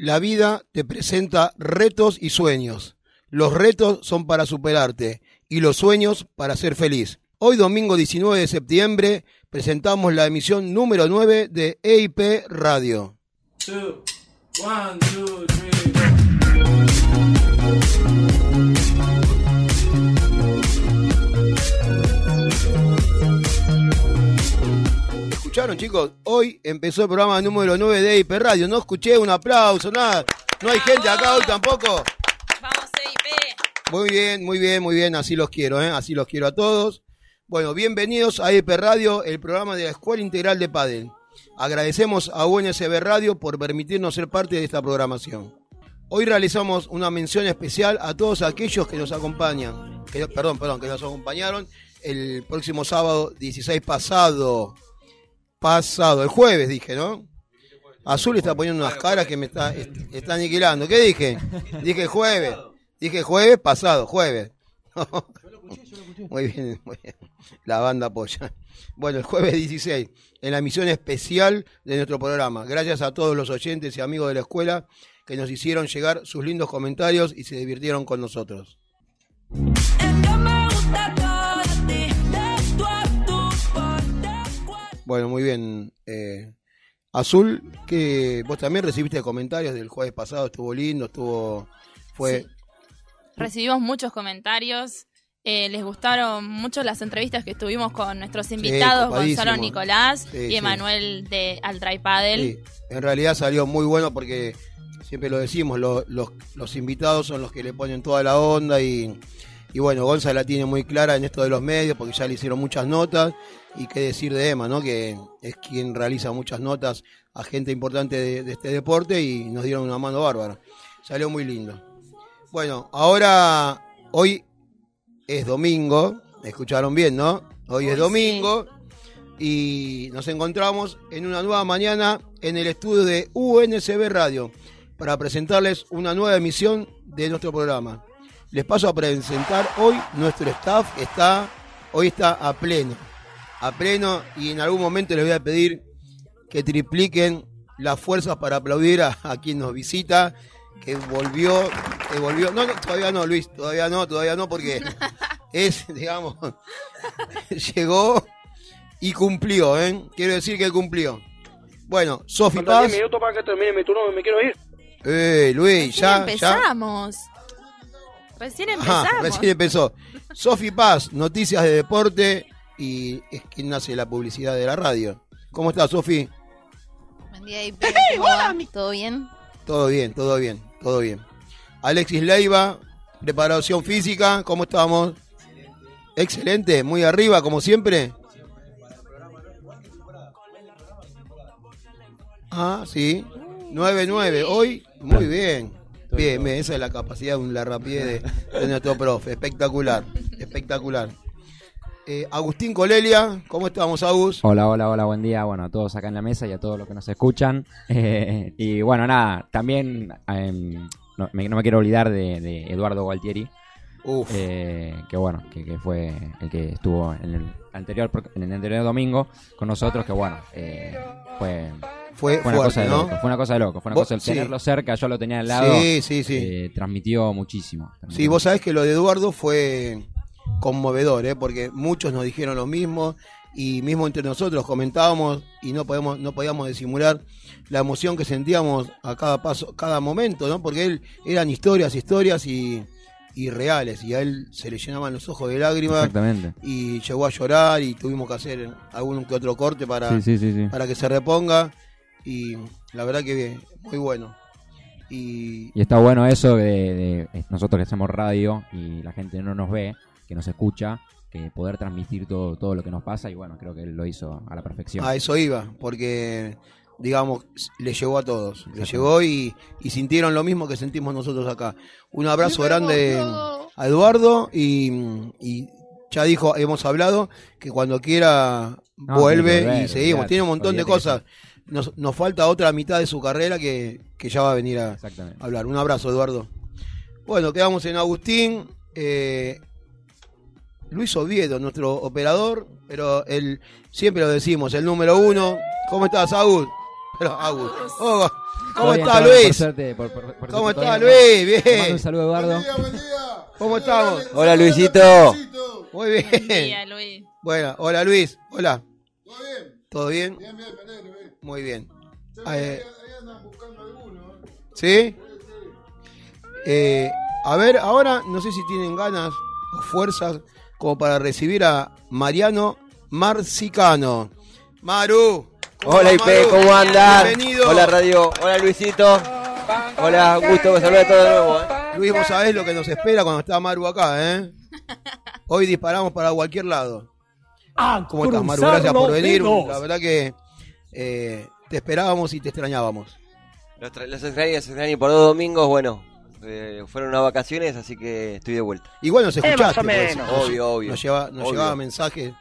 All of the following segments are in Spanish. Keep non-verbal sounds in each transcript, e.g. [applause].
La vida te presenta retos y sueños. Los retos son para superarte y los sueños para ser feliz. Hoy domingo 19 de septiembre presentamos la emisión número 9 de EIP Radio. Escucharon, chicos? Hoy empezó el programa número 9 de IP Radio. No escuché un aplauso, nada. No hay gente acá hoy tampoco. Vamos, IP. Muy bien, muy bien, muy bien. Así los quiero, ¿eh? Así los quiero a todos. Bueno, bienvenidos a IP Radio, el programa de la Escuela Integral de Padel. Agradecemos a UNSB Radio por permitirnos ser parte de esta programación. Hoy realizamos una mención especial a todos aquellos que nos acompañan, que, perdón, perdón, que nos acompañaron el próximo sábado 16 pasado pasado, el jueves dije, ¿no? Azul está poniendo unas caras que me está, está aniquilando. ¿Qué dije? [laughs] Dije jueves. Dije jueves pasado, jueves. Muy bien, muy bien. La banda apoya. Bueno, el jueves 16, en la emisión especial de nuestro programa. Gracias a todos los oyentes y amigos de la escuela que nos hicieron llegar sus lindos comentarios y se divirtieron con nosotros. Bueno, muy bien. Eh, Azul, que vos también recibiste comentarios del jueves pasado, estuvo lindo, estuvo... fue Recibimos muchos comentarios, eh, les gustaron mucho las entrevistas que tuvimos con nuestros invitados, Gonzalo Nicolás y Emanuel de Altray Padel. En realidad salió muy bueno porque siempre lo decimos, los, los invitados son los que le ponen toda la onda y y bueno, Gonza la tiene muy clara en esto de los medios porque ya le hicieron muchas notas. Y qué decir de Emma, ¿no? Que es quien realiza muchas notas a gente importante de, este deporte y nos dieron una mano bárbara. Salió muy lindo. Bueno, ahora, hoy es domingo, escucharon bien, ¿no? Hoy, es domingo y nos encontramos en una nueva mañana en el estudio de UNCB Radio para presentarles una nueva emisión de nuestro programa les paso a presentar hoy nuestro staff está hoy está a pleno a pleno y en algún momento les voy a pedir que tripliquen las fuerzas para aplaudir a, quien nos visita que volvió que volvió. No, no todavía no Luis todavía no todavía no porque [laughs] es digamos [laughs] llegó y cumplió ¿eh? quiero decir que cumplió. Bueno Sofi Paz. minutos para que termine mi turno me quiero ir. Eh, Luis, ya, empezamos. Recién empezamos. recién empezó. Sofi Paz, noticias de deporte y es quien nace la publicidad de la radio. ¿Cómo estás, Sofi? Buen día, ¿Todo bien? Todo bien, todo bien, todo bien. Alexis Leiva, preparación física, ¿cómo estamos? Excelente, muy arriba, como siempre. Ah, sí. 9-9. Hoy, muy bien. Bien, esa es la capacidad, la rapidez de, nuestro profe. Espectacular, espectacular. Eh, Agustín Colelia, ¿cómo estamos, Agus? Hola, hola, hola, buen día. Bueno, a todos acá en la mesa y a todos los que nos escuchan. [laughs] Eh, y bueno, nada, también em, no, me, quiero olvidar de, Eduardo Gualtieri. Eh, que bueno, que, fue el que estuvo en el anterior en el anterior domingo con nosotros, que bueno, fue fue, una cosa de loco, fue una cosa de loco, fue una cosa de tenerlo cerca, yo lo tenía al lado. Sí, sí, sí. Eh, transmitió muchísimo. Sí, vos sabés que lo de Eduardo fue conmovedor, ¿eh? porque muchos nos dijeron lo mismo y mismo entre nosotros comentábamos y no podemos no podíamos disimular la emoción que sentíamos a cada paso, cada momento, ¿no? Porque él eran historias, historias y, y reales y a él se le llenaban los ojos de lágrimas Exactamente. y llegó a llorar y tuvimos que hacer algún que otro corte para, para que se reponga y la verdad que muy bueno. Y, está bueno eso de, nosotros que hacemos radio y la gente no nos ve, que nos escucha, que poder transmitir todo, todo lo que nos pasa y bueno, creo que él lo hizo a la perfección. A eso iba, porque digamos, le llegó a todos, le llegó y, sintieron lo mismo que sentimos nosotros acá. Un abrazo grande a Eduardo y, ya dijo, hemos hablado que cuando quiera vuelve y seguimos. Tiene un montón de cosas nos, nos falta otra mitad de su carrera que, ya va a venir a, hablar. Un abrazo, Eduardo. Bueno, quedamos en Agustín. Eh, Luis Oviedo, nuestro operador, pero él siempre lo decimos, el número uno. ¿Cómo estás, Agus? Pero Agus. Oh, ¿Cómo está Luis? ¿Cómo está Luis? Bien. Un saludo Eduardo. Buen día, buen día. ¿Cómo estamos? Hola Luisito. Muy bien. Buen día, Luis. Bueno, hola Luis. Hola. ¿Todo bien? ¿Todo bien? Bien, bien, bien. Muy bien. Ahí andan buscando alguno. ¿eh? ¿Sí? Eh, a ver, ahora no sé si tienen ganas o fuerzas como para recibir a Mariano Marcicano. Maru. Hola IP, ¿cómo andan? Bienvenido. Hola Radio, hola Luisito. Hola, gusto que salude a todos de nuevo. ¿eh? Luis, vos sabés lo que nos espera cuando está Maru acá, ¿eh? Hoy disparamos para cualquier lado. Ah, ¿Cómo estás, Maru? Gracias por venir. La verdad que eh, te esperábamos y te extrañábamos. Los, los extrañé, por dos domingos, bueno, eh, fueron unas vacaciones, así que estoy de vuelta. Y bueno, se escuchaste. obvio, obvio. Nos, lleva, nos llevaba mensajes.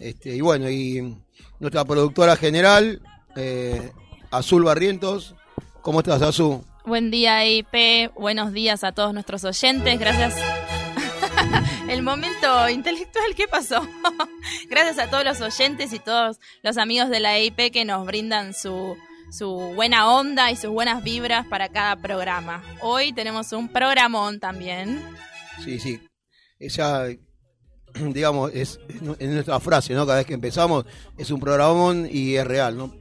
Este, y bueno, y nuestra productora general, eh, Azul Barrientos. ¿Cómo estás, Azul? Buen día, IP. Buenos días a todos nuestros oyentes. Gracias. [laughs] El momento intelectual, ¿qué pasó? [laughs] Gracias a todos los oyentes y todos los amigos de la EIP que nos brindan su, su buena onda y sus buenas vibras para cada programa. Hoy tenemos un programón también. Sí, sí. Esa, [clears throat] digamos, es, es nuestra frase, ¿no? Cada vez que empezamos es un programón y es real, ¿no?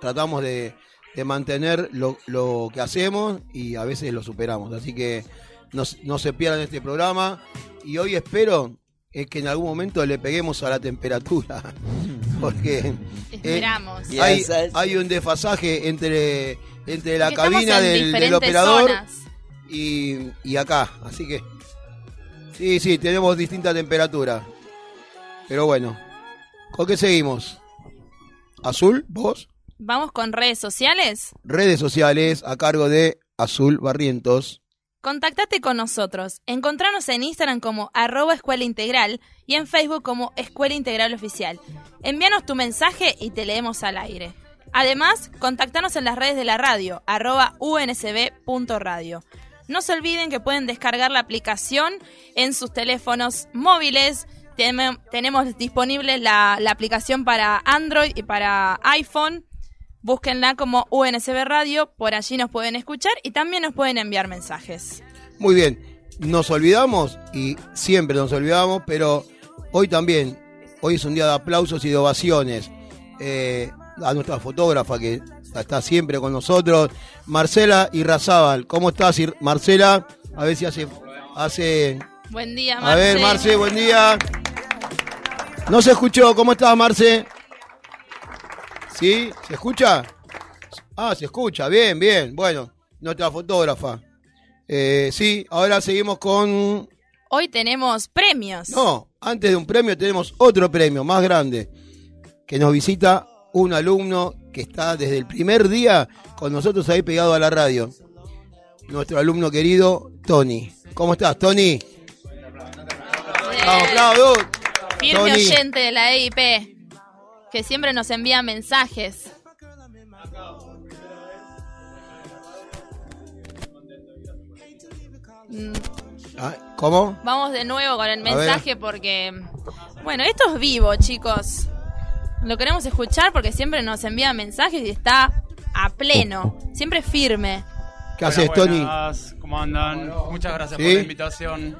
Tratamos de, de mantener lo, lo, que hacemos y a veces lo superamos. Así que no, no se pierdan este programa y hoy espero es que en algún momento le peguemos a la temperatura. [laughs] Porque eh, hay, hay, un desfasaje entre, entre la cabina del, operador y, y, acá. Así que sí, sí, tenemos distinta temperatura. Pero bueno, ¿con qué seguimos? ¿Azul? ¿Vos? Vamos con redes sociales. Redes sociales a cargo de Azul Barrientos. Contactate con nosotros. Encontranos en Instagram como arroba escuela integral y en Facebook como Escuela Integral Oficial. Envíanos tu mensaje y te leemos al aire. Además, contactanos en las redes de la radio, arroba unsb.radio. No se olviden que pueden descargar la aplicación en sus teléfonos móviles. tenemos disponible la, la aplicación para Android y para iPhone. Búsquenla como UNSB Radio, por allí nos pueden escuchar y también nos pueden enviar mensajes. Muy bien, nos olvidamos y siempre nos olvidamos, pero hoy también, hoy es un día de aplausos y de ovaciones eh, a nuestra fotógrafa que está siempre con nosotros, Marcela Irrazábal. ¿Cómo estás, Marcela? A ver si hace... hace... Buen día, Marce. A ver, Marce, buen día. No se escuchó, ¿cómo estás, Marce? ¿Sí? ¿Se escucha? Ah, se escucha, bien, bien. Bueno, nuestra fotógrafa. Eh, sí, ahora seguimos con... Hoy tenemos premios. No, antes de un premio tenemos otro premio más grande, que nos visita un alumno que está desde el primer día con nosotros ahí pegado a la radio. Nuestro alumno querido, Tony. ¿Cómo estás, Tony? Vamos. Firme oyente de la EIP que siempre nos envía mensajes. Ah, ¿Cómo? Vamos de nuevo con el mensaje porque, bueno, esto es vivo, chicos. Lo queremos escuchar porque siempre nos envía mensajes y está a pleno, siempre firme. ¿Qué haces, Tony? ¿Cómo andan? Muchas gracias por la invitación.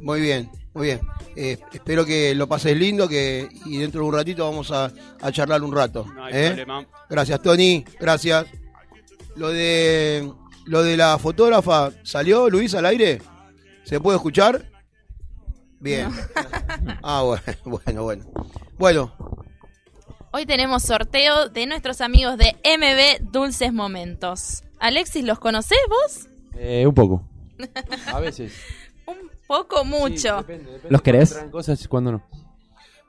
Muy bien, muy bien. Eh, espero que lo pases lindo que y dentro de un ratito vamos a, charlar un rato. ¿eh? Gracias, Tony. Gracias. Lo de lo de la fotógrafa, ¿salió Luis al aire? ¿Se puede escuchar? Bien. [laughs] ah, bueno, [laughs] bueno, bueno. Bueno. Hoy tenemos sorteo de nuestros amigos de MB Dulces Momentos. Alexis, ¿los conocés vos? Eh, un poco. [laughs] A veces. Poco, mucho. ¿Los querés? cosas cuando no.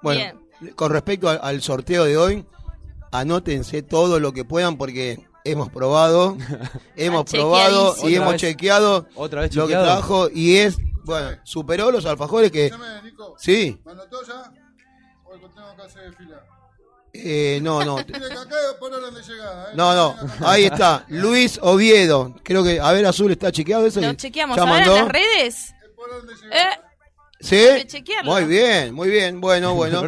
Bueno, con respecto al, sorteo de hoy, anótense todo lo que puedan porque hemos probado, [laughs] hemos probado y hemos chequeado ¿Otra vez lo que trajo y es, bueno, superó los alfajores que... Sí. ¿Me anotó ya? ¿O tengo que hacer fila? Eh, no, no. [laughs] ¿eh? No, no, ahí está. Luis Oviedo. Creo que, a ver, Azul está chequeado eso. Lo chequeamos. ¿Ahora en las redes? ¿Eh? ¿Sí? Muy bien, muy bien. Bueno, [laughs] bueno.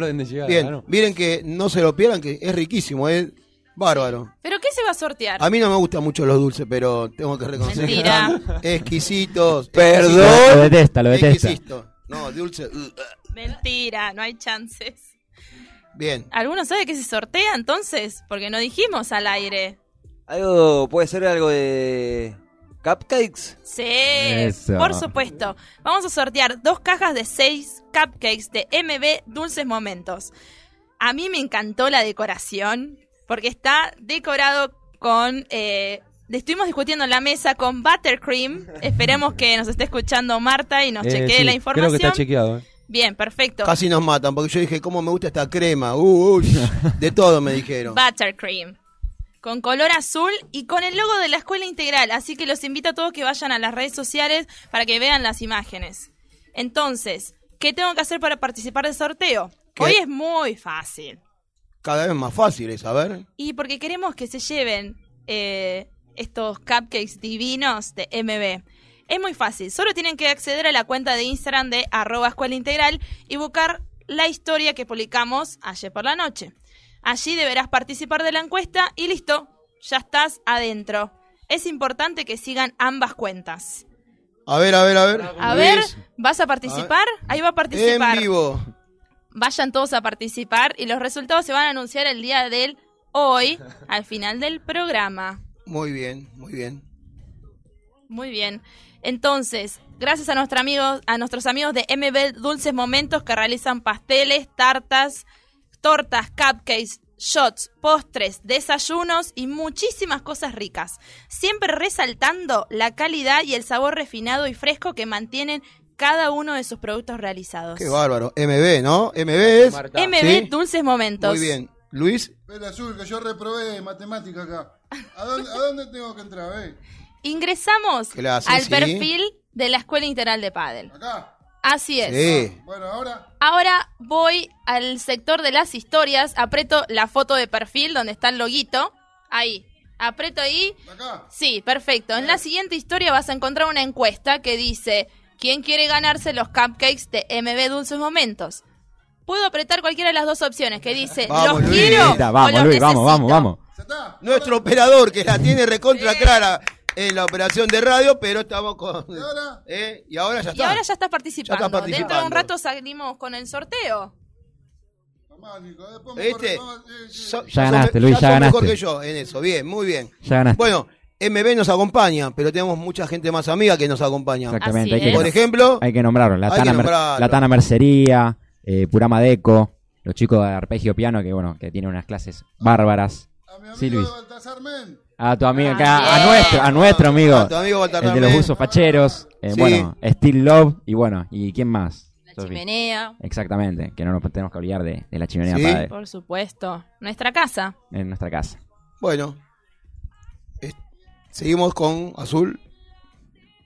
bien, miren que no se lo pierdan, que es riquísimo. ¿eh? Bárbaro. ¿Pero qué se va a sortear? A mí no me gustan mucho los dulces, pero tengo que reconocer Mentira. [laughs] exquisitos. Perdón. Lo detesta, lo detesta. Exquisito. No, dulce. uh, Mentira, no hay chances. Bien. ¿Alguno sabe qué se sortea entonces? Porque no dijimos al aire. Algo, puede ser algo de cupcakes. Sí, Eso. por supuesto. Vamos a sortear dos cajas de seis cupcakes de MB Dulces Momentos. A mí me encantó la decoración porque está decorado con... eh, estuvimos discutiendo en la mesa con buttercream. Esperemos que nos esté escuchando Marta y nos Eh, chequee sí, la Creo información. que está chequeado. ¿eh? Bien, perfecto. Casi nos matan, porque yo dije, ¿cómo me gusta esta crema? Uh, uy, de todo me dijeron. Buttercream. Con color azul y con el logo de la escuela integral. Así que los invito a todos que vayan a las redes sociales para que vean las imágenes. Entonces, ¿qué tengo que hacer para participar del sorteo? ¿Qué? Hoy es muy fácil. Cada vez más fácil es, a ver. Y porque queremos que se lleven eh, estos cupcakes divinos de MB. Es muy fácil, solo tienen que acceder a la cuenta de Instagram de arroba escuela integral y buscar la historia que publicamos ayer por la noche. Allí deberás participar de la encuesta y listo, ya estás adentro. Es importante que sigan ambas cuentas. A ver, a ver, a ver. A ver, ¿vas a participar? Ahí va a participar. En vivo. Vayan todos a participar y los resultados se van a anunciar el día del hoy, [laughs] al final del programa. Muy bien, muy bien. Muy bien. Entonces, gracias a, nuestro amigos, a nuestros amigos de MB Dulces Momentos que realizan pasteles, tartas, tortas, cupcakes, shots, postres, desayunos y muchísimas cosas ricas. Siempre resaltando la calidad y el sabor refinado y fresco que mantienen cada uno de sus productos realizados. Qué bárbaro. MB, ¿no? MB es. MB ¿Sí? Dulces Momentos. Muy bien. Luis, Pelo azul, que yo reprobé matemática acá. ¿A dónde, a dónde tengo que entrar, eh? Ingresamos Clase, al sí. perfil de la Escuela Integral de Padel. Acá. Así es. sí. Bueno, ahora. Ahora voy al sector de las historias, aprieto la foto de perfil donde está el loguito. Ahí. Aprieto ahí. Acá. Sí, perfecto. En la siguiente historia vas a encontrar una encuesta que dice ¿Quién quiere ganarse los cupcakes de MB Dulces Momentos? Puedo apretar cualquiera de las dos opciones que dice Vamos, los Luis. quiero o vamos, los Luis, vamos, vamos, necesito". vamos. Nuestro operador que la tiene recontra clara en la operación de radio, pero estamos con. ¿Y ahora? ¿Eh? Y ahora ya Y está. ahora ya estás participando. Ya estás participando. Dentro de un rato salimos con el sorteo. ¿Viste? eh. So- Ya ganaste, Luis, ya sos mejor ganaste. que yo en eso. Bien, muy bien. Ya ganaste. Bueno, MB nos acompaña, pero tenemos mucha gente más amiga que nos acompaña. Exactamente. Así Hay que, Por ejemplo, hay que nombrarlo. La Hay que Tana, nombrarlo. la Tana Mercería, eh, Purama Deco, los chicos de Arpegio Piano, que bueno, que tienen unas clases bárbaras. A mi amigo Sí, Luis. Baltasar Men. A tu amigo Ah, acá, a nuestro, a nuestro amigo, a tu amigo Baltasar el de los buzos facheros, eh, Sí. bueno, Steel Love, y bueno, ¿y quién más? La chimenea. Exactamente, que no nos tenemos que olvidar de, de la chimenea Sí. padre Por supuesto. Nuestra casa. en nuestra casa. Bueno, es- seguimos con Azul.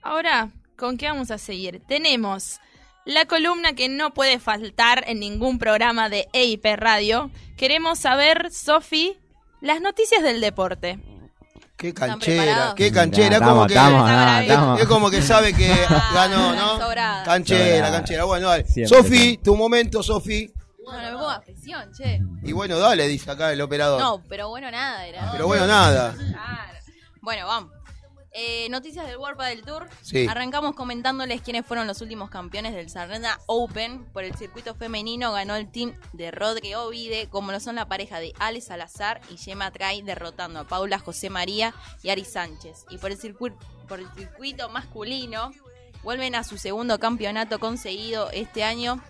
Ahora, ¿con qué vamos a seguir? Tenemos la columna que no puede faltar en ningún programa de EIP Radio. Queremos saber, Sofi, las noticias del deporte. Qué canchera, qué canchera. Es como estamos, que, estamos, ah, es- estamos. es como que sabe que [laughs] ganó, ¿no? sobrada. Canchera, Sobrada. canchera. Bueno, dale. Sofi, tu momento, Sofi. Bueno, me pongo a presión, che. Y bueno, dale, dice acá el operador. No, pero bueno, nada era. Pero bueno, nada. Claro. Bueno, vamos. Eh, noticias del World del Tour. Sí. Arrancamos comentándoles quiénes fueron los últimos campeones del Sarrena Open. Por el circuito femenino ganó el team de Rodri Ovide, como lo son la pareja de Ale Salazar y Gemma Tray, derrotando a Paula José María y Ari Sánchez. Y por el, circuito, por el circuito masculino vuelven a su segundo campeonato conseguido este año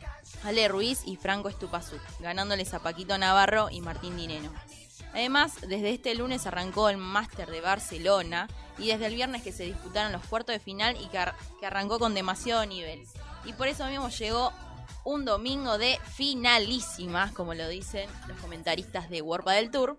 Ale Ruiz y Franco Estupazú, ganándoles a Paquito Navarro y Martín Dineno. Además, desde este lunes arrancó el Máster de Barcelona y desde el viernes que se disputaron los cuartos de final y que, ar- que arrancó con demasiado nivel. Y por eso mismo llegó un domingo de finalísimas, como lo dicen los comentaristas de Warpa del Tour.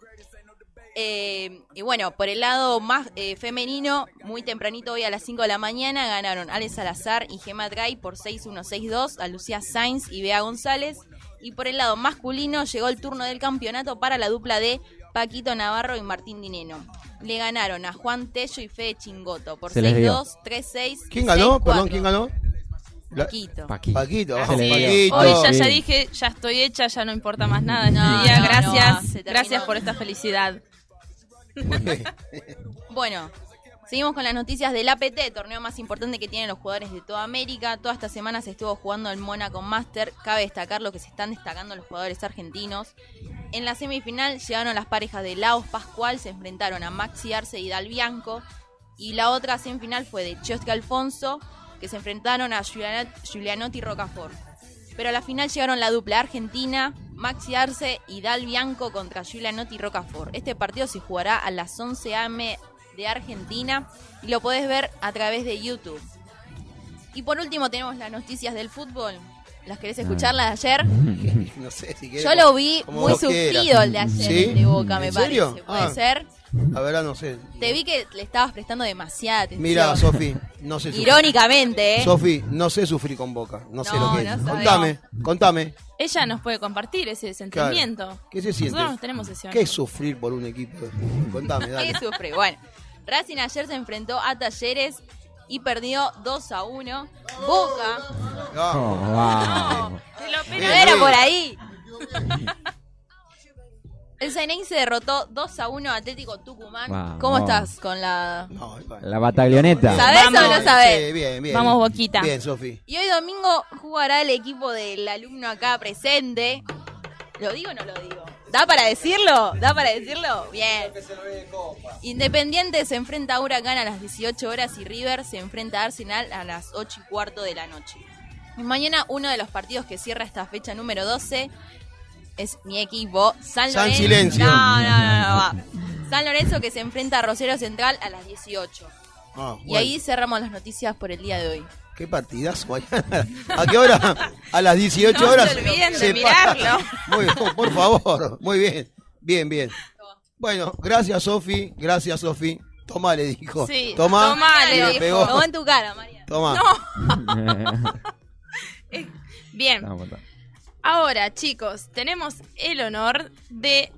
Eh, y bueno, por el lado más eh, femenino, muy tempranito hoy a las 5 de la mañana ganaron Ale Salazar y Gemma Dray por 6-1-6-2 a Lucía Sainz y Bea González. Y por el lado masculino llegó el turno del campeonato para la dupla de Paquito Navarro y Martín Dineno. Le ganaron a Juan Tello y Fede Chingoto por Se les dio. 6-2, 3-6. ¿Quién ganó? 6-4. Perdón, ¿quién ganó? Paquito. Paquito. Paquito, vamos. Paquito. Hoy ya, ya dije, ya estoy hecha, ya no importa más nada. No, día. no, gracias, no, gracias por esta felicidad. bueno, Seguimos con las noticias del APT, torneo más importante que tienen los jugadores de toda América. Toda esta semana se estuvo jugando el Mónaco Master. Cabe destacar lo que se están destacando los jugadores argentinos. En la semifinal llegaron las parejas de Laos Pascual, se enfrentaron a Maxi Arce y Dalbianco. Y la otra semifinal fue de Chosque Alfonso, que se enfrentaron a Giulianotti Rocafort. Pero a la final llegaron la dupla argentina, Maxi Arce y Dal Bianco contra Giulianotti Rocafort. Este partido se jugará a las 11 am de Argentina y lo podés ver a través de YouTube. Y por último tenemos las noticias del fútbol. ¿Las querés escuchar las de ayer? [laughs] no sé si Yo lo vi muy sufrido el de ayer, de Boca, me parece. ¿Puede ah. ser? La verdad no sé. Te vi que le estabas prestando demasiada atención. Mira, Sofi, no sé sufrir. Irónicamente, ¿eh? Sofi, no sé sufrir con Boca. No, sé lo que es. Contame, contame. Ella nos puede compartir ese sentimiento. ¿Qué se siente? Nosotros tenemos ese ¿Qué es sufrir por un equipo? Contame, [laughs] dale. ¿Qué sufre? Bueno, Racing ayer se enfrentó a Talleres y perdió 2 a 1. Boca. No, era por ahí. El Ceneice se derrotó 2 a 1 a Atlético Tucumán. ¿Cómo estás con la. la bataglioneta. ¿Sabes o no sabes? Sí, bien, bien. Vamos, Boquita. Bien, Sofi. Y hoy domingo jugará el equipo del alumno acá presente. ¿Lo digo o no lo digo? ¿Da para decirlo? ¿Da para decirlo? Bien. Independiente se enfrenta a Huracán a las 18 horas y River se enfrenta a Arsenal a las 8 y cuarto de la noche. Y mañana uno de los partidos que cierra esta fecha número 12 es mi equipo, San Lorenzo. San Silencio. No, no, no, no, San Lorenzo que se enfrenta a Rosero Central a las 18. Ah, y ahí cerramos las noticias por el día de hoy. Qué partidazo mañana. ¿A qué hora? A las 18 horas. No se olviden de mirarlo. Muy bien, por favor. Muy bien. Bien, bien. Bueno, gracias, Sofi. Gracias, Sofi. Toma, le dijo. Sí, toma, toma le dijo. Pegó. Toma en tu cara, María. Toma. No. [laughs] bien. Ahora, chicos, tenemos el honor de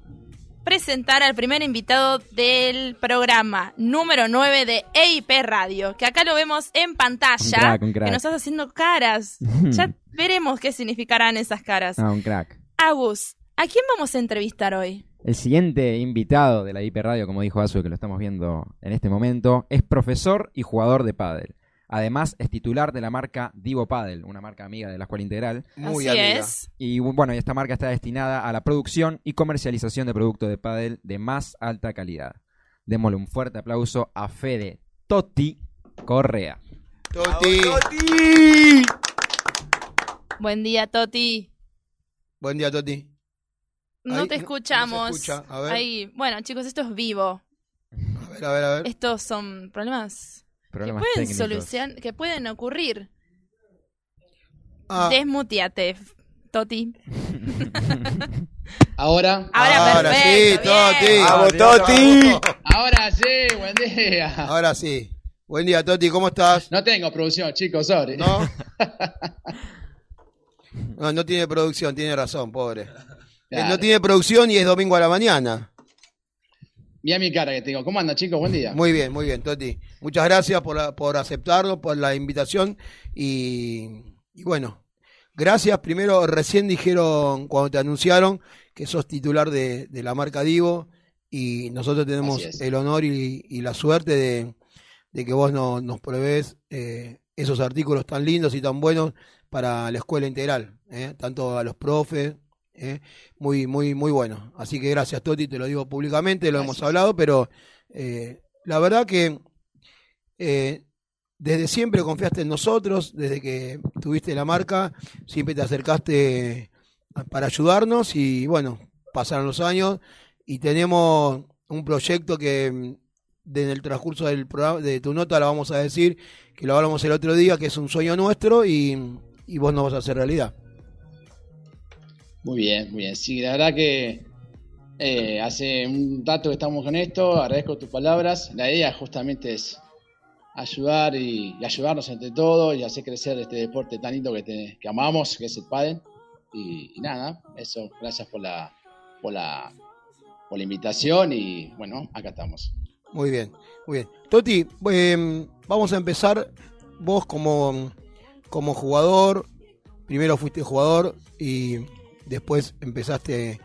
presentar al primer invitado del programa número 9 de EIP Radio, que acá lo vemos en pantalla, que nos estás haciendo caras. [laughs] ya veremos qué significarán esas caras. Ah, un crack. Agus, ¿a quién vamos a entrevistar hoy? El siguiente invitado de la IP Radio, como dijo Azu, que lo estamos viendo en este momento, es profesor y jugador de pádel. Además, es titular de la marca Divo Paddle, una marca amiga de la Escuela Integral. Muy Así es. Y bueno, esta marca está destinada a la producción y comercialización de productos de paddle de más alta calidad. Démosle un fuerte aplauso a Fede Totti Correa. Toti. Buen día, Toti. Buen día, Toti. No te escuchamos. Ahí. Bueno, chicos, esto es vivo. A ver, a ver, a ver. Estos son problemas que pueden solucionar, que pueden ocurrir. Ah. Desmutiate, Toti. [laughs] Ahora. Ahora, sí, Toti. Vamos, Toti. Ahora sí, buen día. Ahora sí. Buen día, Toti, ¿cómo estás? No tengo producción, chicos, sorry. ¿No? [laughs] no, no tiene producción, tiene razón, pobre. No tiene producción y es domingo a la mañana. Mira mi cara que tengo. ¿Cómo anda, chicos? Buen día. Muy bien, muy bien, Toti. Muchas gracias por, por aceptarlo, por la invitación. Y, bueno, gracias. Primero, recién dijeron, cuando te anunciaron, que sos titular de, la marca Divo. Y nosotros tenemos el honor y, la suerte de, que vos nos provees eh, esos artículos tan lindos y tan buenos para la escuela integral. Eh, tanto a los profes, ¿eh? muy, muy, muy bueno. Así que gracias, Toti, te lo digo públicamente, lo hemos hablado, pero eh, la verdad que eh, desde siempre confiaste en nosotros, desde que tuviste la marca, siempre te acercaste para ayudarnos y bueno, pasaron los años y tenemos un proyecto que en el transcurso del programa, de tu nota la vamos a decir, que lo hablamos el otro día, que es un sueño nuestro y, y vos nos vas a hacer realidad. Muy bien, muy bien. Sí, la verdad que eh, hace un rato que estamos con esto, agradezco tus palabras. La idea justamente es ayudar y, ayudarnos entre todos y hacer crecer este deporte tan lindo que, que amamos, que es el pádel. Y, nada, eso, gracias por la, por la, por la invitación y bueno, acá estamos. Muy bien, muy bien. Toti, em, vamos a empezar vos como, como jugador, primero fuiste jugador y después empezaste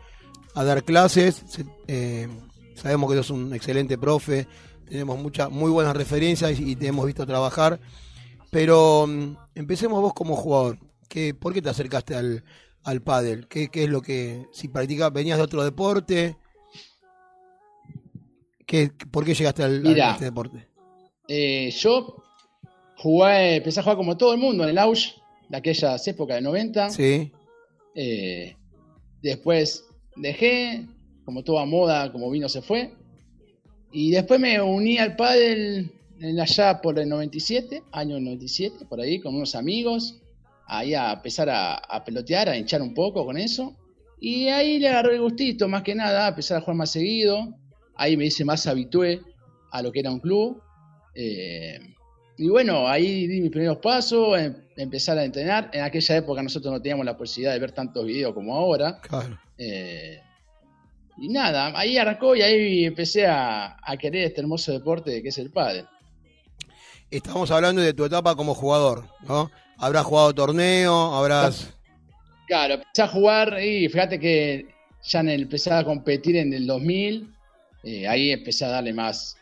a dar clases, se, eh, sabemos que sos un excelente profe, tenemos muchas muy buenas referencias y te hemos visto trabajar. Pero mm, empecemos vos como jugador. ¿Qué, ¿Por qué te acercaste al, al pádel? ¿Qué, ¿Qué, es lo que, si practicabas, venías de otro deporte? ¿Qué, ¿Por qué llegaste al, a este deporte? Eh, yo jugué, empecé a jugar como todo el mundo en el Ausch de aquellas épocas de 90. Sí. Eh, después dejé, como toda moda, como vino se fue. Y después me uní al pádel en allá por el 97, año 97, por ahí, con unos amigos, ahí a empezar a, pelotear, a hinchar un poco con eso. Y ahí le agarré el gustito, más que nada, a empezar a jugar más seguido. Ahí me hice más habitué a lo que era un club. Eh, y bueno, ahí di mis primeros pasos, em, empezar a entrenar. En aquella época nosotros no teníamos la posibilidad de ver tantos videos como ahora. Claro. Eh, y nada, ahí arrancó y ahí empecé a, querer este hermoso deporte que es el pádel. Estamos hablando de tu etapa como jugador, ¿no? Habrás jugado torneo, habrás... Claro, empecé a jugar y fíjate que ya empecé a competir en el 2000, eh, ahí empecé a darle más,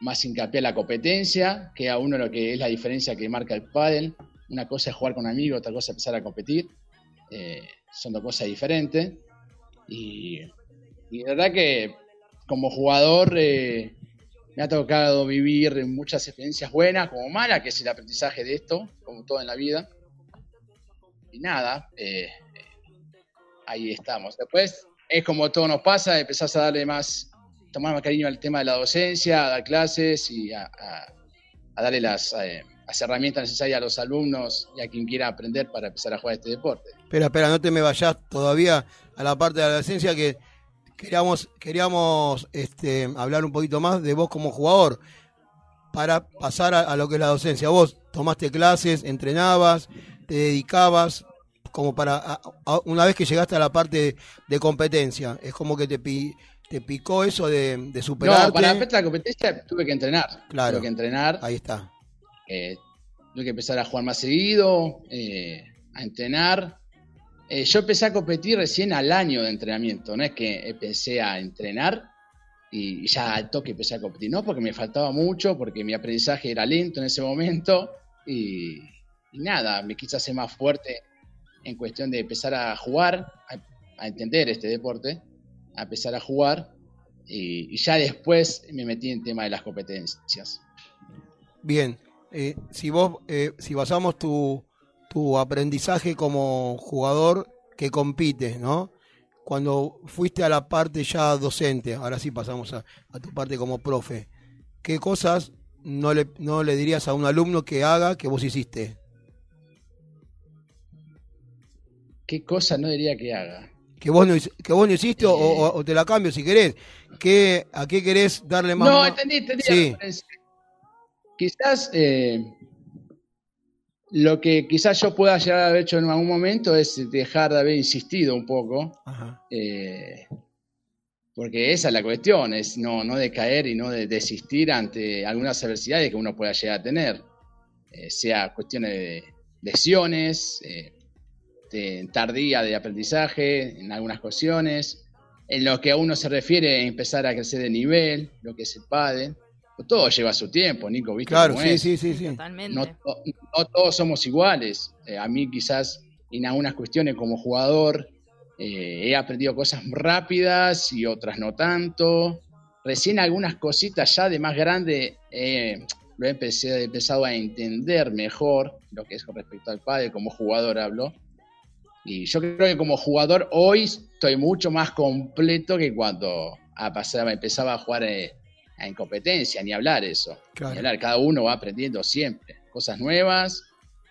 más hincapié a la competencia, que a uno lo que es la diferencia que marca el pádel. Una cosa es jugar con amigos, otra cosa es empezar a competir. Eh, son dos cosas diferentes. Y, y, verdad que como jugador eh, me ha tocado vivir muchas experiencias buenas como malas, que es el aprendizaje de esto, como todo en la vida. Y nada, eh, ahí estamos. Después es como todo nos pasa, empezás a darle más tomar más cariño al tema de la docencia, a dar clases y a, darle las, eh, las, herramientas necesarias a los alumnos y a quien quiera aprender para empezar a jugar este deporte. Espera, espera, no te me vayas todavía a la parte de la docencia que queríamos, queríamos este, hablar un poquito más de vos como jugador para pasar a, lo que es la docencia. Vos tomaste clases, entrenabas, te dedicabas, como para una vez que llegaste a la parte de, competencia, es como que te, ¿Te picó eso de, de superarte? No, para empezar la competencia tuve que entrenar. Claro. Tuve que entrenar. Ahí está. Eh, tuve que empezar a jugar más seguido, eh, a entrenar. Eh, yo empecé a competir recién al año de entrenamiento. No es que empecé a entrenar y ya al toque empecé a competir. No, porque me faltaba mucho, porque mi aprendizaje era lento en ese momento. Y, nada, me quise hacer más fuerte en cuestión de empezar a jugar, a entender este deporte a empezar a jugar y, ya después me metí en tema de las competencias. Bien, eh, si vos, eh, si basamos tu, tu aprendizaje como jugador que compite, ¿no? Cuando fuiste a la parte ya docente, ahora sí pasamos a, a tu parte como profe, ¿qué cosas no le, no le dirías a un alumno que haga que vos hiciste? ¿Qué cosas no diría que haga? Que vos no, que vos no hiciste o, te la cambio si querés. ¿Qué, ¿A qué querés darle más? No, entendí, entendí. Sí. Quizás eh, lo que quizás yo pueda llegar a haber hecho en algún momento es dejar de haber insistido un poco. Eh, porque esa es la cuestión, es no, no decaer y no de desistir ante algunas adversidades que uno pueda llegar a tener. Eh, sea cuestiones de lesiones, este, tardía de aprendizaje en algunas cuestiones, en lo que a uno se refiere empezar a crecer de nivel, lo que es el padre. Todo lleva su tiempo, Nico, ¿viste? Claro, sí, sí, sí, sí, No, todos somos iguales. Eh, a mí quizás en algunas cuestiones como jugador eh, he aprendido cosas rápidas y otras no tanto. Recién algunas cositas ya de más grande eh, lo he empezado a entender mejor, lo que es con respecto al padre, como jugador hablo. Y yo creo que como jugador hoy estoy mucho más completo que cuando empezaba a jugar eh, en competencia, ni hablar eso. Ni hablar, cada uno va aprendiendo siempre cosas nuevas.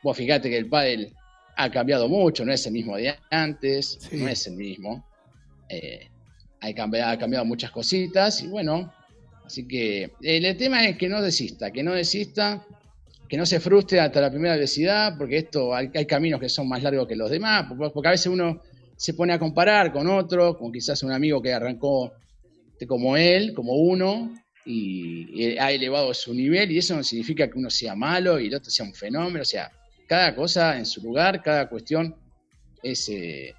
Vos fíjate que el pádel ha cambiado mucho, no es el mismo de antes, no es el mismo. Eh, ha, cambiado, ha cambiado muchas cositas y bueno, así que eh, el tema es que no desista, que no desista que no se frustre hasta la primera velocidad, porque esto hay, caminos que son más largos que los demás, porque a veces uno se pone a comparar con otro, con quizás un amigo que arrancó como él, como uno, y, ha elevado su nivel, y eso no significa que uno sea malo y el otro sea un fenómeno, o sea, cada cosa en su lugar, cada cuestión es, eh,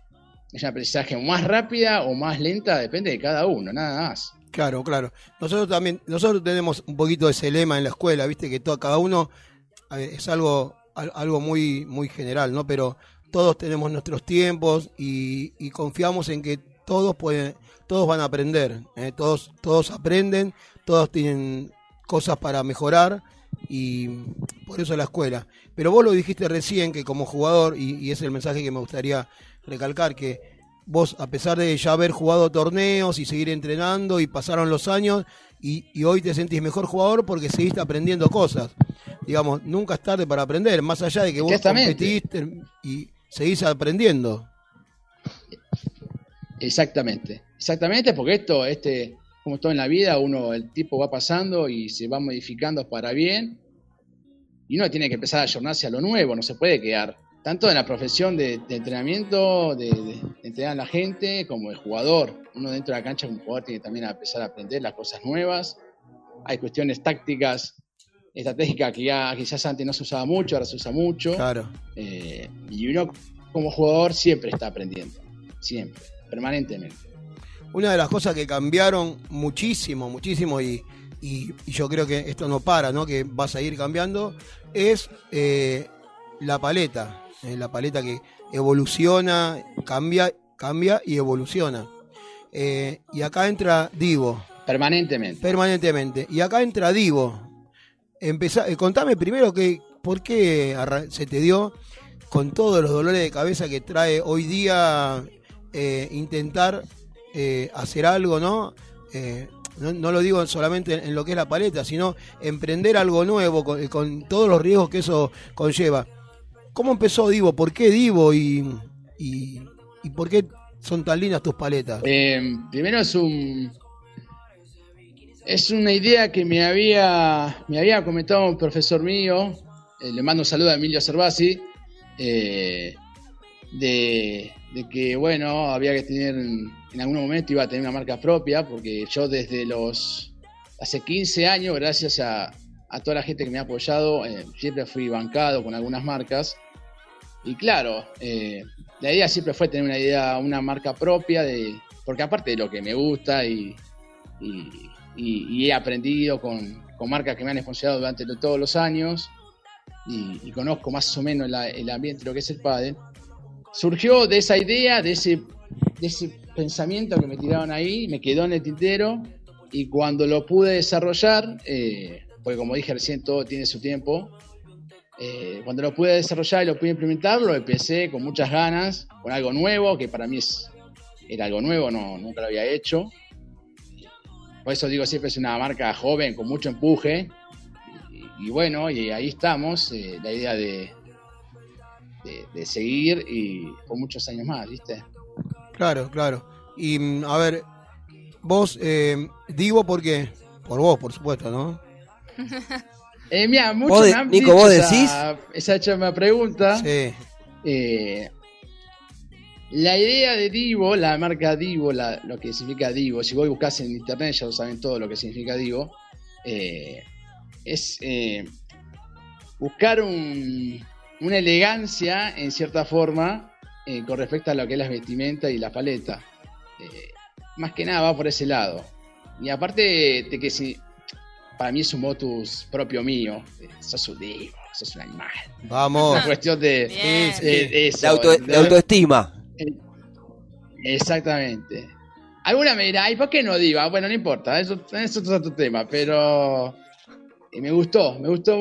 es un aprendizaje más rápida o más lenta, depende de cada uno, nada más. Claro, claro. Nosotros también, nosotros tenemos un poquito de ese lema en la escuela, viste que todo, cada uno es algo, algo muy, muy general, ¿no? Pero todos tenemos nuestros tiempos y, confiamos en que todos pueden, todos van a aprender, ¿eh? todos, todos aprenden, todos tienen cosas para mejorar y por eso la escuela. Pero vos lo dijiste recién que como jugador, y, y es el mensaje que me gustaría recalcar, que vos, a pesar de ya haber jugado torneos y seguir entrenando y pasaron los años, y, hoy te sentís mejor jugador porque seguiste aprendiendo cosas. Digamos, nunca es tarde para aprender, más allá de que vos competiste y seguís aprendiendo. Exactamente, exactamente, porque esto, este, como todo en la vida, uno, el tipo va pasando y se va modificando para bien, y uno tiene que empezar a ayornarse a lo nuevo, no se puede quedar tanto en la profesión de, entrenamiento, de, entrenar a la gente, como el jugador. Uno dentro de la cancha como jugador tiene también que empezar a aprender las cosas nuevas. Hay cuestiones tácticas, estratégicas que ya quizás antes no se usaba mucho, ahora se usa mucho. Claro. Eh, y uno como jugador siempre está aprendiendo, siempre, permanentemente. Una de las cosas que cambiaron muchísimo, muchísimo, y, yo creo que esto no para, ¿no? que va a seguir cambiando, es eh, la paleta la paleta que evoluciona, cambia, cambia y evoluciona. Eh, y acá entra Divo. Permanentemente. Permanentemente. Y acá entra Divo. Empezá, eh, contame primero que, por qué se te dio con todos los dolores de cabeza que trae hoy día eh, intentar hacer algo, ¿no? ¿no? lo digo solamente en, lo que es la paleta, sino emprender algo nuevo con todos los riesgos que eso conlleva. ¿Cómo empezó Divo? ¿Por qué Divo y, y, por qué son tan lindas tus paletas? Eh, primero es un es una idea que me había me había comentado un profesor mío. Eh, le mando un saludo a Emilio Cervasi. Eh, de, que bueno había que tener en algún momento iba a tener una marca propia porque yo desde los hace 15 años gracias a, a toda la gente que me ha apoyado siempre fui bancado con algunas marcas y claro, eh, la idea siempre fue tener una idea, una marca propia, de, porque aparte de lo que me gusta y, he aprendido con, marcas que me han funcionado durante todos los años y, conozco más o menos el ambiente, lo que es el padre, surgió de esa idea, de ese, de ese pensamiento que me tiraron ahí, me quedó en el tintero y cuando lo pude desarrollar, eh, porque como dije recién, todo tiene su tiempo, eh, cuando lo pude desarrollar y lo pude implementar, lo empecé con muchas ganas, con algo nuevo, que para mí es, era algo nuevo, no, nunca lo había hecho. Por eso digo, siempre es una marca joven, con mucho empuje. Y, bueno, y ahí estamos, eh, la idea de, de, seguir y por muchos años más, ¿viste? Claro, claro. Y mm, a ver, vos, eh, digo porque, por vos, por supuesto, ¿no? Eh, mira, muchos Nico, ¿vos decís? Esa, esa pregunta. Sí. Eh, la idea de Divo, la marca Divo, lo que significa Divo, si vos buscas en internet ya lo saben todo lo que significa Divo, eh, es eh, buscar un, una elegancia en cierta forma con respecto a lo que es la vestimenta y la paleta. más que nada va por ese lado. Y aparte de que si para mí es un motus propio mío. Sos un divo, sos un animal. Vamos. Una cuestión de, de, autoestima. Exactamente. Alguna me dirá, ¿y por qué no diva? Bueno, no importa, eso, es otro tema, pero me gustó, me gustó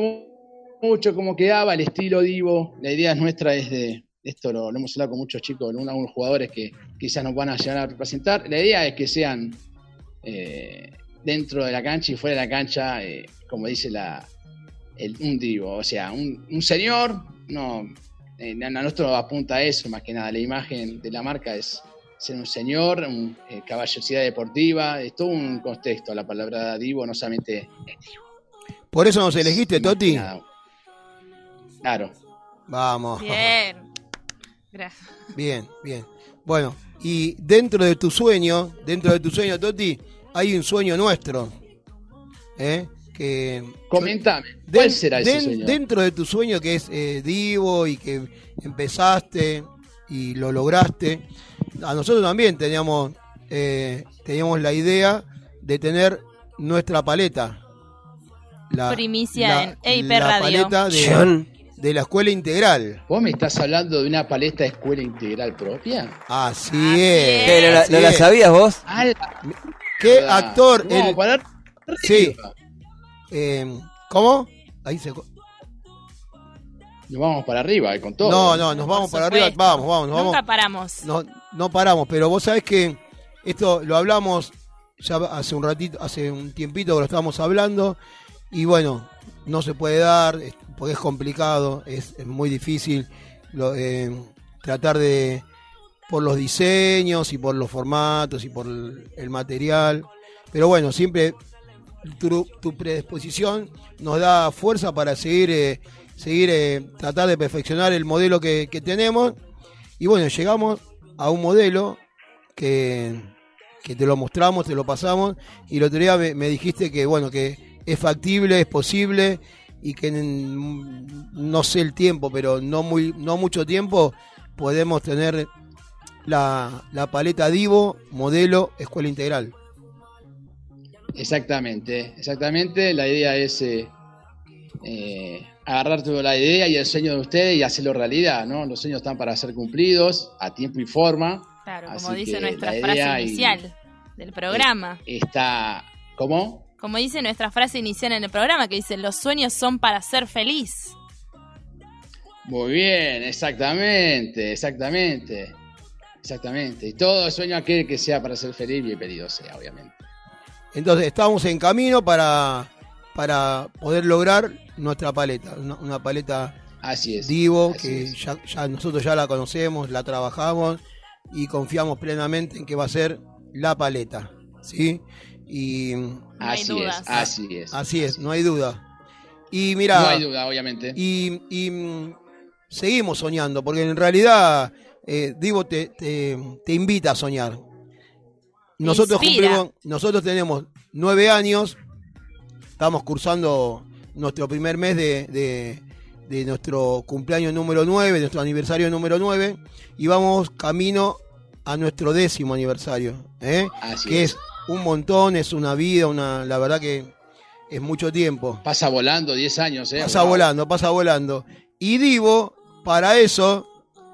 mucho cómo quedaba el estilo divo. La idea nuestra es de, esto lo, hemos hablado con muchos chicos, algunos jugadores que quizás nos van a llegar a representar. La idea es que sean eh, dentro de la cancha y fuera de la cancha, eh, como dice la, un divo. O sea, un, señor, no, eh, a nosotros apunta a eso, más que nada. La imagen de la marca es ser un señor, un, eh, caballerosidad deportiva, es todo un contexto. La palabra divo no solamente divo. ¿Por eso nos elegiste, Toti? Claro. Vamos. Bien. Gracias. Bien, bien. Bueno, y dentro de tu sueño, dentro de tu sueño, Toti, hay un sueño nuestro. ¿eh? Que, Coméntame, ¿cuál será ese sueño? Dentro de tu sueño que es eh, Divo y que empezaste y lo lograste, a nosotros también teníamos, eh, teníamos la idea de tener nuestra paleta. La, Primicia en EIP Radio. paleta de, de, la escuela integral. ¿Vos me estás hablando de una paleta de escuela integral propia? Así, es. ¿No, la sabías vos? ¿Qué actor? el... Sí. Eh, ¿Cómo? Ahí se... Nos vamos para arriba, eh, con todo. No, no, nos vamos para arriba, vamos, vamos. Nos Nunca vamos. paramos. No, no paramos, pero vos sabés que esto lo hablamos ya hace un ratito, hace un tiempito que lo estábamos hablando, y bueno, no se puede dar, porque es complicado, es, muy difícil eh, tratar de, por los diseños y por los formatos y por el, material, pero bueno, siempre tu, predisposición nos da fuerza para seguir, eh, seguir eh, tratar de perfeccionar el modelo que, tenemos, y bueno, llegamos a un modelo que que te lo mostramos, te lo pasamos, y el otro día me, dijiste que, bueno, que es factible, es posible, y que en, no sé el tiempo, pero no, muy, no mucho tiempo, podemos tener la, paleta Divo, modelo, escuela integral. Exactamente, exactamente. La idea es eh, eh, agarrar toda la idea y el sueño de ustedes y hacerlo realidad, ¿no? Los sueños están para ser cumplidos a tiempo y forma. Claro, como dice nuestra frase inicial del programa. Está, ¿cómo? Como dice nuestra frase inicial en el programa, que dice, los sueños son para ser feliz. Muy bien, exactamente, exactamente. Exactamente. Y todo sueño aquel que sea para ser feliz, bienvenido sea, obviamente. Entonces, estamos en camino para, para poder lograr nuestra paleta, una, paleta Así es, Divo, que Ya, ya, nosotros ya la conocemos, la trabajamos y confiamos plenamente en que va a ser la paleta, ¿sí? Y así es, así es. Así es, no hay duda. Y mira, no hay duda, obviamente. Y, y mm, seguimos soñando, porque en realidad eh, Divo te, te, invita a soñar. Nosotros cumplimos, nosotros tenemos nueve años, estamos cursando nuestro primer mes de, de nuestro cumpleaños número nueve, nuestro aniversario número nueve, y vamos camino a nuestro décimo aniversario, ¿eh? que es. un montón, es una vida, una, la verdad que es mucho tiempo. Pasa volando, 10 años, ¿eh? Pasa volando, pasa volando. Y Divo, para eso,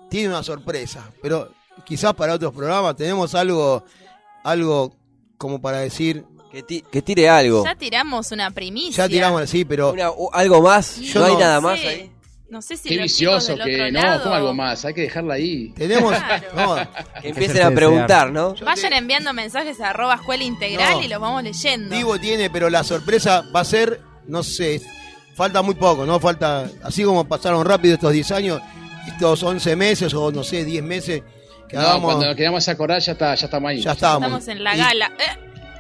tiene una sorpresa, pero quizás para otros programas tenemos algo, algo como para decir... Que, tire algo. Ya tiramos una primicia. Ya tiramos, sí, pero... ¿Algo más? ¿No, hay nada más ahí? No sé si Qué vicioso que no, como algo más, hay que dejarla ahí. Tenemos. que [laughs] empiecen a preguntar, ¿no? Vayan enviando mensajes a arroba escuela integral y los vamos leyendo. Divo tiene, pero la sorpresa va a ser, no sé, falta muy poco, ¿no? Falta, así como pasaron rápido estos 10 años, estos 11 meses o no sé, 10 meses. Que no, cuando nos quedamos a acordar ya, está, ya estamos ahí. Ya estamos. Estamos en la gala.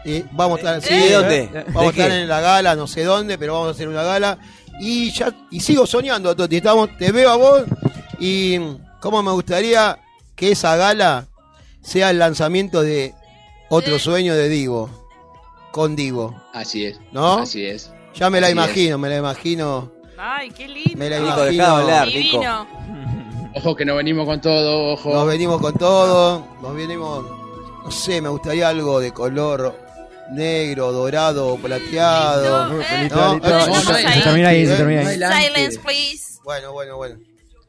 Y vamos a estar, ¿De dónde? Vamos a estar en la gala, no sé dónde, pero vamos a hacer una gala y ya y sigo soñando, Toti. Estamos, te veo a vos y cómo me gustaría que esa gala sea el lanzamiento de otro sueño de Divo, con Divo. Así es. ¿No? Así es. Ya me la imagino, me la imagino. Ay, qué lindo. Me la imagino. Ojo que nos venimos con todo, ojo. Nos venimos con todo, nos venimos, no sé, me gustaría algo de color negro, dorado, plateado. No, se termina ahí, se termina ahí. Silence, please. Bueno, bueno, bueno.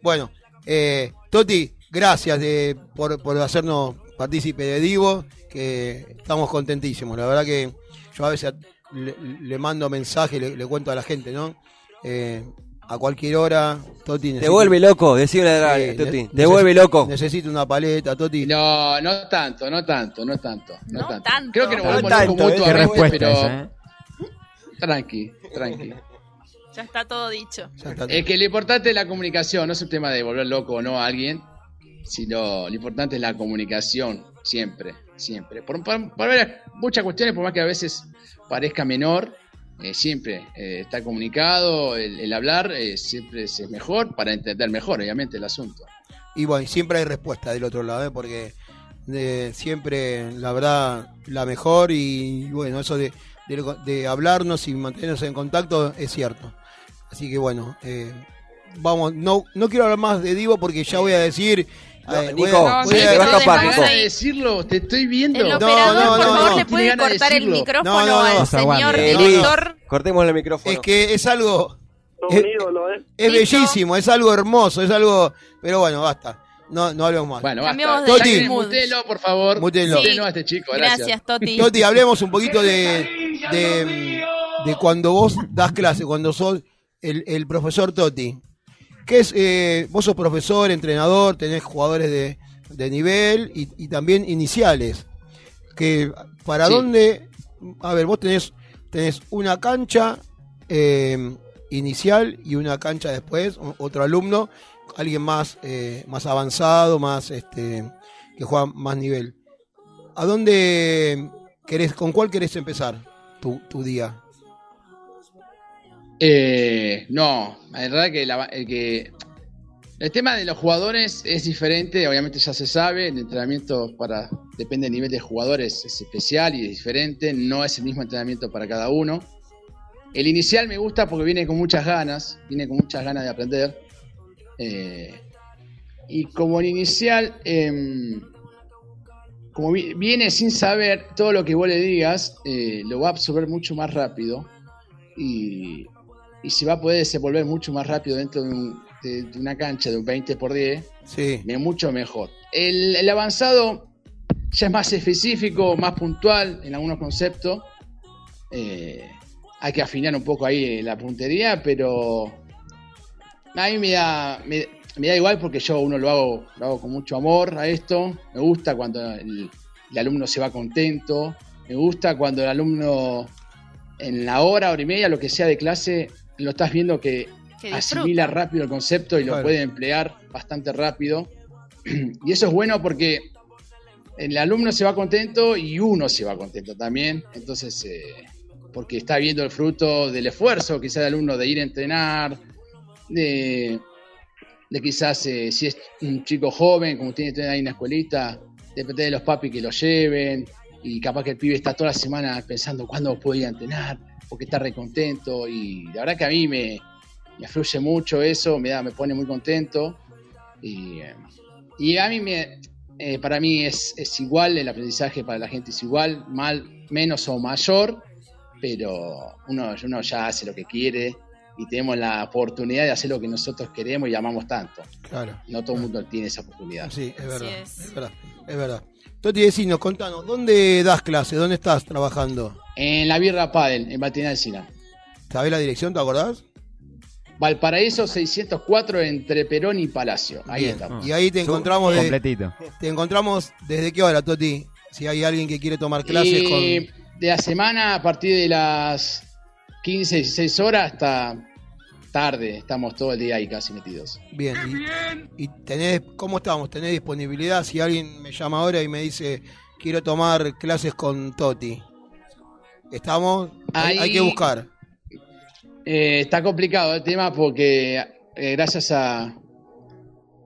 Bueno, eh, Toti, gracias de, por, por hacernos partícipe de Divo, que estamos contentísimos. La verdad que yo a veces le, mando mensajes, le, le, cuento a la gente, ¿no? Eh, a cualquier hora, Toti. Te vuelve loco, decirle a Toti. Te vuelve loco. Necesito una paleta, Toti. No, no tanto, no tanto, no tanto. No, tanto. Creo que nos volvemos no locos mutuamente, pero. ¿eh? Tranqui, tranqui. Ya está todo dicho. Es que lo importante es la comunicación, no es un tema de volver loco o no a alguien, sino lo importante es la comunicación, siempre, siempre. Por, por, por muchas cuestiones, por más que a veces parezca menor, eh, siempre eh, está comunicado, el, hablar eh, siempre es mejor para entender mejor, obviamente, el asunto. Y bueno, siempre hay respuesta del otro lado, porque siempre, la verdad, la mejor y bueno, eso de, de, hablarnos y mantenernos en contacto es cierto. Así que bueno, vamos, no, no quiero hablar más de Divo porque ya voy a decir Nico, va a escapar, Nico. decirlo, te estoy viendo. El operador, por favor, le puede cortar el micrófono al señor director. Cortemos el micrófono. Es que es algo. Es, es bellísimo, es algo hermoso, es algo. Pero bueno, basta. No, no hablemos más. Bueno, basta. Toti, mutelo, por favor. Mutelo. Sí. a este chico, gracias. Gracias, Toti. Toti, hablemos un poquito de, de, de cuando vos das clase, cuando sos el, el profesor Toti. ¿Qué es, eh, vos sos profesor, entrenador, tenés jugadores de, de nivel y, y, también iniciales. Que, ¿Para sí. dónde? A ver, vos tenés, tenés una cancha eh, inicial y una cancha después, otro alumno, alguien más, eh, más avanzado, más este, que juega más nivel. ¿A dónde querés, con cuál querés empezar tu, tu día? Eh, no, la verdad que, la, el que el tema de los jugadores es diferente, obviamente ya se sabe, el entrenamiento para depende del nivel de jugadores es especial y es diferente, no es el mismo entrenamiento para cada uno. El inicial me gusta porque viene con muchas ganas, viene con muchas ganas de aprender. Eh, y como el inicial, eh, como viene sin saber todo lo que vos le digas, eh, lo va a absorber mucho más rápido y, y, se va a poder desenvolver mucho más rápido dentro de, un, de, de una cancha de un 20 por 10. Sí. Es mucho mejor. El, el, avanzado ya es más específico, más puntual en algunos conceptos. Eh, hay que afinar un poco ahí la puntería, pero a mí me da, me, me, da igual porque yo uno lo hago, lo hago con mucho amor a esto. Me gusta cuando el, el, alumno se va contento. Me gusta cuando el alumno en la hora, hora y media, lo que sea de clase, lo estás viendo que, que asimila rápido el concepto y claro. lo puede emplear bastante rápido. [clears throat] Y eso es bueno porque el alumno se va contento y uno se va contento también. Entonces, eh, porque está viendo el fruto del esfuerzo, quizás el alumno de ir a entrenar, de, de quizás eh, si es un chico joven, como tiene que tener ahí una escuelita, depende de los papis que lo lleven, y capaz que el pibe está toda la semana pensando cuándo puedo ir a entrenar, porque está recontento, y la verdad que a mí me, me fluye mucho eso, me, da, me pone muy contento, y, y a mí me, eh, para mí es, es igual, el aprendizaje para la gente es igual, mal, menos o mayor, pero uno, uno ya hace lo que quiere, y tenemos la oportunidad de hacer lo que nosotros queremos y amamos tanto. Claro. No todo el mundo tiene esa oportunidad. Sí, es verdad. Es. es. verdad. Es verdad. Toti, decinos, contanos, ¿dónde das clase? ¿Dónde estás trabajando? En la Birra Padel, en Batina del Sina. ¿Sabés la dirección, te acordás? Valparaíso 604 entre Perón y Palacio. Ahí Bien. estamos. Y ahí te encontramos de, completito. Te encontramos desde qué hora, Toti? Si hay alguien que quiere tomar clases y con... De la semana a partir de las 15, 16 horas hasta tarde, estamos todo el día ahí casi metidos. Bien, y, y, tenés, ¿cómo estamos? ¿Tenés disponibilidad? Si alguien me llama ahora y me dice, quiero tomar clases con Toti, ¿estamos? Ahí, hay que buscar. Eh, está complicado el tema porque eh, gracias a,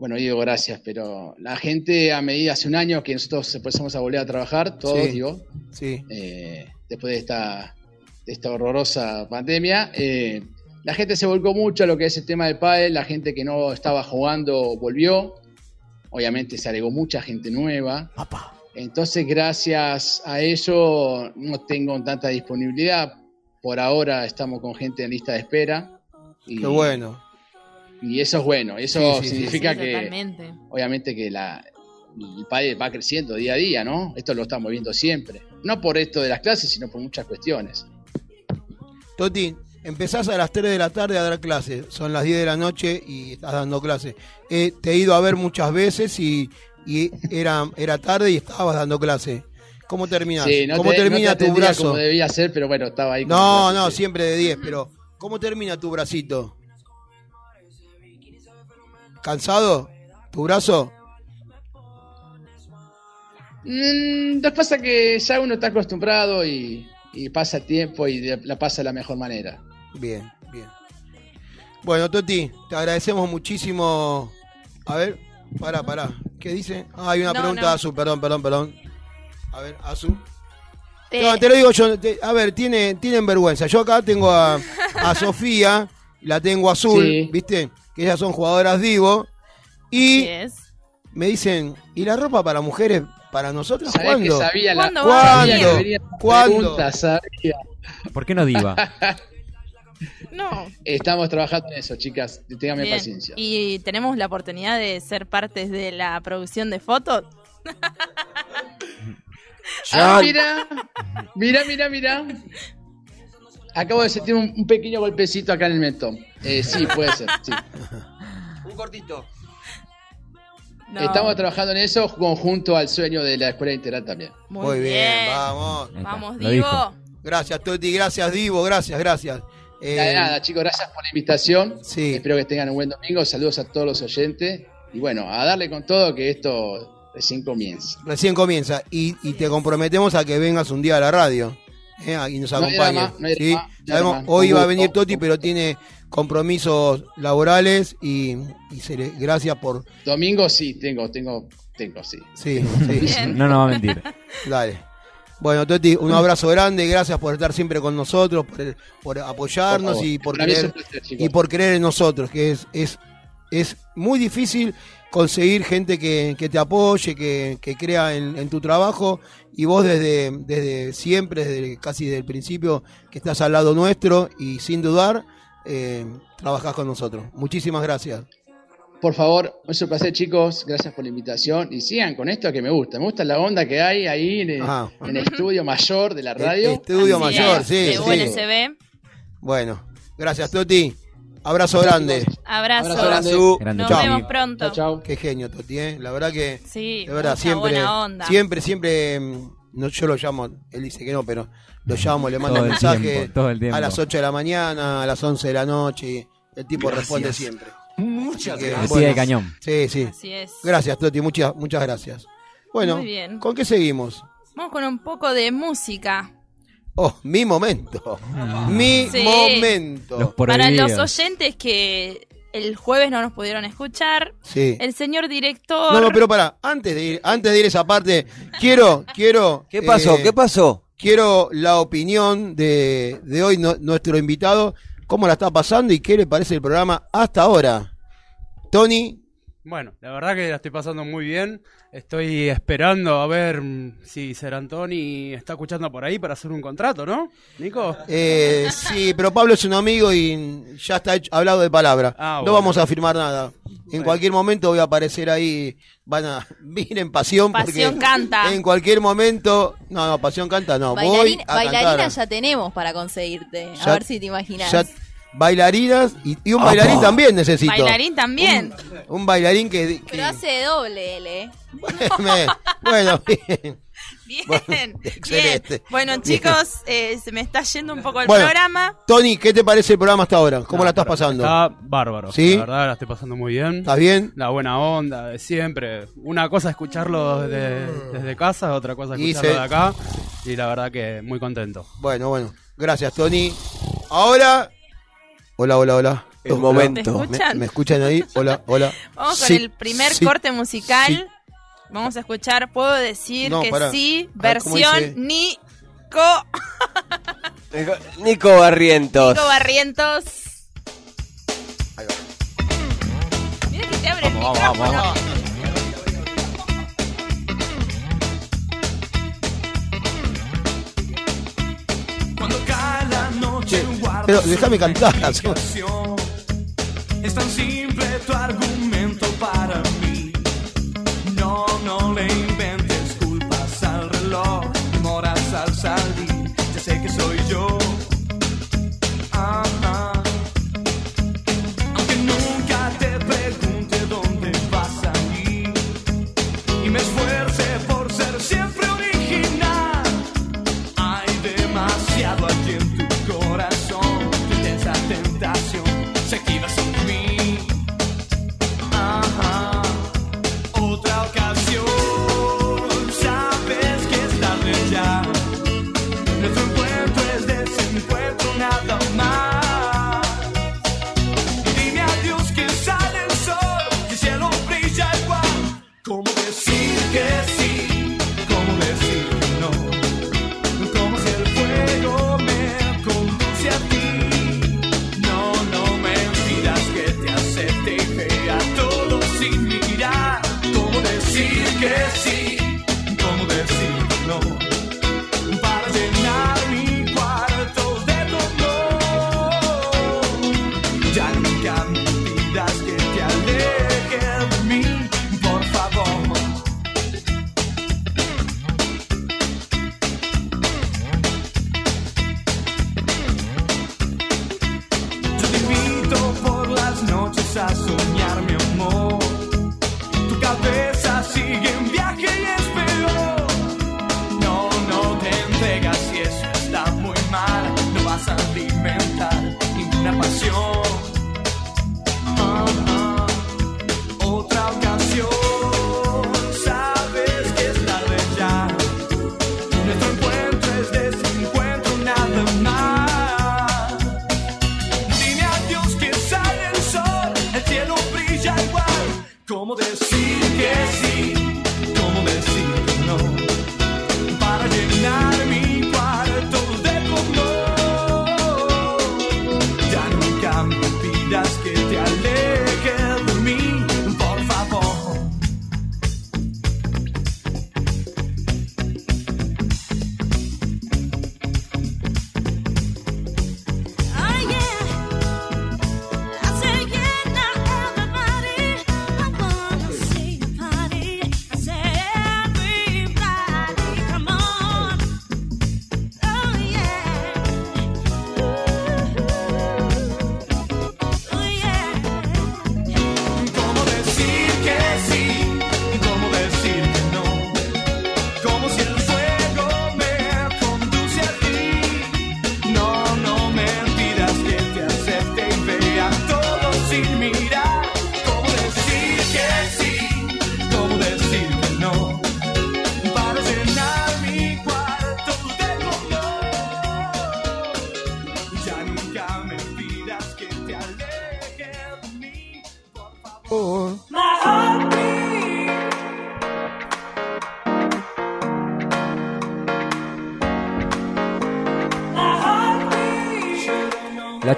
bueno, digo gracias, pero la gente a medida hace un año que nosotros empezamos a volver a trabajar, todos, sí, digo, sí. Eh, después de esta, de esta horrorosa pandemia, eh, la gente se volcó mucho a lo que es el tema del pádel, la gente que no estaba jugando volvió, obviamente se agregó mucha gente nueva. Papá. Entonces, gracias a ello, no tengo tanta disponibilidad. Por ahora estamos con gente en lista de espera. Y, Qué bueno. Y eso es bueno. Eso sí, sí, significa sí, que, totalmente. obviamente, que la, el pádel va creciendo día a día, ¿no? Esto lo estamos viendo siempre. No por esto de las clases, sino por muchas cuestiones. Toti, empezás a las 3 de la tarde a dar clases, son las 10 de la noche y estás dando clases. Eh, te he ido a ver muchas veces y, y era, era tarde y estabas dando clases. ¿Cómo terminas? Sí, no ¿Cómo te, termina no te tu brazo? Como debía ser, pero bueno, estaba ahí. No, no, siempre de 10, pero ¿cómo termina tu bracito? ¿Cansado? ¿Tu brazo? Mm, pasa que ya uno está acostumbrado y, y pasa tiempo y la pasa de la mejor manera. Bien, bien. Bueno, Toti, te agradecemos muchísimo. A ver, pará, pará. ¿Qué dice? Ah, hay una No, pregunta no. a Azu, perdón, perdón, perdón. A ver, Azu. Te- No, te lo digo yo. te- a ver, tiene, tienen vergüenza. Yo acá tengo a, a [laughs] Sofía, la tengo azul, Sí. ¿viste? Que ellas son jugadoras Divo. Y me dicen, ¿y la ropa para mujeres para nosotros cuándo? Que sabía la... ¿Cuándo? ¿Cuándo? ¿Por qué no diva? [laughs] no. Estamos trabajando en eso, chicas. Ténganme paciencia. ¿Y tenemos la oportunidad de ser partes de la producción de fotos? [laughs] ah, mira, mira, mira, mira. Acabo de sentir un, pequeño golpecito acá en el mentón. Eh, sí, puede ser, sí. Un cortito. Estamos trabajando en eso conjunto al sueño de la escuela integral también. Muy, bien. vamos. Vamos, Divo. Gracias, Toti, gracias, Divo, gracias, gracias. Eh, nada, chicos, gracias por la invitación. Sí. Espero que tengan un buen domingo. Saludos a todos los oyentes. Y bueno, a darle con todo que esto recién comienza. Recién comienza. Y, te comprometemos a que vengas un día a la radio. ¿eh? y nos acompañes. hoy va a venir Toti, pero tiene compromisos laborales y, gracias por... Domingo sí, tengo, tengo, tengo, sí. Sí, sí. no nos va a mentir. Dale. Bueno, Toti, un abrazo grande, gracias por estar siempre con nosotros, por, apoyarnos y por creer y por creer en nosotros, que es, es, es muy difícil conseguir gente que, te apoye, que, crea en, tu trabajo y vos desde, desde siempre, desde casi desde el principio que estás al lado nuestro y sin dudar eh, trabajás con nosotros. Muchísimas gracias. Por favor, es un placer, chicos. Gracias por la invitación. Y sigan con esto que me gusta. Me gusta la onda que hay ahí en el, estudio mayor de la radio. estudio mayor, sí. De Bueno, gracias, Toti. Abrazo grande. Abrazo. Abrazo Nos vemos pronto. Chao, Qué genio, Toti, ¿eh? La verdad que. Sí, verdad, siempre. Siempre, siempre. Mm, no, yo lo llamo, él dice que no, pero lo llamo, le mando mensaje a las 8 de la mañana, a las 11 de la noche. Y el tipo responde siempre. Muchas gracias. de cañón. Sí, sí. Así es. Gracias, Toti, muchas, muchas gracias. Bueno, ¿con qué seguimos? Vamos con un poco de música. Oh, mi momento. Mi momento. Para los oyentes que el jueves no nos pudieron escuchar, sí. el señor director. No, no, pero para, antes de ir, antes de ir esa parte, quiero, quiero. ¿Qué pasó? Eh, ¿Qué pasó? Quiero la opinión de, de hoy, nuestro invitado, cómo la está pasando y qué le parece el programa hasta ahora. Tony. Bueno, la verdad que la estoy pasando muy bien. Estoy esperando a ver si Ser Antoni está escuchando por ahí para hacer un contrato, ¿no? Nico. Eh, sí, pero Pablo es un amigo y ya está hablado de palabra. Ah, no vamos a firmar nada. En cualquier momento voy a aparecer ahí. Van a [laughs] en pasión. Pasión canta. En cualquier momento. No, no, pasión canta no. voy a bailarina ya tenemos para conseguirte. a ver si te imaginas bailarinas y, un bailarín también necesito. Bailarín también. Un, bailarín que, Pero hace doble él, ¿eh? [laughs] bueno, [laughs] bien. Bien, excelente. Bueno, chicos, eh, se me está yendo un poco el programa. Tony, ¿qué te parece el programa hasta ahora? ¿Cómo la estás pasando? Está bárbaro. ¿Sí? La verdad, la estoy pasando muy bien. ¿Estás bien? La buena onda de siempre. Una cosa escucharlo desde, desde casa, otra cosa escucharlo de acá. Y la verdad que muy contento. Bueno, bueno. Gracias, Tony. Ahora Hola, hola, hola. Un momento. ¿Me escuchan? ahí? Hola, hola. Vamos con el primer corte musical. Vamos a escuchar, puedo decir que sí, versión Nico. Nico Barrientos. Nico Barrientos. Mira que te abre el micrófono. Pero déjame cantar. [laughs] esquecer.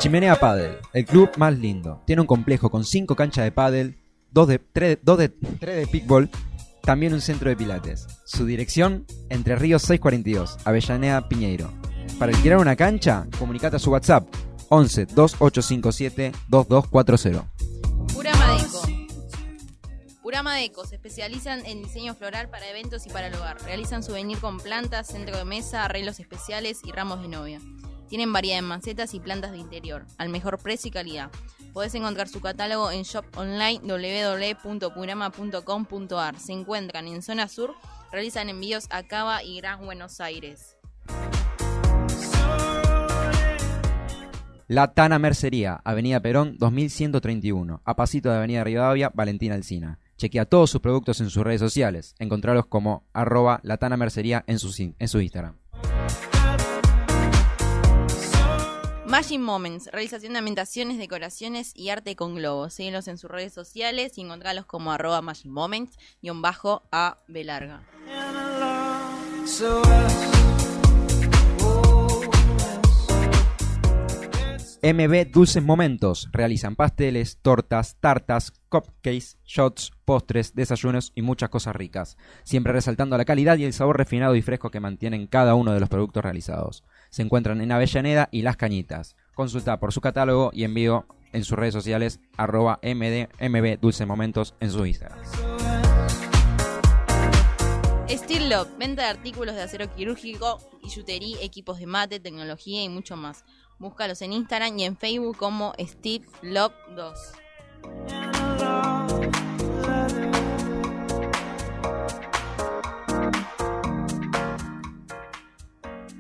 Chimenea Paddle, el club más lindo. Tiene un complejo con 5 canchas de paddle, 2 de, 3, de, pickball, también un centro de pilates. Su dirección, Entre Ríos 642, Avellaneda Piñeiro. Para alquilar una cancha, comunicate a su WhatsApp 11 2857 2240. Purama Deco. Purama Deco se especializan en diseño floral para eventos y para el hogar. Realizan souvenir con plantas, centro de mesa, arreglos especiales y ramos de novia. Tienen variedad en macetas y plantas de interior, al mejor precio y calidad. Podés encontrar su catálogo en shop online www.purama.com.ar. Se encuentran en zona sur, realizan envíos a Cava y Gran Buenos Aires. La Tana Mercería, Avenida Perón 2131, a pasito de Avenida Rivadavia, Valentina Alcina. Chequea todos sus productos en sus redes sociales. Encontralos como arroba La Tana Mercería en en su Instagram. Magic Moments, realización de ambientaciones, decoraciones y arte con globos. Síguenos en sus redes sociales y encontralos como arroba Magic Moments y un bajo a B larga. MB Dulces Momentos. Realizan pasteles, tortas, tartas, cupcakes, shots, postres, desayunos y muchas cosas ricas. Siempre resaltando la calidad y el sabor refinado y fresco que mantienen cada uno de los productos realizados. Se encuentran en Avellaneda y Las Cañitas. Consulta por su catálogo y envío en sus redes sociales arroba MD, MB Dulces Momentos en su Instagram. Steel Love, venta de artículos de acero quirúrgico, billutería, equipos de mate, tecnología y mucho más. Búscalos en Instagram y en Facebook como Steve Love 2.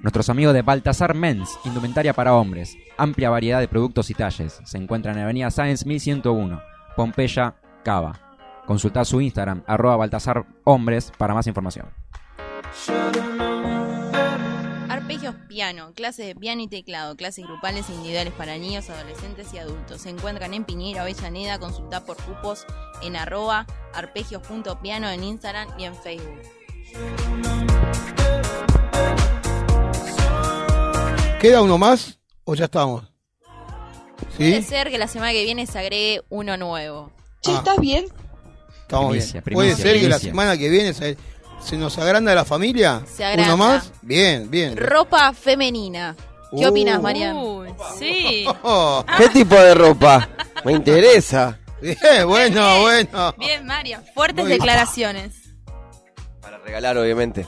Nuestros amigos de Baltasar Men's, indumentaria para hombres. Amplia variedad de productos y talles. Se encuentran en Avenida Sáenz 1101, Pompeya, Cava. Consulta su Instagram, arroba Baltasar Hombres, para más información. Arpegios Piano, clases de piano y teclado, clases grupales e individuales para niños, adolescentes y adultos. Se encuentran en Piñera, Avellaneda, consulta por cupos en arroba arpegios.piano en Instagram y en Facebook. ¿Queda uno más o ya estamos? Puede ser que la semana que viene se agregue uno nuevo. Che, ¿estás bien? Estamos Primicia, bien. primicia, Puede ser que la semana que viene se, se nos agranda la familia. Se agranda. ¿Uno más? Bien, bien. Ropa femenina. ¿Qué Uh. opinas, Marian? Uy, sí. Oh, [laughs] [laughs] ¿Qué tipo de ropa? Me interesa. bien, bueno, bueno. Bien, Marian. Fuertes Muy bien. declaraciones. Para regalar, obviamente.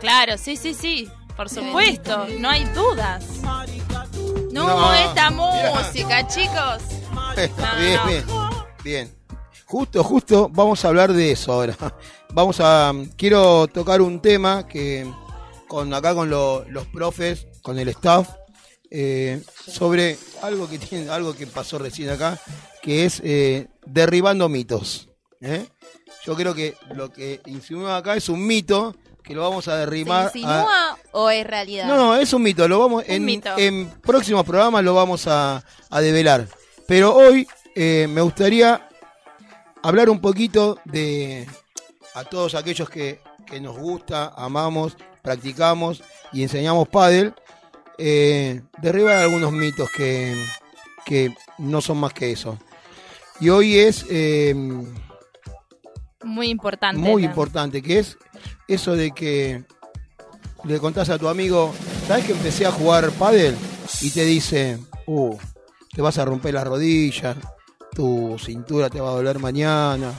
Claro, sí, sí, sí. Por supuesto, no hay dudas. No, No. esta música, chicos. No, bien, no. bien. Bien. Justo, justo, vamos a hablar de eso ahora. [laughs] Vamos a. Quiero tocar un tema que. Con acá con lo- los profes, con el staff. eh, sobre algo que tiene, algo que pasó recién acá, que es eh, derribando mitos. ¿eh? Yo creo que lo que insinúa acá es un mito que lo vamos a ¿Se derribar. a- insinúa o es realidad? no, no, es un mito. Lo vamos Un en, mito. en próximos programas lo vamos a, a develar. Pero hoy eh, me gustaría hablar un poquito de a todos aquellos que, que nos gusta, amamos, practicamos y enseñamos pádel, eh, derribar algunos mitos que, que no son más que eso. Y hoy es eh, Muy importante. muy importante, que es eso de que le contás a tu amigo, ¿sabes que empecé a jugar pádel? Y te dice, uh, te vas a romper las rodillas, tu cintura te va a doler mañana,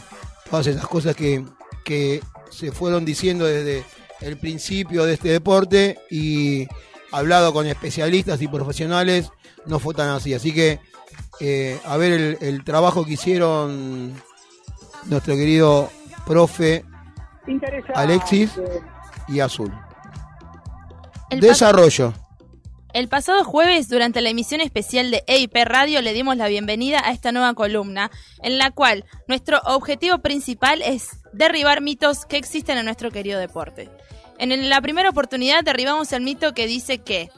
todas esas cosas que, que se fueron diciendo desde el principio de este deporte y hablado con especialistas y profesionales, no fue tan así. Así que eh, a ver el, el trabajo que hicieron nuestro querido profe Alexis y Azul. El Desarrollo. El pasado jueves, durante la emisión especial de EIP Radio, le dimos la bienvenida a esta nueva columna, en la cual nuestro objetivo principal es derribar mitos que existen en nuestro querido deporte. En la primera oportunidad derribamos el mito que dice que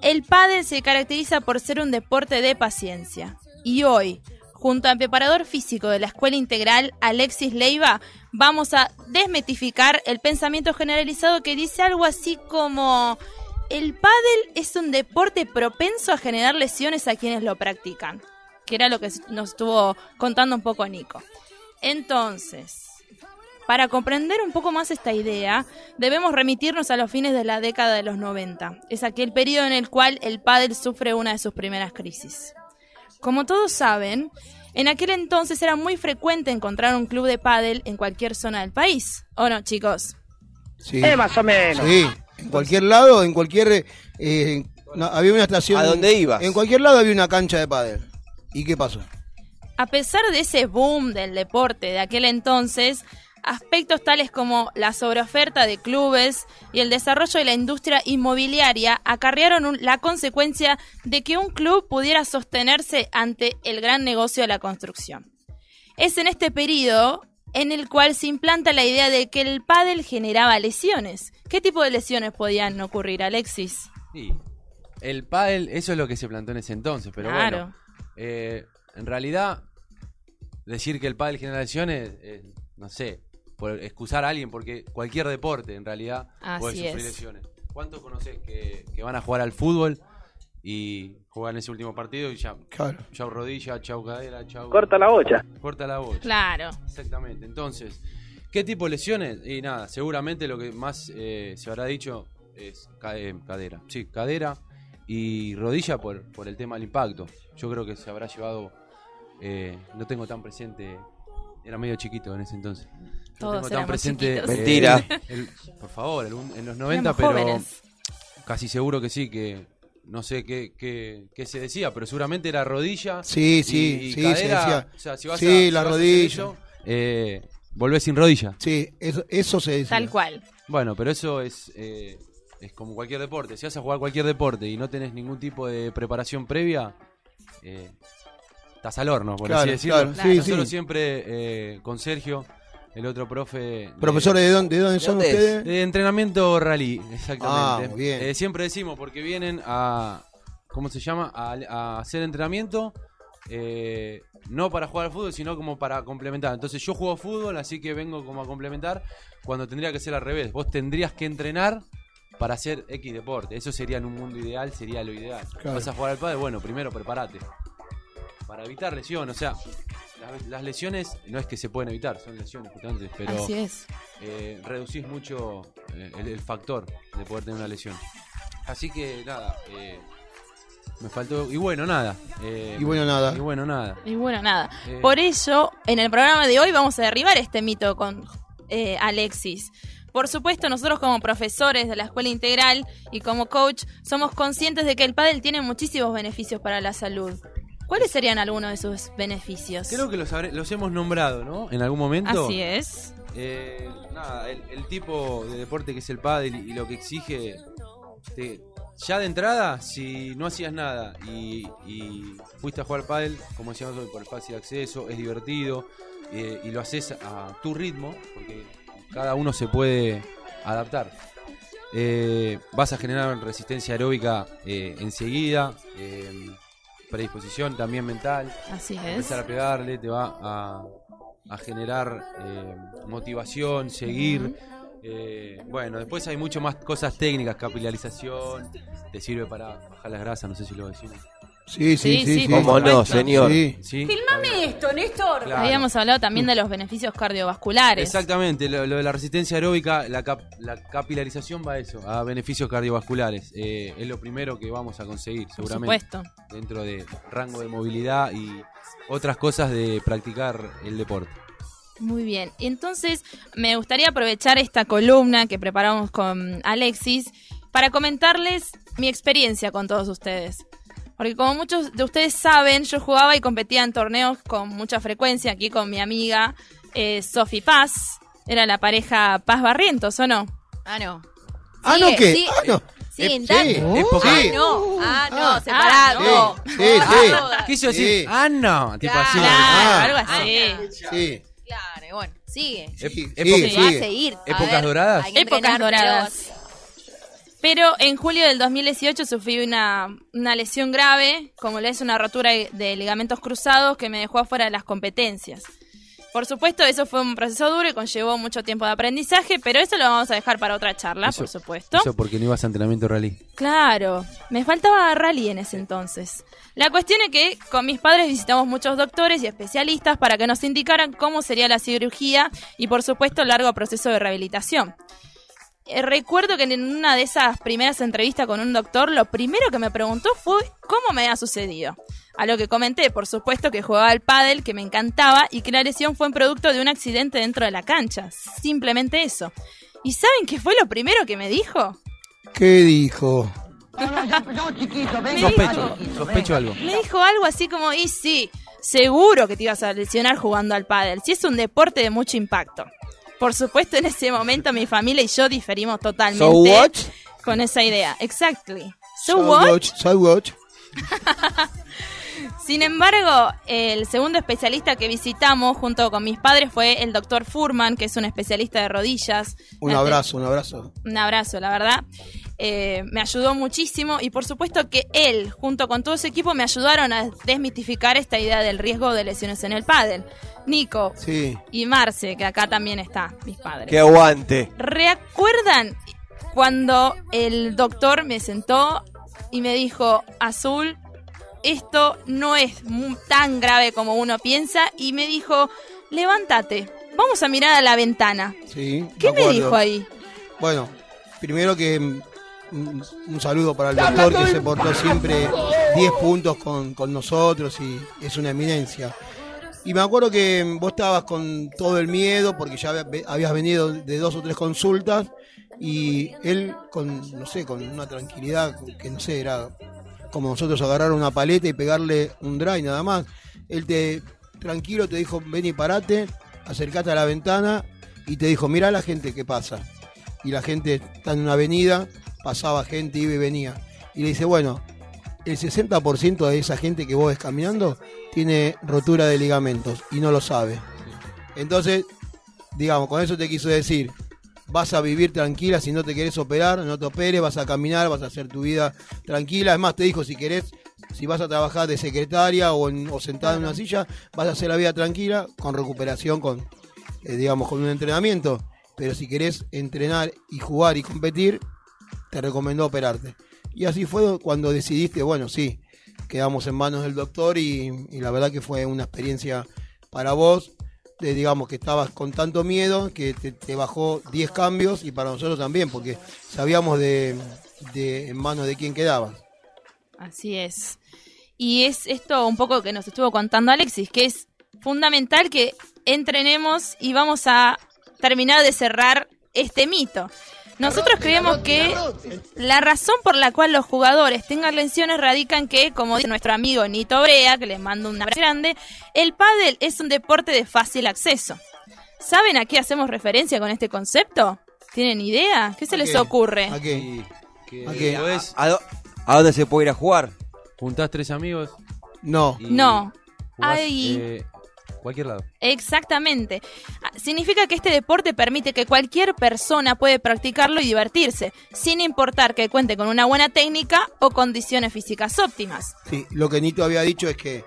el pádel se caracteriza por ser un deporte de paciencia. Y hoy, junto al preparador físico de la Escuela Integral, Alexis Leiva, vamos a desmitificar el pensamiento generalizado que dice algo así como el pádel es un deporte propenso a generar lesiones a quienes lo practican, que era lo que nos estuvo contando un poco Nico. Entonces, para comprender un poco más esta idea, debemos remitirnos a los fines de la década de los 90. Es aquel periodo en el cual el pádel sufre una de sus primeras crisis. Como todos saben, en aquel entonces era muy frecuente encontrar un club de pádel en cualquier zona del país. ¿O no, chicos? Sí. Eh, más o menos. Sí, en cualquier lado, en cualquier... eh, no, había una estación... ¿A dónde ibas? En cualquier lado había una cancha de pádel. ¿Y qué pasó? A pesar de ese boom del deporte de aquel entonces, aspectos tales como la sobreoferta de clubes y el desarrollo de la industria inmobiliaria acarrearon un- la consecuencia de que un club pudiera sostenerse ante el gran negocio de la construcción. Es en este periodo en el cual se implanta la idea de que el pádel generaba lesiones. ¿Qué tipo de lesiones podían ocurrir, Alexis? Sí. El pádel, eso es lo que se plantó en ese entonces, pero Claro. bueno. eh, en realidad, decir que el pádel genera lesiones, eh, no sé, por excusar a alguien, porque cualquier deporte en realidad puede sufrir es. lesiones. ¿Cuántos conoces que, que van a jugar al fútbol y juegan ese último partido y ya, Claro. chau rodilla, chau cadera, chau... Corta la bocha. Corta la bocha. Claro. Exactamente. Entonces, ¿qué tipo de lesiones? Y nada, seguramente lo que más eh, se habrá dicho es eh, cadera. Sí, cadera y rodilla por, por el tema del impacto. Yo creo que se habrá llevado. eh, no tengo tan presente. Era medio chiquito en ese entonces. Todos tengo tan éramos presente. chiquitos. eh, Mentira. [laughs] el- por favor, el en los 90, Éramos pero jóvenes. casi seguro que sí, que no sé qué, qué, qué se decía, pero seguramente era rodilla. Sí, y- sí, y sí, se decía. O sea, si vas Sí, a, si la hacer rodilla. eso, eh, volvés sin rodilla. Sí, eso, eso se decía. Tal cual. Bueno, pero eso es, eh, es como cualquier deporte. Si vas a jugar cualquier deporte y no tenés ningún tipo de preparación previa, eh, estás al horno, por Claro, así decirlo. claro, sí, Nosotros sí. siempre eh, con Sergio, el otro profe... de- Profesores, ¿de dónde, de dónde son dónde ustedes? de entrenamiento rally, exactamente. Ah, muy bien. Eh, siempre decimos, porque vienen a. ¿Cómo se llama? A, a hacer entrenamiento. eh, no para jugar al fútbol, sino como para complementar. Entonces yo juego fútbol, así que vengo como a complementar. Cuando tendría que ser al revés. Vos tendrías que entrenar para hacer X deporte. Eso sería en un mundo ideal, sería lo ideal. Claro. Vas a jugar al padre, bueno, primero prepárate. Para evitar lesión, o sea. Las, las lesiones no es que se pueden evitar, son lesiones justamente, pero Así es. eh, reducís mucho eh, el, el factor de poder tener una lesión. Así que nada, eh, me faltó. Y bueno, nada. eh, Y bueno, nada. Y bueno, nada. Y bueno, nada. Eh. Por ello, en el programa de hoy vamos a derribar este mito con eh, Alexis. Por supuesto, nosotros como profesores de la escuela integral y como coach somos conscientes de que el pádel tiene muchísimos beneficios para la salud. ¿Cuáles serían algunos de sus beneficios? Creo que los, habré- los hemos nombrado, ¿no? En algún momento. Así es. Eh, nada, el, el tipo de deporte que es el pádel y, y lo que exige. te- ya de entrada, si no hacías nada y, y fuiste a jugar pádel, como decíamos hoy, por el fácil acceso, es divertido eh, y lo haces a tu ritmo, porque cada uno se puede adaptar. Eh, vas a generar resistencia aeróbica eh, enseguida, predisposición también mental. Así es. Empezar a pegarle, te va a, a generar eh, motivación, seguir. Eh, bueno, después hay mucho más cosas técnicas, capilarización, te sirve para bajar las grasas, no sé si lo decimos. Sí, sí, sí. sí, ¿Cómo por no, señor? Sí. Sí, Filmame esto, Néstor. Claro. Habíamos hablado también de los beneficios cardiovasculares. Exactamente, lo, lo de la resistencia aeróbica, la, cap- la capilarización va a eso, a beneficios cardiovasculares. Eh, es lo primero que vamos a conseguir, seguramente. supuesto. Dentro de rango de movilidad y otras cosas de practicar el deporte. Muy bien. Entonces, me gustaría aprovechar esta columna que preparamos con Alexis para comentarles mi experiencia con todos ustedes. Porque como muchos de ustedes saben, yo jugaba y competía en torneos con mucha frecuencia aquí con mi amiga eh, Sofi Paz. Era la pareja Paz Barrientos, ¿o no? Ah, no. Ah, ¿no qué? sigue. Ah, no. Siguen Eh, sí. Es porque- Ah, no. Ah, no, Ah, separado. Sí, sí, sí. ¿Qué hizo decir? Sí. Ah, no. Tipo así. Claro, Ah, algo ah, así. Sí. Claro, bueno, sigue. Sí, Ep- sigue, época- Se va a sigue. seguir. A ¿Épocas ver, doradas? Épocas doradas. Pero en julio del 2018 sufrí una, una lesión grave, como le es una rotura de ligamentos cruzados que me dejó afuera de las competencias. Por supuesto, eso fue un proceso duro y conllevó mucho tiempo de aprendizaje, pero eso lo vamos a dejar para otra charla, Eso- por supuesto. Eso porque no ibas a entrenamiento rally. Claro, me faltaba rally en ese entonces. La cuestión es que con mis padres visitamos muchos doctores y especialistas para que nos indicaran cómo sería la cirugía y por supuesto el largo proceso de rehabilitación. Eh, recuerdo que en una de esas primeras entrevistas con un doctor, lo primero que me preguntó fue cómo me había sucedido. A lo que comenté, por supuesto, que jugaba al pádel, que me encantaba y que la lesión fue un producto de un accidente dentro de la cancha. Simplemente eso. ¿Y saben qué fue lo primero que me dijo? ¿Qué dijo? Me Sospecho, dijo- sospecho algo. Me dijo algo así como, y sí, seguro que te ibas a lesionar jugando al pádel, si es un deporte de mucho impacto. Por supuesto, en ese momento mi familia y yo diferimos totalmente So what? con esa idea. Exactly. So, So what? watch, so watch. [laughs] Sin embargo, el segundo especialista que visitamos junto con mis padres fue el doctor Furman, que es un especialista de rodillas. Un Una- abrazo, un abrazo. un abrazo, la verdad. Eh, me ayudó muchísimo y por supuesto que él, junto con todo su equipo, me ayudaron a desmitificar esta idea del riesgo de lesiones en el pádel. Nico Sí. y Marce, que acá también está, mis padres. Que aguante. ¿Recuerdan cuando el doctor me sentó y me dijo, Azul, esto no es tan grave como uno piensa? Y me dijo, levántate, vamos a mirar a la ventana. Sí. ¿Qué me dijo ahí? Bueno, primero que un, un saludo para el doctor que se portó siempre 10 puntos con, con nosotros y es una eminencia. Y me acuerdo que vos estabas con todo el miedo porque ya había- habías venido de dos o tres consultas y él con, no sé, con una tranquilidad que no sé, era como nosotros agarrar una paleta y pegarle un dry nada más. Él te, tranquilo, te dijo, ven y parate, acercate a la ventana y te dijo, mira la gente que pasa y la gente está en una avenida, pasaba gente, iba y venía. Y le dice, bueno, el 60% de esa gente que vos ves caminando tiene rotura de ligamentos y no lo sabe. Entonces, digamos, con eso te quiso decir, vas a vivir tranquila si no te querés operar, no te operes, vas a caminar, vas a hacer tu vida tranquila. Además, te dijo, si querés, si vas a trabajar de secretaria o, en- sentada en una silla, vas a hacer la vida tranquila, con recuperación, con, eh, digamos, con un entrenamiento. Pero si querés entrenar y jugar y competir, te recomendó operarte. Y así fue cuando decidiste, bueno, sí, quedamos en manos del doctor y, y la verdad que fue una experiencia para vos, de, digamos que estabas con tanto miedo que te, bajó 10 cambios y para nosotros también, porque sabíamos de, de en manos de quién quedabas. Así es. Y es esto un poco que nos estuvo contando Alexis, que es fundamental que entrenemos y vamos a terminar de cerrar este mito. Nosotros creemos que la razón por la cual los jugadores tengan lesiones radica en que, como dice nuestro amigo Nito Brea, que les mando un abrazo grande, el pádel es un deporte de fácil acceso. ¿Saben a qué hacemos referencia con este concepto? ¿Tienen idea? ¿Qué se les ocurre? ¿A qué? Que ¿A qué? podés- ¿A, do- a dónde se puede ir a jugar? juntás tres amigos No. No. jugás, Ahí. eh, cualquier lado. Exactamente. Ah, Significa que este deporte permite que cualquier persona puede practicarlo y divertirse, sin importar que cuente con una buena técnica o condiciones físicas óptimas. Sí, lo que Nito había dicho es que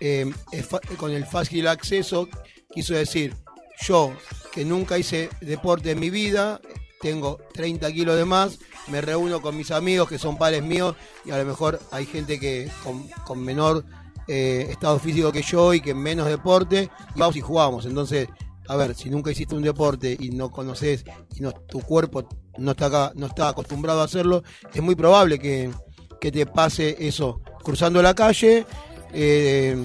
eh, con el fácil acceso quiso decir, yo que nunca hice deporte en mi vida, tengo 30 kilos de más, me reúno con mis amigos que son padres míos y a lo mejor hay gente que con, con menor eh, estado físico que yo y que menos deporte, y vamos y jugamos. Entonces, a ver, si nunca hiciste un deporte y no conoces y no, tu cuerpo no está, acá- no está acostumbrado a hacerlo, es muy probable que, que te pase eso, cruzando la calle, eh,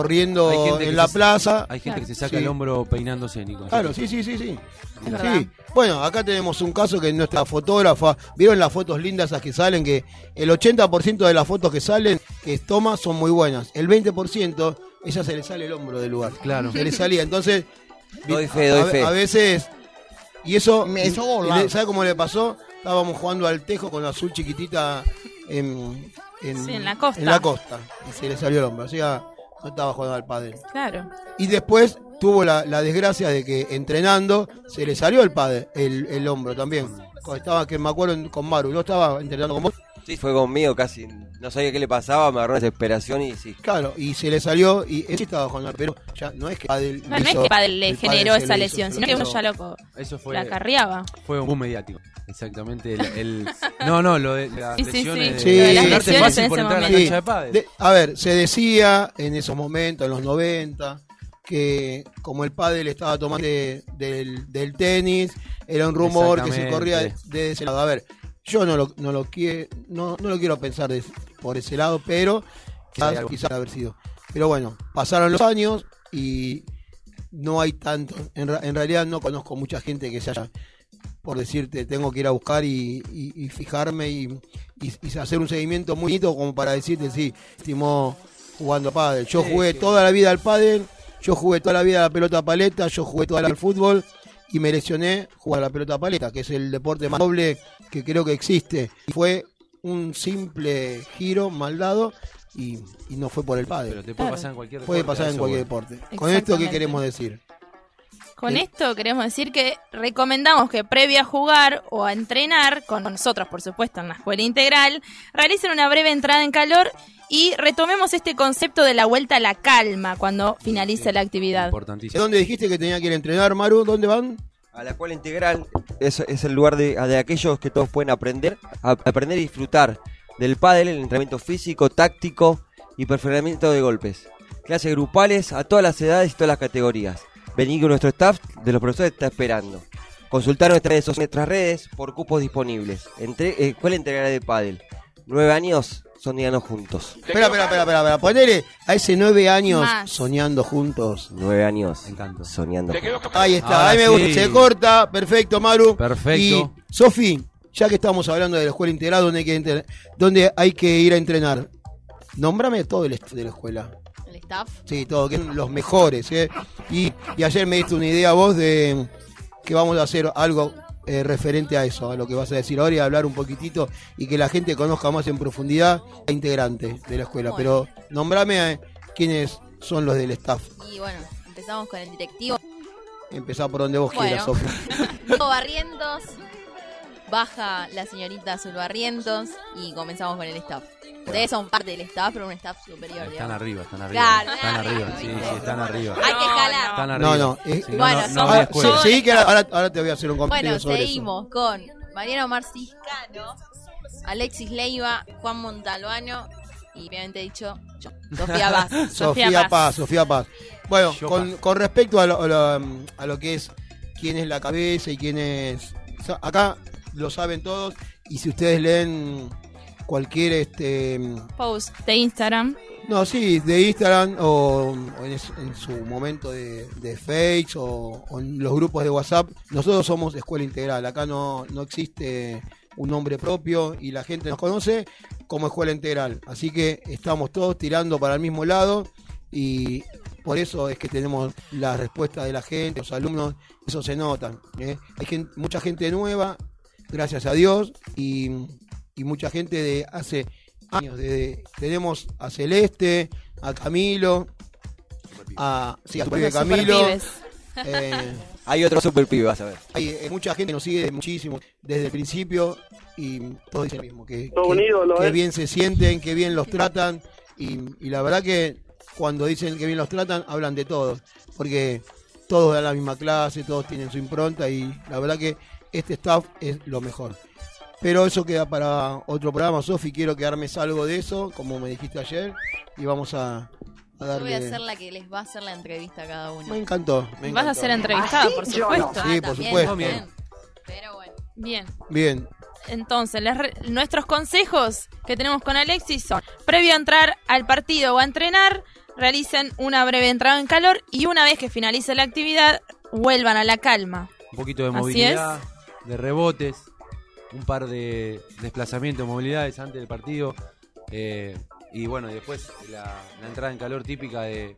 corriendo en la se- plaza. Hay gente que se saca Sí. el hombro peinándose, Nico. Claro, sí, sí, sí, sí. Sí. Bueno, acá tenemos un caso que nuestra fotógrafa, ¿vieron las fotos lindas esas que salen? Que el 80% de las fotos que salen, que toma, son muy buenas. El 20%, ella se le sale el hombro del lugar. Claro. Se le salía. Entonces, Doy fe, doy a, fe. a veces, y eso, Me hizo volar. ¿sabe cómo le pasó? Estábamos jugando al tejo con azul chiquitita en, en, Sí, en la costa. en la costa. Y se le salió el hombro. O sea, no estaba jugando al padre. Claro. Y después tuvo la, la desgracia de que entrenando se le salió el padre, el, el hombro también. Cuando Estaba, que me acuerdo con Maru, yo estaba entrenando con vos. Sí, fue conmigo casi. No sabía qué le pasaba, me agarró una desesperación y sí. Claro, y se le salió, y él sí estaba jugando, pero ya no es que Padel No, no es hizo- que Padel le Padel generó esa hizo, lesión, sino que uno hizo. ya loco Eso fue, la carriaba. fue un boom mediático. Exactamente. El, el- [laughs] no, no, lo de las Sí, sí, sí. lesiones. Sí, de las Sacarte lesiones fácil en por ese entrar a la cancha de de- a ver, se decía en esos momentos, en los 90, que como el pádel estaba tomando de- del, del tenis, era un rumor que se corría de, de ese lado. A ver, yo no lo, no lo, quiero, no, no lo quiero pensar de- por ese lado, pero quizás, quizás haber sido. Pero bueno, pasaron los años y no hay tanto. En, en realidad no conozco mucha gente que se haya, por decirte, tengo que ir a buscar y, y- y fijarme y, y- hacer un seguimiento muy bonito como para decirte, sí, estimó jugando pádel. Yo jugué toda la vida al pádel, yo jugué toda la vida a la pelota paleta, yo jugué toda la vida al fútbol y me lesioné jugar a la pelota paleta, que es el deporte más noble que creo que existe. Y fue un simple giro mal dado y, y no fue por el pádel. Pero te puede Claro. pasar en cualquier Puede deporte, pasar en cualquier bueno. deporte. Con esto, ¿qué queremos decir? Con Eh. esto queremos decir que recomendamos que previo a jugar o a entrenar, con nosotros por supuesto en la escuela integral, realicen una breve entrada en calor y retomemos este concepto de la vuelta a la calma cuando finalice la actividad. ¿De Importantísimo. dónde dijiste que tenía que ir a entrenar, Maru? ¿Dónde van? A la escuela integral es, es el lugar de, de aquellos que todos pueden aprender, aprender y disfrutar del pádel, el entrenamiento físico, táctico y perfeccionamiento de golpes. Clases grupales a todas las edades y todas las categorías. Vení con nuestro staff de los profesores está esperando. Consultar nuestras redes, nuestras redes por cupos disponibles. Entre, eh, escuela integral de pádel. Nueve años soñando juntos. Espera, espera, espera, espera, espera. Ponele a ese nueve años Más. soñando juntos. Nueve años Encanto. soñando juntos. Ahí está, Ahora ahí me sí. gusta. Se corta, perfecto, Maru. Perfecto. Y, Sofi, ya que estamos hablando de la escuela integral, ¿dónde hay que, entre- dónde hay que ir a entrenar? Nómbrame todo el de la escuela. El staff. Sí, todo, que son los mejores. ¿eh? Y, y ayer me diste una idea vos de que vamos a hacer algo eh, referente a eso, a lo que vas a decir ahora y hablar un poquitito y que la gente conozca más en profundidad a integrante de la escuela. Bueno. Pero nombrame a quiénes son los del staff. Y bueno, empezamos con el directivo. Empezá por donde vos Bueno. quieras. [laughs] Nico Barrientos. Baja la señorita Azul Barrientos. Y comenzamos con el staff. Ustedes son parte del staff, pero un staff superior, Están digamos. arriba, están arriba. Claro, están arriba, arriba, sí, sí, están arriba. Hay que jalar. Están No, arriba. no, eh, Bueno, no, no somos- habría Ah, escuela. sí, sí, que ahora, ahora te voy a hacer un comentario Bueno, sobre seguimos con Mariano Marciscano, Alexis Leiva, Juan Montalbano y obviamente dicho yo, Sofía eso. [laughs] Sofía Paz, Sofía Paz. Bueno, con, con respecto a lo, a lo- a lo que es quién es la cabeza y quién es... o sea, acá lo saben todos y si ustedes leen cualquier este Post de Instagram. no sí de Instagram o, o en, es- en su momento de, de o, o en los grupos de WhatsApp nosotros somos escuela integral acá no, no existe un nombre propio y la gente nos conoce como escuela integral así que estamos todos tirando para el mismo lado y por eso es que tenemos la respuesta de la gente, los alumnos, eso se nota. ¿eh? Hay gen- mucha gente nueva, gracias a Dios, y, y mucha gente de hace años. desde- tenemos a Celeste, a Camilo, a, sí, a Camilo. superpibes. eh, Hay otro super pibe, vas a ver. hay eh, mucha gente que nos sigue muchísimo desde el principio y todos dicen lo mismo, que, Todo que- un ídolo, que bien se sienten, que bien los tratan y, y la verdad que cuando dicen que bien los tratan hablan de todos, porque todos dan la misma clase, todos tienen su impronta y la verdad que este staff es lo mejor. Pero eso queda para otro programa, Sofi, quiero que armes algo de eso, como me dijiste ayer, y vamos a, a Yo darle... voy a ser la que les va a hacer la entrevista a cada uno. Me encantó. Me Vas a encantó. ser entrevistada, por supuesto. Sí, por Ah, también, supuesto. también. Pero bueno. Bien. Bien. Entonces, les re- nuestros consejos que tenemos con Alexis son, previo a entrar al partido o a entrenar, realicen una breve entrada en calor y una vez que finalice la actividad, vuelvan a la calma. Un poquito de Así movilidad, de rebotes, un par de desplazamientos, movilidades antes del partido. eh, y bueno, y después la, la entrada en calor típica de,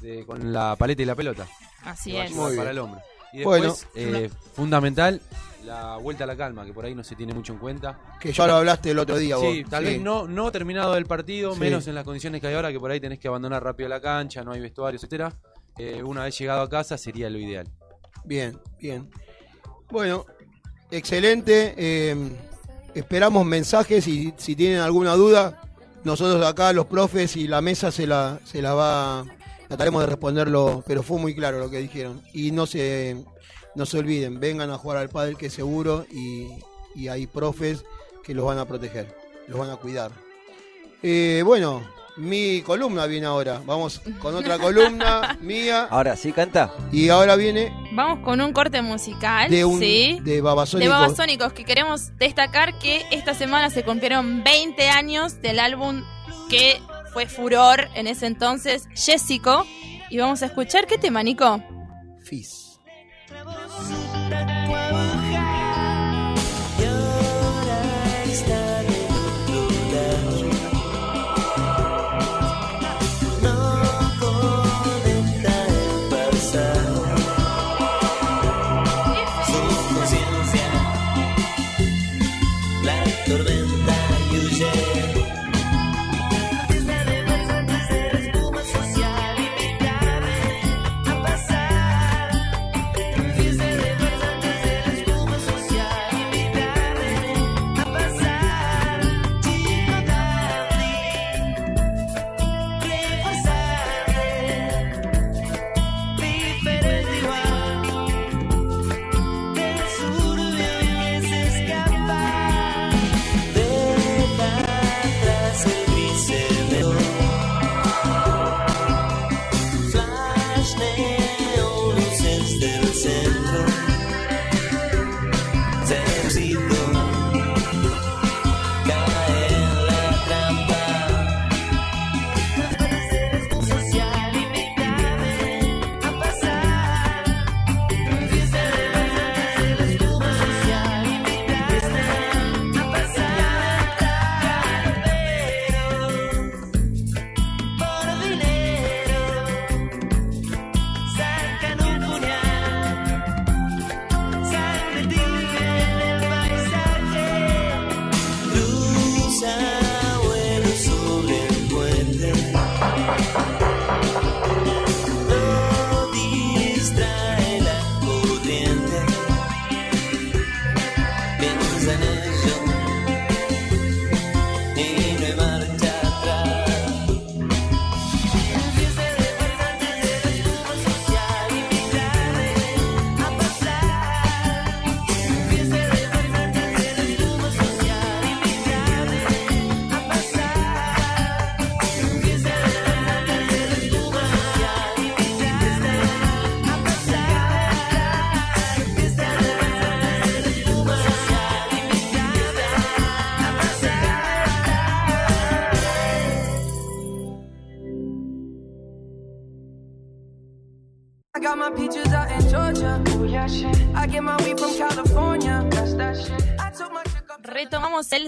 de- con la paleta y la pelota. Así es. Muy para bien. el hombro. Y Bueno, después, eh, fundamental, la vuelta a la calma, que por ahí no se tiene mucho en cuenta. Que ya lo hablaste el otro día vos. Sí, tal vez no, no terminado el partido, Sí. menos en las condiciones que hay ahora, que por ahí tenés que abandonar rápido la cancha, no hay vestuario, etcétera. Eh, una vez llegado a casa sería lo ideal. Bien, bien. Bueno, excelente. eh, esperamos mensajes y si tienen alguna duda, nosotros acá, los profes y la mesa se la, se la va. Trataremos de responderlo, pero fue muy claro lo que dijeron. Y no se, no se olviden, vengan a jugar al pádel que es seguro y, y hay profes que los van a proteger, los van a cuidar. Eh, bueno, mi columna viene ahora. Vamos con otra columna [laughs] mía. Ahora sí canta. Y ahora viene Vamos con un corte musical, de un ¿sí? de Babasónicos. De Babasónicos, que queremos destacar que esta semana se cumplieron 20 años del álbum que fue furor en ese entonces, Jessico. Y vamos a escuchar qué tema, Nico. Fizz.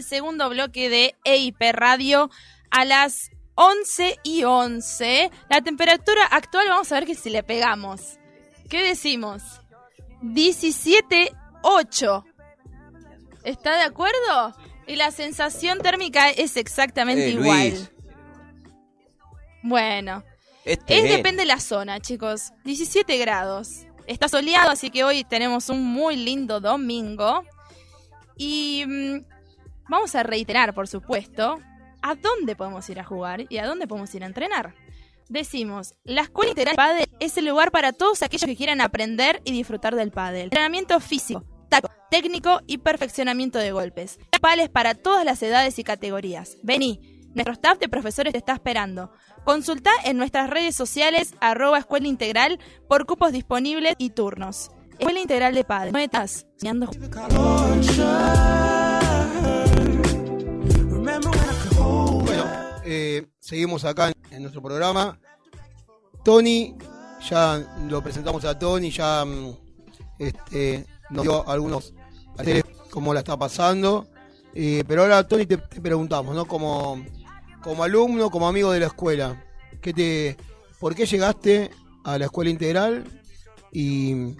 El segundo bloque de EIP Radio a las 11 y 11. La temperatura actual, vamos a ver que si le pegamos. ¿Qué decimos? 17.8. ¿Está de acuerdo? Y la sensación térmica es exactamente Eh, igual. Luis. Bueno, Este es es. depende de la zona, chicos. 17 grados. Está soleado, así que hoy tenemos un muy lindo domingo. Y mm, vamos a reiterar, por supuesto, a dónde podemos ir a jugar y a dónde podemos ir a entrenar. Decimos, la Escuela Integral de Pádel es el lugar para todos aquellos que quieran aprender y disfrutar del pádel. Entrenamiento físico, táctico, técnico y perfeccionamiento de golpes. Pádel para todas las edades y categorías. Vení, nuestro staff de profesores te está esperando. Consulta en nuestras redes sociales arroba Escuela Integral por cupos disponibles y turnos. Escuela Integral de Padre. ¿No estás eh, seguimos acá en, nuestro programa. Tony, ya lo presentamos a Tony, ya mm, este, nos dio algunos cómo la está pasando. Eh, pero ahora, Tony, te, preguntamos, ¿no? Como, como alumno, como amigo de la escuela, ¿qué te, ¿por qué llegaste a la escuela integral y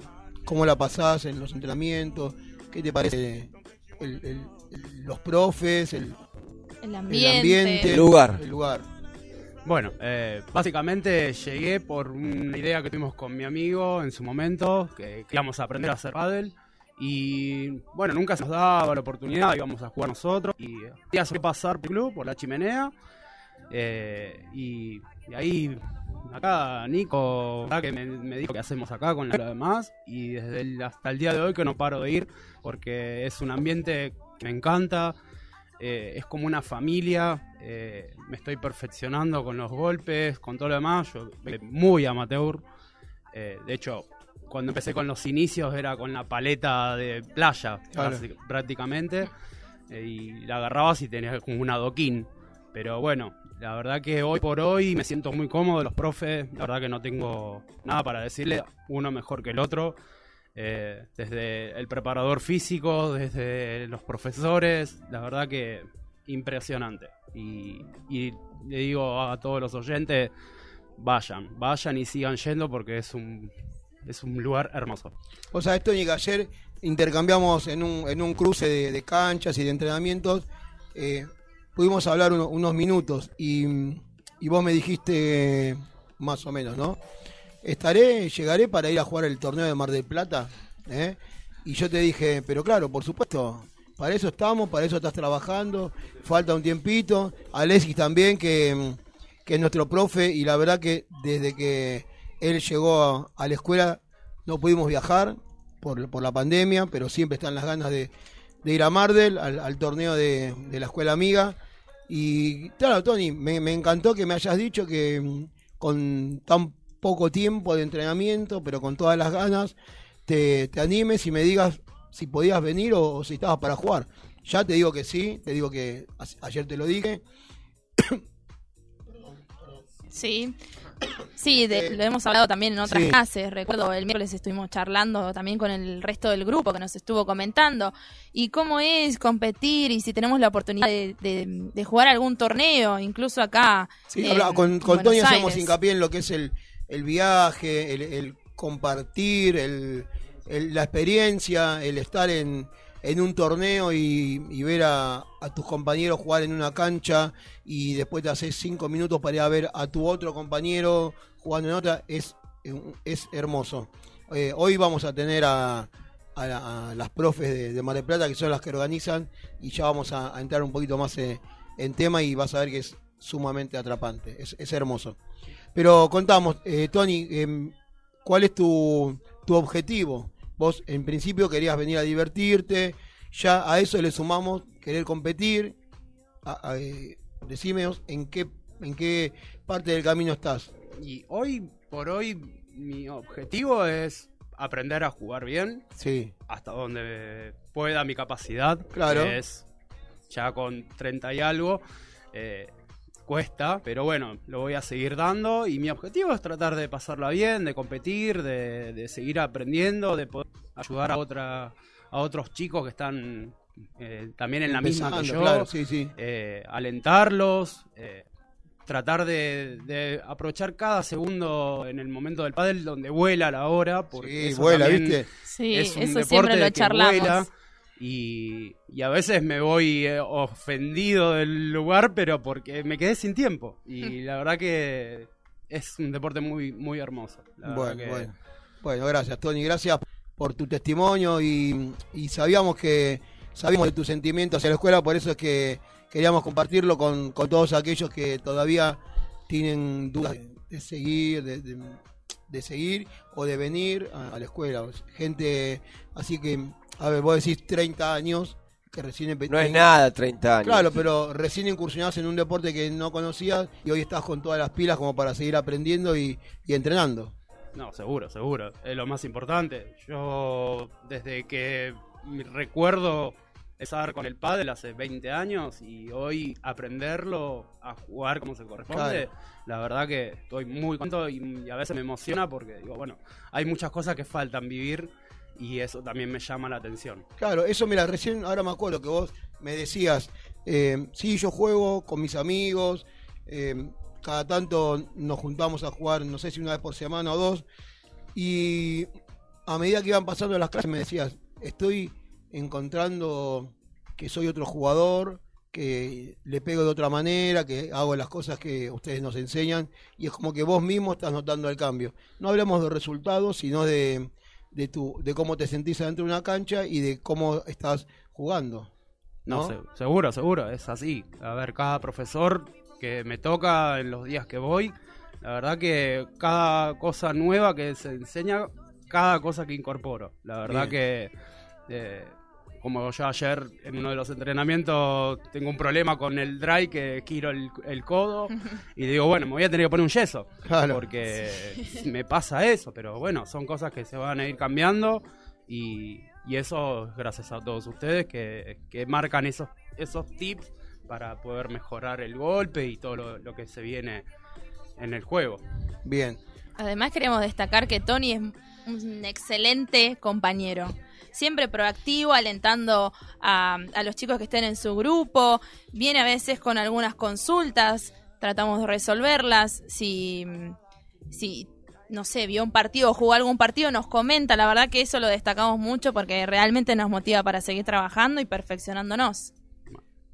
cómo la pasás en los entrenamientos? ¿Qué te parece los profes, el, El el ambiente. El lugar. el lugar. Bueno, eh, básicamente llegué por una idea que tuvimos con mi amigo en su momento, que queríamos aprender a hacer pádel. Y bueno, nunca se nos daba la oportunidad, íbamos a jugar nosotros. Y ya se pasar por el club, por la chimenea. eh, y, y ahí, acá Nico, ¿verdad? que me, me dijo que hacemos acá con lo demás. Y desde el- hasta el día de hoy que no paro de ir, porque es un ambiente que me encanta. Eh, es como una familia, eh, me estoy perfeccionando con los golpes, con todo lo demás, yo muy amateur, eh, de hecho cuando empecé con los inicios era con la paleta de playa Claro. prácticamente y la agarrabas y tenías como un adoquín, pero bueno, la verdad que hoy por hoy me siento muy cómodo, los profes, la verdad que no tengo nada para decirle, uno mejor que el otro. Eh, desde el preparador físico, desde los profesores, la verdad que impresionante. Y, le digo a todos los oyentes, vayan, vayan y sigan yendo porque es un, es un lugar hermoso. O sea, esto y ayer intercambiamos en un, en un cruce de, canchas y de entrenamientos, eh, pudimos hablar uno- unos minutos y, y vos me dijiste más o menos, ¿no? Estaré, llegaré para ir a jugar el torneo de Mar del Plata, ¿eh? Y yo te dije, pero claro, por supuesto, para eso estamos, para eso estás trabajando, falta un tiempito. Alexis también, que, que es nuestro profe, y la verdad que desde que él llegó a, la escuela no pudimos viajar por, por la pandemia, pero siempre están las ganas de, de ir a Mardel, al, al torneo de, de la escuela amiga. Y claro, Tony, me, me encantó que me hayas dicho que mm, con tan poco tiempo de entrenamiento, pero con todas las ganas, te, te animes y me digas si podías venir o, o si estabas para jugar. Ya te digo que sí, te digo que a- ayer te lo dije. Sí. Sí, de- lo hemos hablado también en otras sí. clases. Recuerdo el miércoles estuvimos charlando también con el resto del grupo que nos estuvo comentando. Y cómo es competir y si tenemos la oportunidad de, de- de jugar algún torneo, incluso acá. Sí, en- habla- con, con Tony hacemos hincapié en lo que es el, el viaje, el, compartir, el, la experiencia, el estar en, en un torneo y, ver a, tus compañeros jugar en una cancha y después te haces cinco minutos para ir a ver a tu otro compañero jugando en otra, es, es hermoso. Eh, hoy vamos a tener a, a la- a las profes de, de Mar del Plata, que son las que organizan, y ya vamos a, entrar un poquito más eh, en tema y vas a ver que es sumamente atrapante, es, es hermoso. Pero contamos, eh, Tony, em, ¿cuál es tu, tu objetivo? Vos en principio querías venir a divertirte, ya a eso le sumamos querer competir. A- a- eh, decimeos en qué, en qué parte del camino estás. Y hoy por hoy mi objetivo es aprender a jugar bien Sí, hasta donde pueda mi capacidad. Claro. que es ya con 30 y algo. eh, cuesta, pero bueno, lo voy a seguir dando y mi objetivo es tratar de pasarla bien, de competir, de, de seguir aprendiendo, de poder ayudar a otra a otros chicos que están eh, también en la misma que yo, claro, sí, sí. eh, alentarlos, eh, tratar de, de aprovechar cada segundo en el momento del pádel donde vuela la hora, porque Sí, eso vuela, ¿viste? Sí, es un eso deporte siempre lo que charlamos. vuela y, y a veces me voy eh, ofendido del lugar, pero porque me quedé sin tiempo. Y la verdad que es un deporte muy, muy hermoso. Bueno, que- bueno. Bueno, gracias, Tony. Gracias por tu testimonio y, y sabíamos que sabíamos de tus sentimientos hacia la escuela, por eso es que queríamos compartirlo con, con todos aquellos que todavía tienen dudas de, de seguir, de, de- de seguir o de venir a, a la escuela. Gente, así que, a ver, vos decís 30 años, que recién empe- No es nada 30 años. Claro, pero recién incursionás en un deporte que no conocías y hoy estás con todas las pilas como para seguir aprendiendo y, y entrenando. No, seguro, seguro. Es lo más importante. Yo, desde que recuerdo empezar con el pádel hace 20 años y hoy aprenderlo a jugar como se corresponde, Claro. la verdad que estoy muy contento y, y a veces me emociona porque digo, bueno, hay muchas cosas que faltan vivir y eso también me llama la atención. Claro, eso mira, recién ahora me acuerdo que vos me decías, eh, sí, yo juego con mis amigos, eh, cada tanto nos juntamos a jugar, no sé si una vez por semana o dos, y a medida que iban pasando las clases me decías, estoy encontrando que soy otro jugador, que le pego de otra manera, que hago las cosas que ustedes nos enseñan, y es como que vos mismo estás notando el cambio. No hablemos de resultados, sino de, de, tu, de cómo te sentís adentro de una cancha y de cómo estás jugando. No, ¿no? se- seguro, seguro, es así. A ver, cada profesor que me toca en los días que voy, la verdad que cada cosa nueva que se enseña, cada cosa que incorporo. La verdad Bien. que, eh, como yo ayer en uno de los entrenamientos tengo un problema con el dry que giro el, el codo [laughs] y digo, bueno, me voy a tener que poner un yeso. Claro. Porque me pasa eso, pero bueno, son cosas que se van a ir cambiando y, y eso es gracias a todos ustedes que, que marcan esos, esos tips para poder mejorar el golpe y todo lo, lo que se viene en el juego. Bien. Además queremos destacar que Tony es un excelente compañero. Siempre proactivo, alentando a, a los chicos que estén en su grupo. Viene a veces con algunas consultas, tratamos de resolverlas. Si, si no sé, vio un partido o jugó algún partido, nos comenta. La verdad que eso lo destacamos mucho porque realmente nos motiva para seguir trabajando y perfeccionándonos.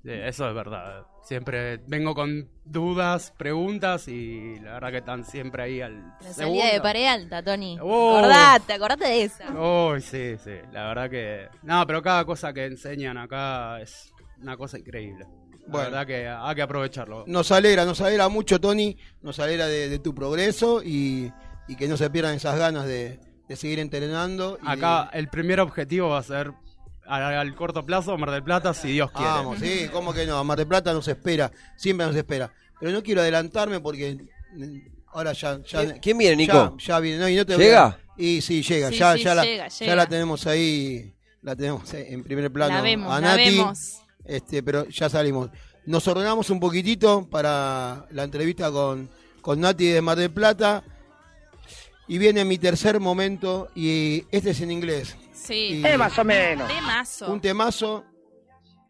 Sí, Eso es verdad. Siempre vengo con dudas, preguntas y la verdad que están siempre ahí al La segundo. salida de pared alta, Tony. Oh. Acordate, acordate de esa. Uy, sí, sí. La verdad que. No, pero cada cosa que enseñan acá es una cosa increíble. La Bueno. verdad que hay que aprovecharlo. Nos alegra, nos alegra mucho, Tony, nos alegra de, de tu progreso y, y que no se pierdan esas ganas de, de seguir entrenando. y de- Acá el primer objetivo va a ser al, al corto plazo Mar del Plata, si Dios quiere. Vamos, sí, ¿cómo que no? Mar del Plata nos espera, siempre nos espera. Pero no quiero adelantarme porque mm, ahora ya... ya ¿Quién- quién viene, Nico? Ya, ya viene, no, y no te ¿Llega? voy a- Y sí, llega, Sí, ya, sí, ya, la, llega, ya llega. la tenemos ahí, la tenemos en primer plano. La vemos, a la Nati, vemos. Este, pero ya salimos. Nos ordenamos un poquitito para la entrevista con, con Nati de Mar del Plata. Y viene mi tercer momento, y este es en inglés. Sí. Eh, más o menos. Temazo. Un temazo.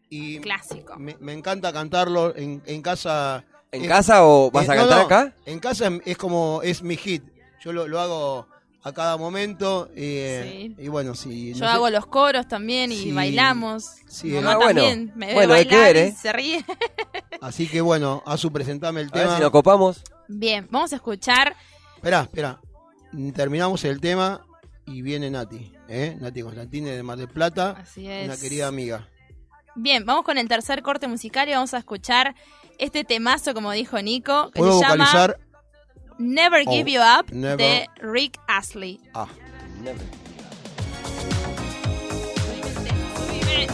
Y Clásico. me, me encanta cantarlo en, en casa. ¿En Es- casa o vas a eh, no, cantar no, acá? En casa es- es como, es mi hit. Yo lo, lo hago a cada momento. eh, Y bueno, si. Yo no sé- hago los coros también y Sí. bailamos. Sí, eh. mamá Ah, bueno. también me ve Bueno, hay que bailar ver, y ¿eh? se ríe. [laughs] Así que bueno, a su presentame el A ver tema. si nos copamos. Bien, vamos a escuchar. Esperá, espera. Terminamos el tema y viene Nati. ¿eh? Nati Constantine de Mar del Plata. Así Una es. querida amiga. Bien, vamos con el tercer corte musical y vamos a escuchar este temazo, como dijo Nico, que ¿Puedo se llama vocalizar? Never Oh, Give You Up never. de Rick Astley. Ah. We're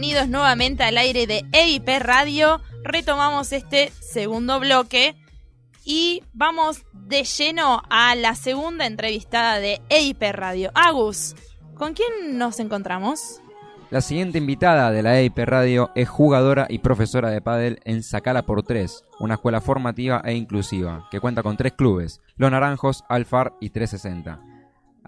Bienvenidos nuevamente al aire de EIP Radio. Retomamos este segundo bloque y vamos de lleno a la segunda entrevistada de EIP Radio. Agus, ¿con quién nos encontramos? La siguiente invitada de la EIP Radio es jugadora y profesora de pádel en Sacala por Tres, una escuela formativa e inclusiva que cuenta con tres clubes, Los Naranjos, Alfar y 360.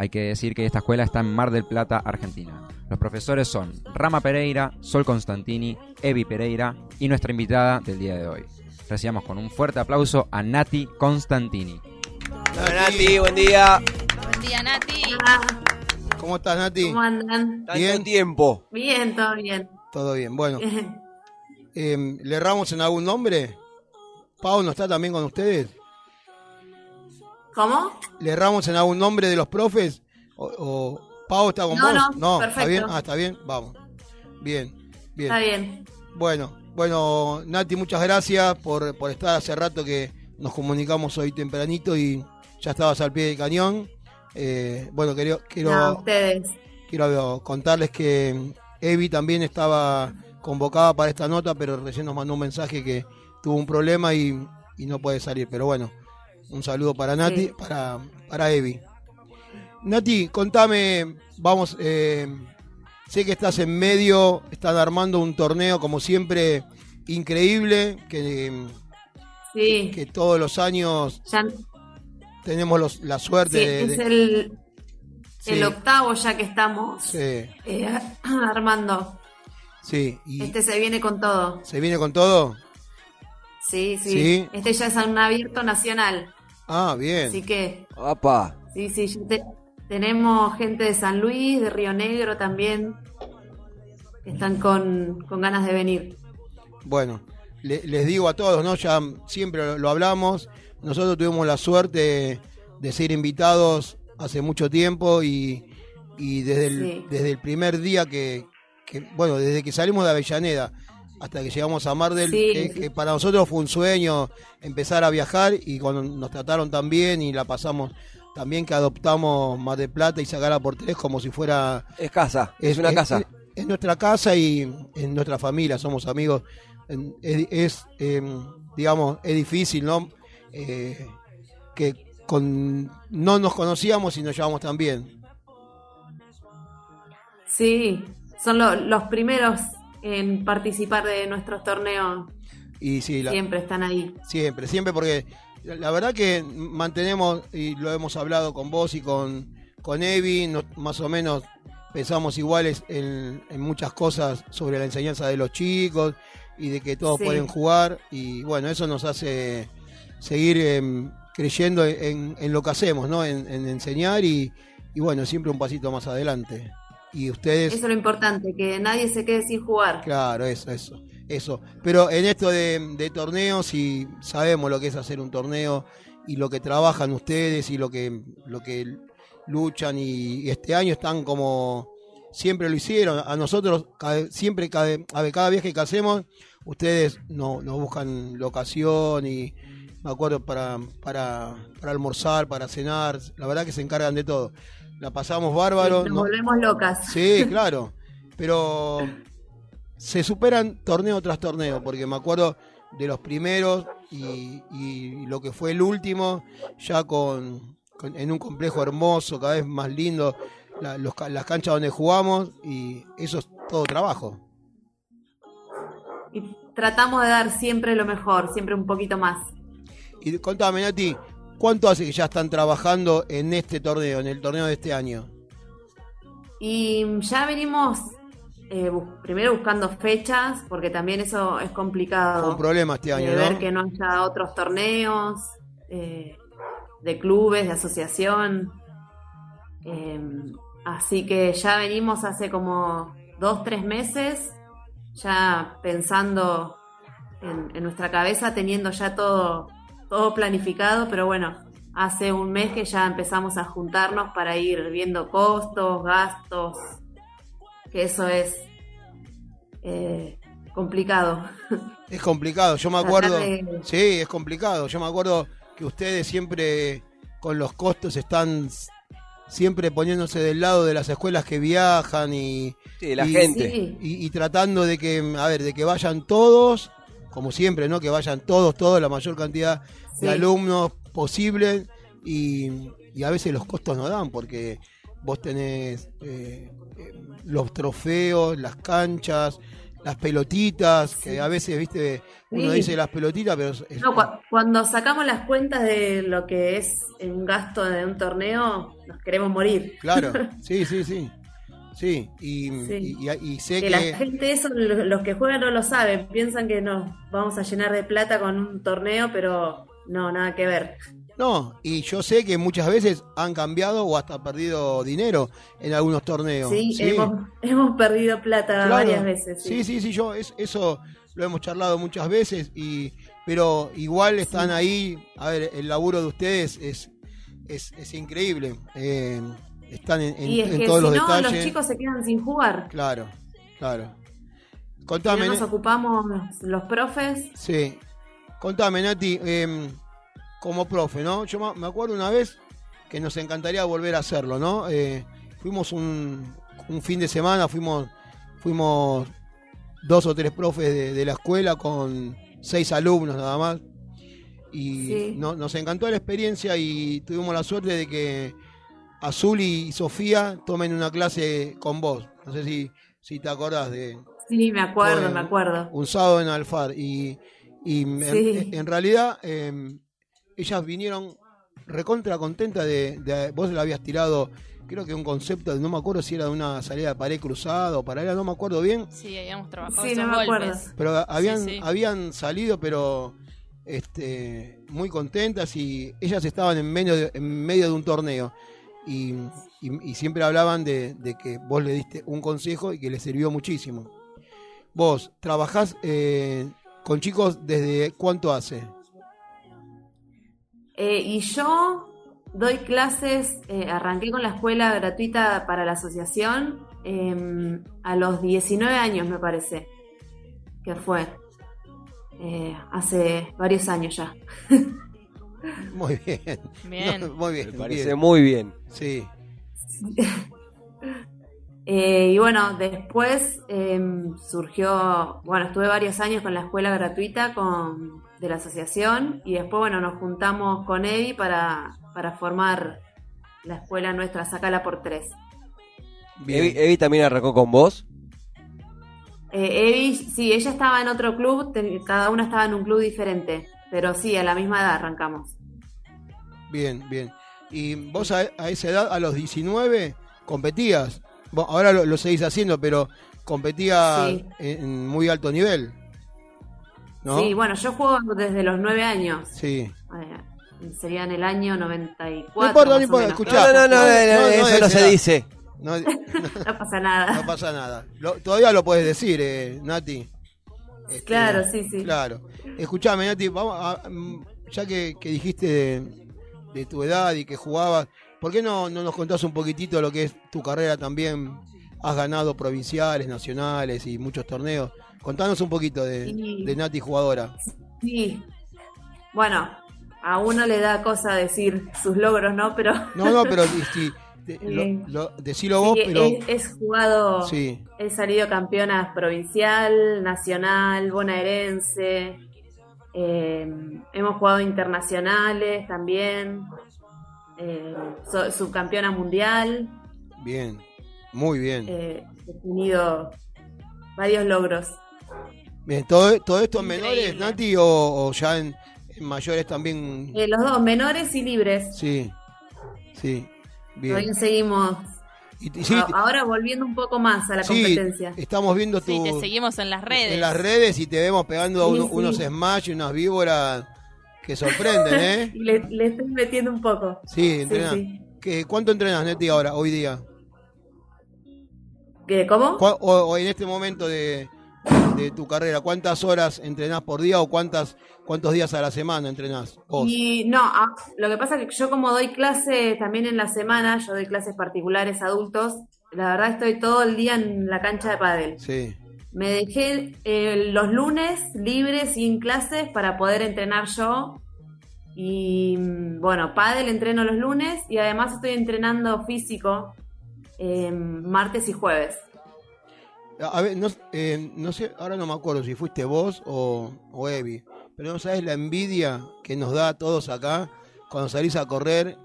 Hay que decir que esta escuela está en Mar del Plata, Argentina. Los profesores son Rama Pereira, Sol Constantini, Evi Pereira y nuestra invitada del día de hoy. Recibamos con un fuerte aplauso a Nati Constantini. Hola Nati, buen día. Buen día, Nati. ¿Cómo estás, Nati? ¿Cómo andan? Bien. tiempo. Bien, todo bien. Todo bien, bueno. Eh, ¿Le erramos en algún nombre? ¿Pau no está también con ustedes? ¿Cómo? ¿Le erramos en algún nombre de los profes? ¿O, o Pau está con No, vos? no, ¿está perfecto. bien? Ah, está bien, vamos. Bien, bien. Está bien. Bueno, bueno, Nati, muchas gracias por, por estar hace rato que nos comunicamos hoy tempranito y ya estabas al pie del cañón. Eh, bueno, quiero, quiero, No, ustedes. quiero contarles que Evi también estaba convocada para esta nota, pero recién nos mandó un mensaje que tuvo un problema y, y no puede salir. Pero bueno, un saludo para Nati, Sí. para, para Evi. Nati, contame, vamos, eh, sé que estás en medio, están armando un torneo como siempre increíble, que, Sí. que todos los años Ya, tenemos los- la suerte sí, de... es el, Sí. el octavo ya que estamos eh, [clears throat] armando. sí, y Este se viene con todo. se viene con todo. Sí, sí. Sí. Este ya es un abierto nacional. Ah, bien. Así que, Apa. sí, sí. ya te- tenemos gente de San Luis, de Río Negro también. que Están con, con ganas de venir. Bueno, le- les digo a todos, ¿no? Ya siempre lo, lo hablamos. Nosotros tuvimos la suerte de ser invitados hace mucho tiempo y, y desde, el, Sí. desde el primer día que, que- bueno, desde que salimos de Avellaneda hasta que llegamos a Mar del, Sí. que, que para nosotros fue un sueño empezar a viajar y cuando nos trataron tan bien y la pasamos también que adoptamos Mar del Plata y sacarla por tres como si fuera Es casa, es, una casa. Es, es nuestra casa y en nuestra familia, somos amigos. Es, eh, digamos, es difícil, ¿no? Eh, que con no nos conocíamos y nos llevamos tan bien. Sí, son lo- los primeros en participar de nuestros torneos. Y sí, la- Siempre están ahí. siempre, siempre, porque la verdad que mantenemos, y lo hemos hablado con vos y con, con Evi, no- más o menos pensamos iguales en, en muchas cosas sobre la enseñanza de los chicos y de que todos Sí. pueden jugar y bueno, eso nos hace seguir em, creyendo en, en lo que hacemos, ¿no? En, en enseñar y, y bueno, siempre un pasito más adelante. Y ustedes... Eso es lo importante, que nadie se quede sin jugar. Claro, eso, eso, eso. Pero en esto de, de torneos, y sabemos lo que es hacer un torneo y lo que trabajan ustedes y lo que, lo que luchan y, y este año están como siempre lo hicieron. A nosotros cada- siempre cada, cada viaje que hacemos, ustedes no- nos buscan locación y me acuerdo para, para, para almorzar, para cenar. La verdad que se encargan de todo. La pasamos bárbaro. Nos no- volvemos locas. Sí, claro. Pero se superan torneo tras torneo, porque me acuerdo de los primeros y, y lo que fue el último, ya con, con- en un complejo hermoso, cada vez más lindo, la- los las canchas donde jugamos, y eso es todo trabajo. Y tratamos de dar siempre lo mejor, siempre un poquito más. Y contame, Nati, ¿cuánto hace que ya están trabajando en este torneo, en el torneo de este año? Y ya venimos eh, primero buscando fechas, porque también eso es complicado. Fue un problema este año, de ver ¿no? que no haya otros torneos eh, de clubes, de asociación. Eh, así que ya venimos hace como dos, tres meses, ya pensando en, en nuestra cabeza, teniendo ya todo, todo planificado, pero bueno, hace un mes que ya empezamos a juntarnos para ir viendo costos, gastos, que eso es eh, complicado. Es complicado, yo me acuerdo. de- Sí, es complicado. Yo me acuerdo que ustedes siempre con los costos están siempre poniéndose del lado de las escuelas que viajan y, Sí, la y- gente. Sí. y, y tratando de que, a ver, de que vayan todos, como siempre, ¿no? Que vayan todos, todos, la mayor cantidad Sí. de alumnos posible y, y a veces los costos no dan porque vos tenés eh, eh, los trofeos, las canchas, las pelotitas, que a veces, viste, uno Sí. dice las pelotitas, pero es- es- No, cu- cuando sacamos las cuentas de lo que es un gasto de un torneo, nos queremos morir. claro, [laughs] sí, sí, sí. Sí, y, Sí. y- y- y sé Que la que... gente, eso, lo- los que juegan no lo saben, piensan que nos vamos a llenar de plata con un torneo, pero no, nada que ver. No, y yo sé que muchas veces han cambiado o hasta perdido dinero en algunos torneos. Sí, Hemos, hemos perdido plata Claro. varias veces. Sí, sí, sí, yo es, eso lo hemos charlado muchas veces, y pero igual están ahí. A ver, el laburo de ustedes es, es, es increíble. eh, están en, en- Y es en que todos si los no, detalles. los chicos se quedan sin jugar. Claro, claro. Si Contame, no nos ocupamos los profes. sí. Contame, Nati, em, como profe, ¿no? Yo me acuerdo una vez que nos encantaría volver a hacerlo, ¿no? Eh, fuimos un, un fin de semana, fuimos, fuimos dos o tres profes de, de la escuela con seis alumnos nada más. Y Sí. no- nos encantó la experiencia y tuvimos la suerte de que Azul y Sofía tomen una clase con vos. No sé si, si te acordás de Sí, me acuerdo, me acuerdo. un sábado en Alfar. Y, y en- Sí. en, realidad eh, ellas vinieron recontra contentas de, de- Vos le habías tirado, creo que un concepto, no me acuerdo si era de una salida de pared cruzada o paralela, no me acuerdo bien. Sí, habíamos trabajado Sí, esos no me acuerdo. Pero habían, Sí, sí. habían salido, pero este, muy contentas y ellas estaban en medio de, en medio de un torneo. Y, siempre hablaban de, que vos le diste un consejo y que les sirvió muchísimo. Vos trabajás eh, con chicos desde cuánto hace? Eh, y yo doy clases, eh, arranqué con la escuela gratuita para la asociación eh, a los 19 años, me parece, que fue. Eh, hace varios años ya. [laughs] [laughs] Muy bien. Bien. No, muy bien. Me parece bien. muy bien. Sí. [laughs] Eh, y bueno, después eh, surgió, bueno, estuve varios años con la escuela gratuita con, de la asociación y después, bueno, nos juntamos con Evi para, para formar la escuela nuestra, Sacala por Tres. Evi, Evi también arrancó con vos. Eh, Evi, sí, ella estaba en otro club, ten- cada una estaba en un club diferente, pero sí, a la misma edad arrancamos. Bien, bien. ¿Y vos a, a esa edad, a los 19, competías? Vos ahora lo, lo seguís haciendo, pero competías Sí. en, en muy alto nivel. ¿No? Sí, bueno, yo juego desde los nueve años, Sí. eh, sería en el año 94. No importa, no importa, escuchá. No, no, no, no, no, eso no se edad. dice. [laughs] No, No pasa nada. no pasa nada. Lo- todavía lo puedes decir, eh, Nati. Este, Claro, sí, sí. Claro. Escuchame, Nati, vamos a- mm, ya que, que dijiste de, de tu edad y que jugabas, ¿por qué no, no nos contás un poquitito lo que es tu carrera también? Has ganado provinciales, nacionales y muchos torneos. Contanos un poquito de, Sí. de Nati jugadora. Sí. Bueno, a uno le da cosa decir sus logros, ¿no? Pero No, no, pero [laughs] si, lo- lo- decilo vos, sí, pero... he, he jugado, Sí, he salido campeona provincial, nacional, bonaerense. eh, hemos jugado internacionales también. eh, so- subcampeona mundial. bien. Muy bien. eh, he tenido varios logros. Bien, ¿todo, todo esto en menores. Nati, o, o ya en, en mayores también? Eh, los dos, menores y libres. Sí, sí, bien. Todavía seguimos. Y- y sí, a- ahora volviendo un poco más a la sí, competencia. estamos viendo tu, Sí, te seguimos en las redes. en las redes y te vemos pegando Sí, uno- sí. unos smash y unas víboras que sorprenden, ¿eh? [laughs] Y le, le estoy metiendo un poco. Sí. ¿Qué- ¿Cuánto entrenas, Neti, ahora, hoy día? ¿Qué, ¿Cómo? ¿Cuá- O, o en este momento de, de tu carrera, ¿cuántas horas entrenás por día o cuántas cuántos días a la semana entrenás vos? Y no, ah, lo que pasa es que yo como doy clases también en la semana, yo doy clases particulares adultos, la verdad estoy todo el día en la cancha de pádel. Sí, Me dejé eh, los lunes libres sin clases para poder entrenar yo Y mm, bueno, pádel entreno los lunes y además estoy entrenando físico eh, martes y jueves. A ver, no, eh, no sé, ahora no me acuerdo si fuiste vos o, o Evi, pero no sabes la envidia que nos da a todos acá cuando salís a correr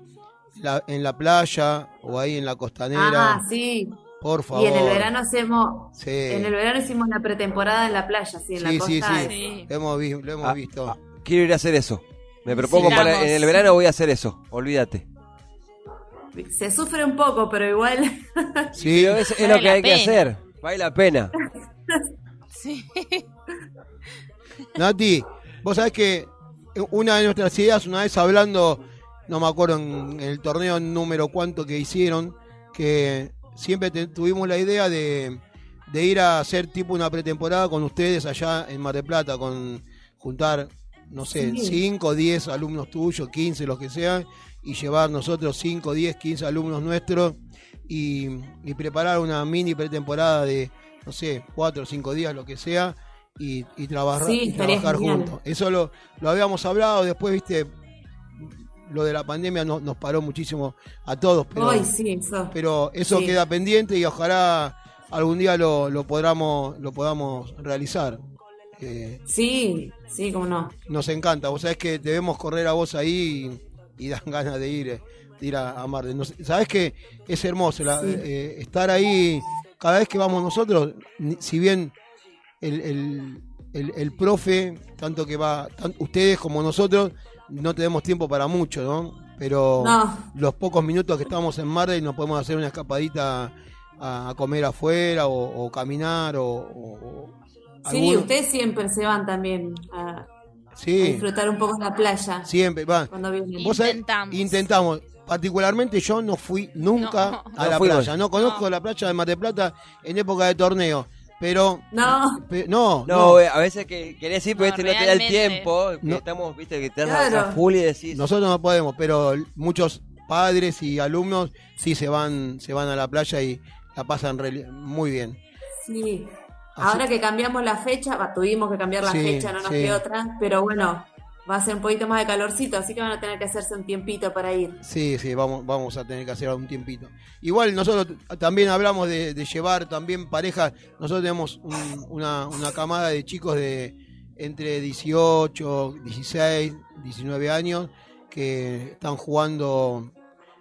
la- en la playa o ahí en la costanera. Ah, sí. Por favor. Y en el verano hacemos, Sí. en el verano hicimos la pretemporada en la playa, sí, en la Sí, sí, costa. sí. Lo hemos, lo hemos Ah, visto. Quiero ir a hacer eso. Me propongo Sí. para en el verano voy a hacer eso. Olvídate. Se sufre un poco, pero igual. Sí, es lo que hay que hacer. Vale la pena. [laughs] Sí. Nati, vos sabés que una de nuestras ideas, una vez hablando, no me acuerdo en el torneo número cuánto que hicieron, que siempre te- tuvimos la idea de, de ir a hacer tipo una pretemporada con ustedes allá en Mar del Plata, con juntar, no sé, Sí. 5, 10 alumnos tuyos, 15, los que sean, y llevar nosotros 5, 10, 15 alumnos nuestros y, y preparar una mini pretemporada de, no sé, 4 o 5 días, lo que sea, y, y Sí, y trabajar juntos. Eso lo, lo habíamos hablado, después, viste, lo de la pandemia no- nos paró muchísimo a todos, pero, Ay, sí, eso. pero eso Sí. queda pendiente y ojalá algún día lo, lo podamos, lo podamos realizar. Eh, Sí, sí, cómo no. nos encanta, vos sabés que debemos correr a vos ahí y, y dan [laughs] ganas de ir, eh, ir a, a Mar del- no sé, Sabés que es hermoso la- Sí. eh, estar ahí, cada vez que vamos nosotros, si bien el, el, el- el profe, tanto que va, tan- ustedes como nosotros, no tenemos tiempo para mucho, ¿no? Pero No. los pocos minutos que estamos en Mar del nos podemos hacer una escapadita a, a comer afuera o, o caminar o, o- Sí, alguno- ustedes siempre se van también a, Sí. a disfrutar un poco en la playa. Siempre, va. Cuando vienen. Intentamos. Particularmente yo no fui nunca No. [laughs] a No la playa. No conozco la playa de Mar del Plata en época de torneo. Pero. No. pe- no, No, no. güey, a veces que querés ir, pero No, este no te da el tiempo. Estamos, viste, que te das a- a, Claro. full y decís. Nosotros no podemos, pero muchos padres y alumnos sí se van, se van a la playa y la pasan re- muy bien. Sí. Así- Ahora que cambiamos la fecha, tuvimos que cambiar la Sí, fecha, no nos sí. quedó otra, pero bueno, va a ser un poquito más de calorcito, así que van a tener que hacerse un tiempito para ir. Sí, sí, vamos, vamos a tener que hacer un tiempito. Igual nosotros también hablamos de, de llevar también parejas. Nosotros tenemos un- una, una camada de chicos de entre 18, 16, 19 años que están jugando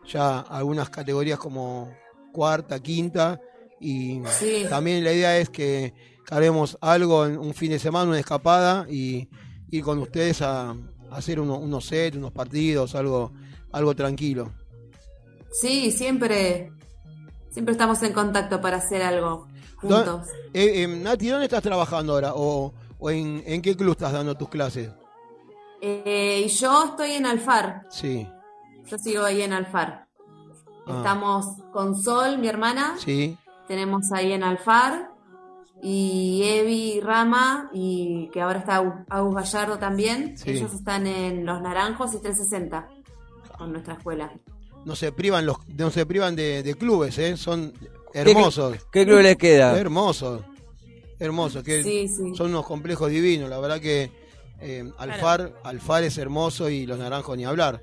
ya algunas categorías como cuarta, quinta. Y Sí. también la idea es que haremos algo en un fin de semana, una escapada y ir con ustedes a, a hacer uno- unos sets, unos partidos, algo, algo tranquilo. Sí, siempre, siempre estamos en contacto para hacer algo ¿Dó- juntos. eh, eh, Nati, ¿dónde estás trabajando ahora? ¿O, o en, en qué club estás dando tus clases? Eh, yo estoy en Alfar, Sí, yo sigo ahí en Alfar. Ah. Estamos con Sol, mi hermana, sí. tenemos ahí en Alfar, y Evi Rama, y que ahora está Agus- Agus Gallardo también. Sí. Ellos están en Los Naranjos y 360 con nuestra escuela. No se privan los, no se privan de, de clubes, ¿eh? Son hermosos. ¿Qué club les queda? Hermosos. Hermosos. Que Sí, sí. Son unos complejos divinos. La verdad que eh, Alfar, Alfar es hermoso y los naranjos ni hablar.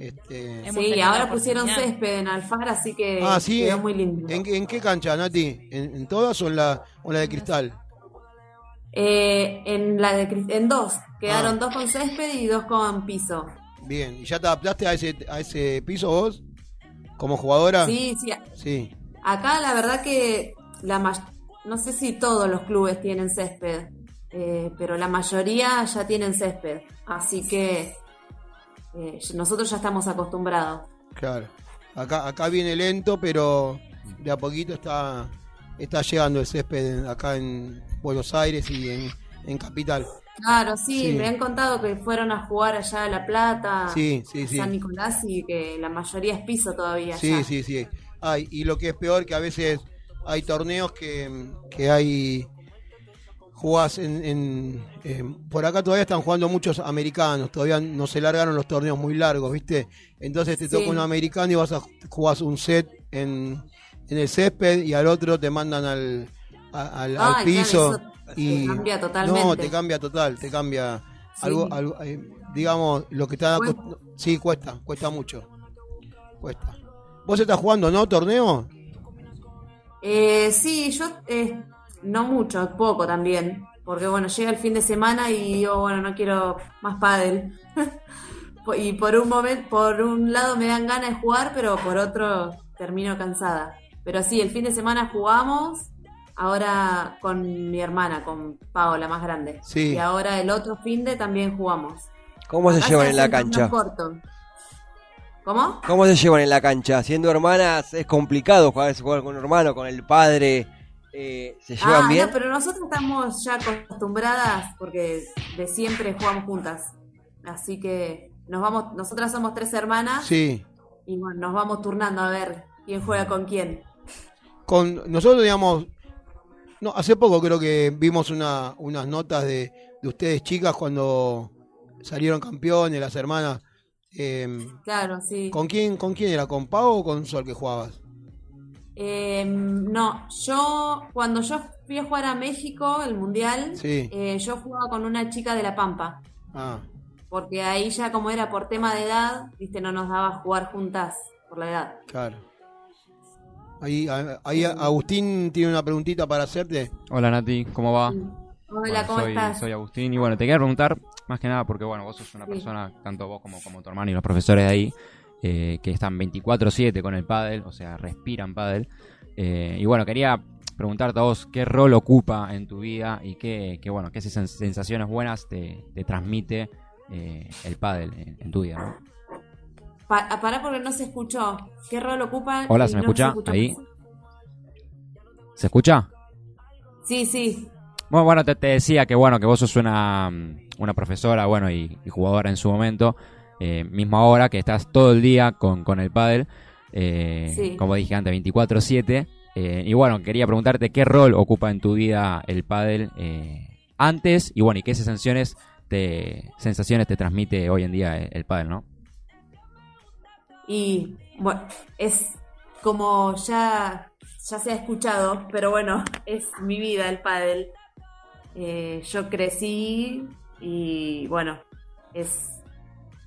Este, Sí, ahora pusieron césped en Alfar, así que ah, sí. quedó ¿en- muy lindo. ¿En, en qué cancha, Nati? ¿En, en todas o en la, o la de cristal? Eh, en la de en dos, quedaron Ah. dos con césped y dos con piso. Bien. ¿Y ya te adaptaste a ese, a ese piso vos? ¿Como jugadora? Sí, sí. Sí. Acá la verdad que la no sé si todos los clubes tienen césped, eh, pero la mayoría ya tienen césped, así que eh, nosotros ya estamos acostumbrados. Claro. Acá, acá viene lento, pero de a poquito está, está llegando el césped acá en Buenos Aires y en, en Capital. Claro, sí, Sí. me han contado que fueron a jugar allá a La Plata, Sí, sí, sí. San Nicolás y que la mayoría es piso todavía. Sí, allá. sí, sí. Ay, y lo que es peor que a veces hay torneos que, que hay jugás en, en- en- por acá todavía están jugando muchos americanos, todavía no se largaron los torneos muy largos, ¿viste? Entonces te Sí. toca un americano y vas a jugás un set en, en el césped y al otro te mandan al, a- al, al Ay, claro, piso y te cambia totalmente. no, te cambia total, te cambia algo, algo, eh, digamos, lo que está... Sí, cuesta, cuesta mucho. Cuesta. ¿Vos estás jugando, no, torneo? Eh, sí, yo eh, no mucho, poco también. Porque bueno, llega el fin de semana y digo, bueno, no quiero más pádel. [laughs] y por un momento, por un lado me dan ganas de jugar, pero por otro termino cansada. Pero sí, el fin de semana jugamos, ahora con mi hermana, con Paola, más grande. Sí. Y ahora el otro fin de también jugamos. ¿Cómo se Acá llevan en la cancha? corto. ¿Cómo? ¿Cómo se llevan en la cancha? Siendo hermanas es complicado jugar, jugar con un hermano, con el padre. Eh, ¿Se llevan ah, bien? no, pero nosotros estamos ya acostumbradas porque de siempre jugamos juntas. Así que nos vamos, nosotras somos tres hermanas Sí. y bueno, nos vamos turnando a ver quién juega con quién. Con nosotros, digamos, no, hace poco creo que vimos una, unas notas de, de ustedes chicas cuando salieron campeones, las hermanas. eh, Claro, sí. ¿Con quién, con quién era? ¿Con Pau o con Sol que jugabas? Eh, no, yo cuando yo fui a jugar a México, el Mundial, Sí. eh, yo jugaba con una chica de La Pampa, Ah, porque ahí ya como era por tema de edad, viste, no nos daba jugar juntas por la edad. claro. Ahí, ahí Agustín tiene una preguntita para hacerte. Hola Nati, ¿cómo va? Hola, Bueno, ¿cómo soy, estás? soy Agustín y bueno, te quería preguntar más que nada porque bueno, vos sos una Sí. persona, tanto vos como, como tu hermano y los profesores de ahí, eh, que están 24/7 con el pádel, o sea, respiran pádel. Eh, y bueno, quería preguntarte a vos qué rol ocupa en tu vida y qué, qué bueno, qué sens- sensaciones buenas te, te transmite eh, el pádel en, en tu vida, ¿no? Pa- ah, pará porque no se escuchó. ¿Qué rol ocupa? Hola, ¿se me no escucha? escuchó Ahí. ¿Se escucha? Sí, sí. Bueno, bueno, te, te decía que bueno, que vos sos una, una profesora, bueno, y, y jugadora en su momento, eh, mismo ahora, que estás todo el día con, con el pádel, eh, Sí. como dije antes, 24-7. eh, y bueno, quería preguntarte qué rol ocupa en tu vida el pádel antes, y bueno, y qué sensaciones te, sensaciones te transmite hoy en día el, el pádel, ¿no? Y bueno, es como ya, ya se ha escuchado, pero bueno, es mi vida el pádel. Yo crecí y bueno, es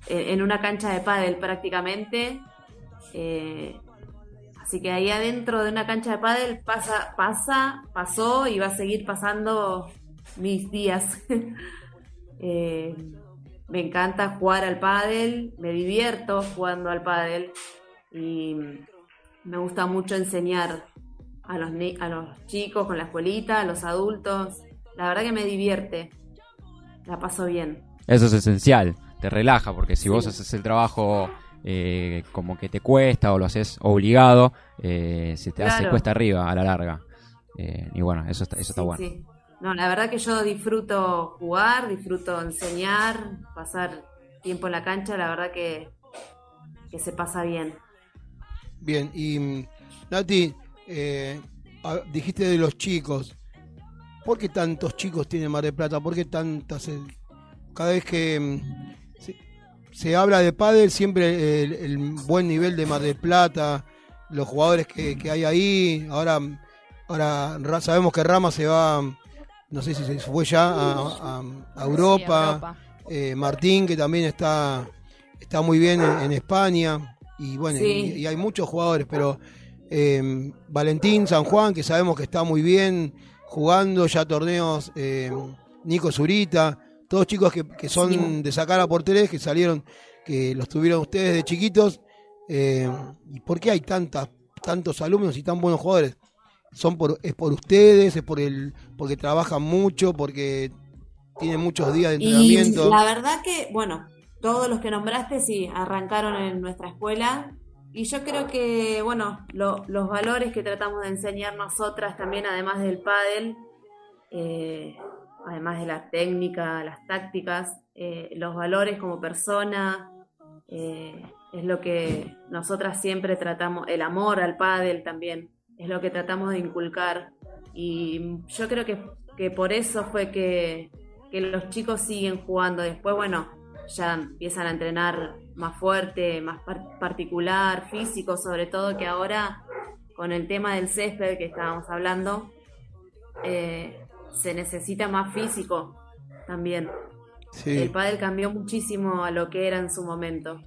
en, una cancha de pádel prácticamente. Eh, así que ahí adentro de una cancha de pádel pasa, pasa, pasó y va a seguir pasando mis días. [laughs] Eh, me encanta jugar al pádel, me divierto jugando al pádel y me gusta mucho enseñar a los, a los chicos con la escuelita, a los adultos. La verdad que me divierte, la paso bien. Eso es esencial, te relaja, porque si Sí. vos haces el trabajo eh, como que te cuesta o lo haces obligado, eh, se te hace cuesta arriba a la larga. Eh, y bueno, eso está, eso está bueno. sí. No, la verdad que yo disfruto jugar, disfruto enseñar, pasar tiempo en la cancha, la verdad que, que se pasa bien. Bien, y mm, Nati, eh, dijiste de los chicos. ¿Por qué tantos chicos tiene Mar del Plata? ¿Por qué tantas? cada vez que mm, se, habla de pádel, siempre el, el buen nivel de Mar del Plata, los jugadores que, que hay ahí. Ahora, ahora Ra- sabemos que Rama se va, no sé si se fue ya a, a- a Europa. Europa. Eh, Martín, que también está, está muy bien en, en España. Y bueno, Sí. y, y hay muchos jugadores, pero eh, Valentín San Juan, que sabemos que está muy bien jugando ya torneos, eh, Nico Zurita, todos chicos que, que son Sí. de sacar a por tres, que salieron, que los tuvieron ustedes de chiquitos. Eh, ¿Y por qué hay tantas, tantos alumnos y tan buenos jugadores? Son por, es por ustedes, es por el, porque trabajan mucho, porque tienen muchos días de Y entrenamiento. la verdad que, bueno, todos los que nombraste sí, arrancaron en nuestra escuela. Y yo creo que, bueno, lo- los valores que tratamos de enseñar nosotras también, además del pádel, eh, además de la técnica, las tácticas, eh, los valores como persona, eh, es lo que nosotras siempre tratamos, el amor al pádel también, es lo que tratamos de inculcar. Y yo creo que, que por eso fue que, que los chicos siguen jugando. Después, bueno, ya empiezan a entrenar más fuerte, más par- particular, físico, sobre todo que ahora con el tema del césped que estábamos hablando, eh, se necesita más físico también. Sí. El pádel cambió muchísimo a lo que era en su momento.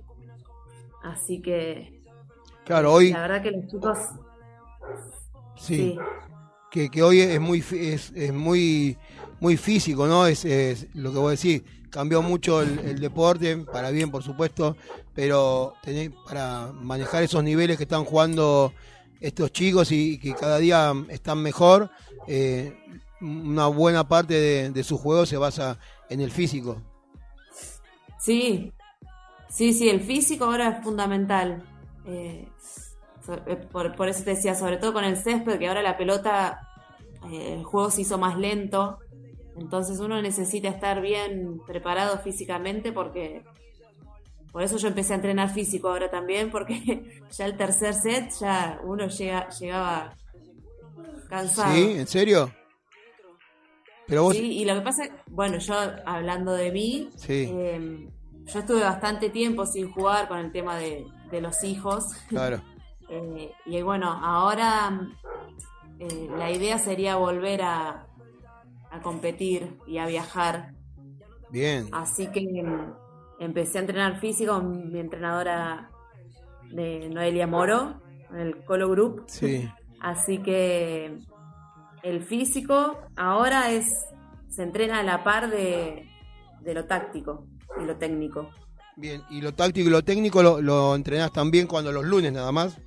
Así que Claro, hoy la verdad que los chicos sí, sí. Que, que hoy es muy es, es muy muy físico, ¿no? Es, es lo que vos decís, cambió mucho el, el deporte, para bien por supuesto, pero tenés, para manejar esos niveles que están jugando estos chicos y que cada día están mejor, eh, una buena parte de, de su juego se basa en el físico. Sí, sí, sí, el físico ahora es fundamental. Eh, eh, por, por eso te decía, sobre todo con el césped, que ahora la pelota, eh, el juego se hizo más lento. Entonces uno necesita estar bien preparado físicamente porque... Por eso yo empecé a entrenar físico ahora también, porque [laughs] ya el tercer set ya uno llega, llegaba cansado. ¿Sí? ¿En serio? Pero vos Sí, y lo que pasa, bueno, yo hablando de mí, Sí. eh, yo estuve bastante tiempo sin jugar con el tema de, de los hijos. Claro. [laughs] Eh, y bueno, ahora eh, la idea sería volver a, a competir y a viajar. Bien. Así que em, empecé a entrenar físico con mi entrenadora de Noelia Moro, en el Colo Group. Sí. [laughs] Así que el físico ahora es se entrena a la par de, de lo táctico y lo técnico. Bien, y lo táctico y lo técnico lo, lo entrenás también cuando los lunes nada más.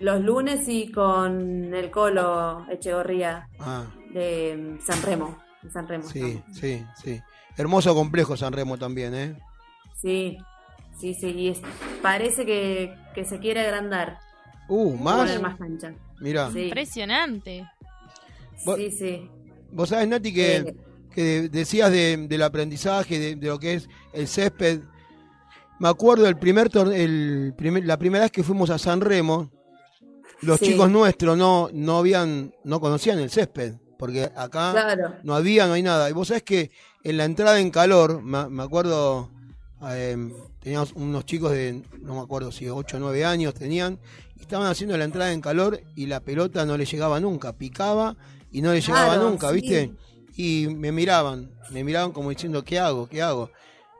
Los lunes y con el Colo Echegorría Ah, de San Remo. de San Remo sí, sí, sí. Hermoso complejo San Remo también, ¿eh? Sí, sí, sí. Y es- parece que, que se quiere agrandar. Uh, más. Poner más cancha. Mirá. Sí, Impresionante. Vos- sí, sí. Vos sabés, Nati, que, Eh. que de- decías de- del aprendizaje, de, de lo que es el césped. Me acuerdo el primer, el primer la primera vez que fuimos a San Remo, los Sí. chicos nuestros no, no habían, no conocían el césped, porque acá Claro. no había, no hay nada. Y vos sabés que en la entrada en calor, me, me acuerdo, eh, teníamos unos chicos de, no me acuerdo si 8 o 9 años tenían, y estaban haciendo la entrada en calor y la pelota no le llegaba nunca, picaba y no le llegaba Claro, nunca, sí. ¿viste? Y me miraban, me miraban como diciendo, ¿qué hago? ¿Qué hago?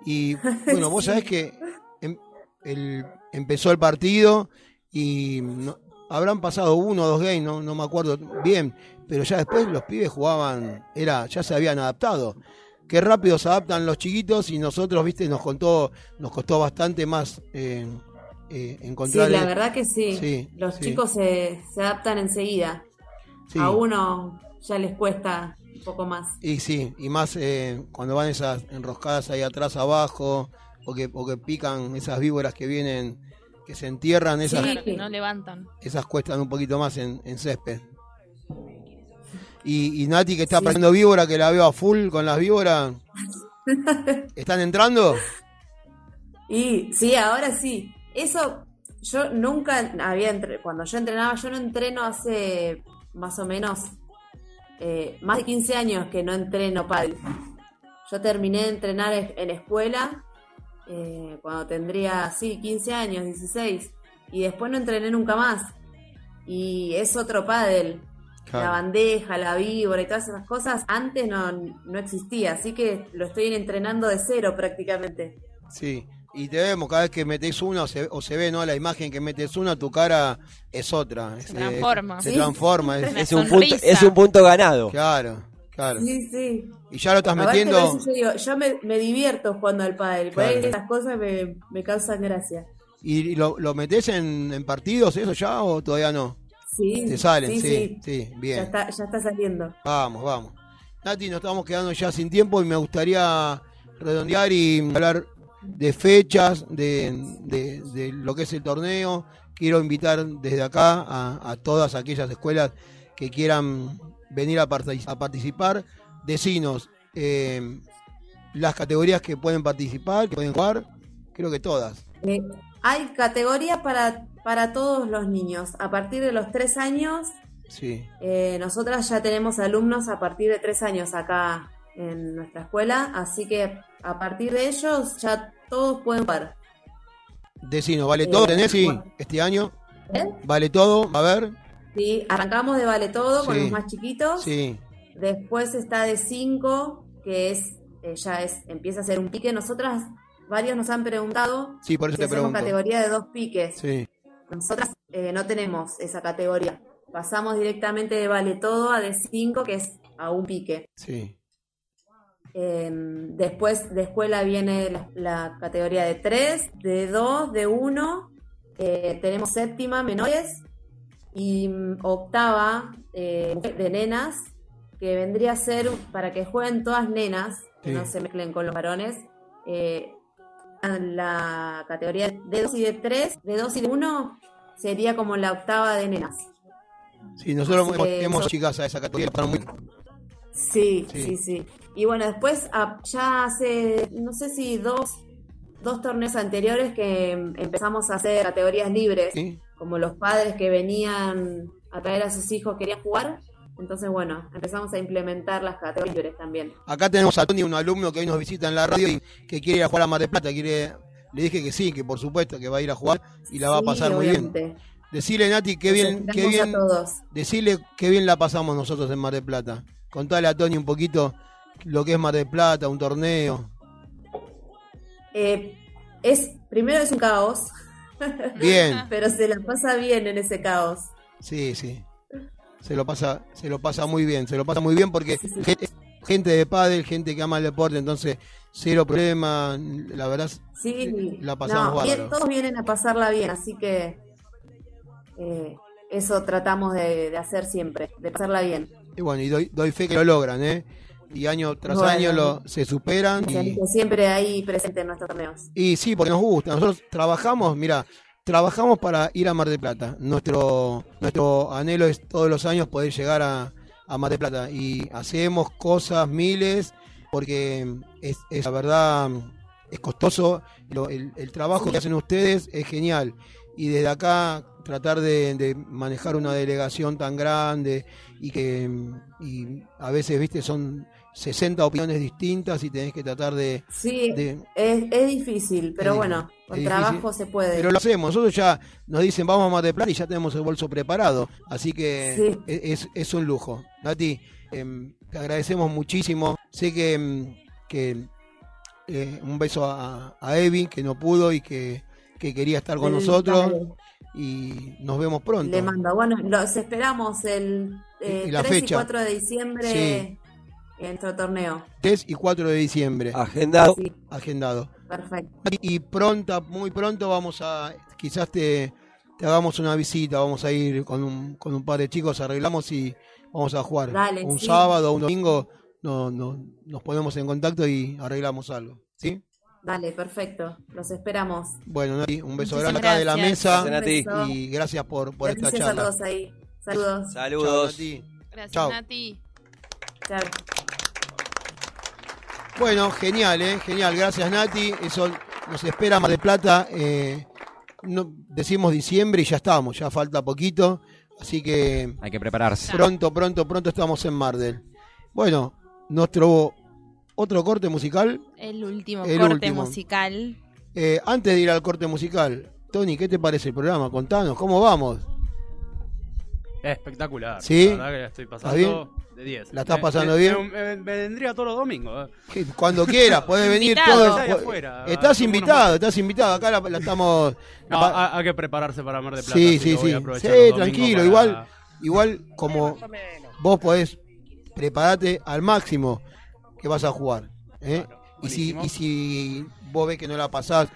Y [laughs] bueno, vos Sí. sabés que em- el- empezó el partido y no- habrán pasado uno o dos games, no, no me acuerdo bien, pero ya después los pibes jugaban, era, ya se habían adaptado. Qué rápido se adaptan los chiquitos y nosotros, viste, nos contó, nos costó bastante más eh, eh, Sí, encontrar. la el- verdad que sí. Sí, Los sí. chicos se, se adaptan enseguida. Sí. A uno ya les cuesta un poco más. Y sí, y más eh, cuando van esas enroscadas ahí atrás abajo, o que, o que pican esas víboras que vienen, que se entierran, esas, que no levantan. esas cuestan un poquito más en, en césped. Y, y Nati que está aprendiendo víbora, que la veo a full con las víboras. [laughs] ¿Están entrando? Y sí, ahora sí. Eso yo nunca había entre- cuando yo entrenaba, yo no entreno hace más o menos eh, más de 15 años que no entreno pádel. Yo terminé de entrenar en escuela eh, cuando tendría, sí, 15 años, 16. Y después no entrené nunca más. Y es otro pádel. Claro. La bandeja, la víbora y todas esas cosas antes no, no existía. Así que lo estoy entrenando de cero prácticamente. Sí. Y te vemos, cada vez que metes una o se, o se ve, ¿no? La imagen que metes una, tu cara es otra. Se transforma. Se Sí. transforma. Es, un, punto, es un punto ganado. Claro, claro. Sí, sí. Y ya lo estás Aparte, metiendo. yo digo, yo me, me divierto jugando al pádel. Por ahí esas cosas me, me causan gracia. ¿Y lo, lo metes en, en partidos, eso ya o todavía no? Sí. Te salen, sí, sí, sí, Ya bien. está, ya está saliendo. Vamos, vamos. Nati, nos estamos quedando ya sin tiempo y me gustaría redondear y hablar de fechas, de, de- de lo que es el torneo. Quiero invitar desde acá a, a todas aquellas escuelas que quieran venir a, partici- a participar. Decinos eh, las categorías que pueden participar, que pueden jugar. Creo que todas. Eh, hay categoría para, para todos los niños. A partir de los tres años, Sí. eh, nosotras ya tenemos alumnos a partir de tres años acá en nuestra escuela. Así que a partir de ellos ya todos pueden jugar. Decinos, ¿vale Eh, todo? Bueno. este año. ¿Eh? ¿Vale todo? A ver. Sí, arrancamos de vale todo con los más chiquitos. Sí. Después está de 5, que es eh, ya es empieza a ser un pique. Nosotras, varios nos han preguntado Sí, por eso si te hacemos categoría de dos piques. Sí. Nosotras eh, no tenemos esa categoría. Pasamos directamente de vale todo a de 5, que es a un pique. Sí. Eh, después de escuela viene la, la categoría de 3, de 2, de 1. tenemos séptima, menores. Y mm, octava, eh, de nenas, que vendría a ser para que jueguen todas nenas, que Sí. no se mezclen con los varones. Eh, la categoría de 2 y de 3, de 2 y de 1, sería como la octava de nenas. Sí, nosotros hemos, chicas a esa categoría. están muy- Sí, Sí. sí, sí. Y bueno, después ah, ya hace, no sé si dos, dos torneos anteriores que em, empezamos a hacer categorías libres, Sí. como los padres que venían a traer a sus hijos querían jugar. Entonces, bueno, empezamos a implementar las categorías libres también. Acá tenemos a Tony, un alumno que hoy nos visita en la radio y que quiere ir a jugar a Mar del Plata. Quiere, le dije que sí, que por supuesto que va a ir a jugar y la va a pasar muy bien. Decile, Nati, qué bien, qué bien, decile qué bien la pasamos nosotros en Mar del Plata. Contale a Tony un poquito lo que es Mar del Plata, un torneo. Eh, es, primero es un caos. Bien. [laughs] Pero se la pasa bien en ese caos. Sí, sí. Se lo pasa, se lo pasa muy bien, se lo pasa muy bien porque gente, gente de pádel, gente que ama el deporte, entonces cero problema, la verdad Sí, la pasamos no, bien- todos vienen a pasarla bien, así que eh, eso tratamos de, de hacer siempre, de pasarla bien. Y bueno, y doy, doy fe que lo logran, ¿eh? Y año tras Bueno. año lo, se superan. Y, siempre ahí presente en nuestros torneos. y sí, porque nos gusta. Nosotros trabajamos, mira, trabajamos para ir a Mar del Plata. Nuestro, nuestro anhelo es todos los años poder llegar a, a Mar del Plata. Y hacemos cosas miles, porque es, es la verdad, es costoso. Lo- el, el trabajo que hacen ustedes es genial. Y desde acá tratar de, de manejar una delegación tan grande y que y a veces, viste, son 60 opiniones distintas y tenés que tratar de... Sí, de- es, es difícil, pero Es bueno, con trabajo difícil, se puede. Pero lo hacemos, nosotros ya nos dicen vamos a Mar del Plata y ya tenemos el bolso preparado, así que Sí. e- es, es un lujo. Nati, em, te agradecemos muchísimo. Sé que, em, que eh, un beso a, a Evi, que no pudo y que, que quería estar con nosotros dale. y nos vemos pronto. Le mando. Bueno, los esperamos el eh, Y la 3 fecha. y 4 de diciembre Sí. En nuestro torneo. 3 y 4 de diciembre. Agendado. Sí, Agendado. perfecto. Y pronta, muy pronto vamos a, quizás te, te hagamos una visita, vamos a ir con un, con un par de chicos, arreglamos y vamos a jugar. Dale, un sí. sábado o un domingo no, no, nos ponemos en contacto y arreglamos algo. ¿Sí? Dale, perfecto. Los esperamos. Bueno, Nati, un beso Muchísimas grande acá de la gracias. mesa beso. y gracias por, por esta Gracias a charla. todos ahí. Saludos. Saludos. Nati. Gracias, Chao. Nati. Chao. Bueno, genial, ¿eh? Genial, gracias Nati. Eso nos espera Mar del Plata. eh, no, decimos diciembre y ya estamos, ya falta poquito. Así que Hay que prepararse. pronto, pronto, pronto estamos en Mar del. Bueno, nuestro otro corte musical. El último El corte último. musical. Eh, antes de ir al corte musical, Tony, ¿qué te parece el programa? Contanos, ¿cómo vamos? Espectacular. ¿Sí? La verdad que la estoy ¿Estás pasando de 10. ¿La estás Me- pasando me- bien? Me, me vendría todos los domingos. eh. Cuando quieras, [laughs] podés venir Invitado. todo. Allá de afuera, estás invitado, estás invitado. Acá la, la estamos. [laughs] No, hay que prepararse para Mar de Plata. Sí, sí, sí. a Sí, tranquilo. para- Igual, igual como vos podés prepararte al máximo que vas a jugar. ¿eh? y, si, y si vos ves que no la pasás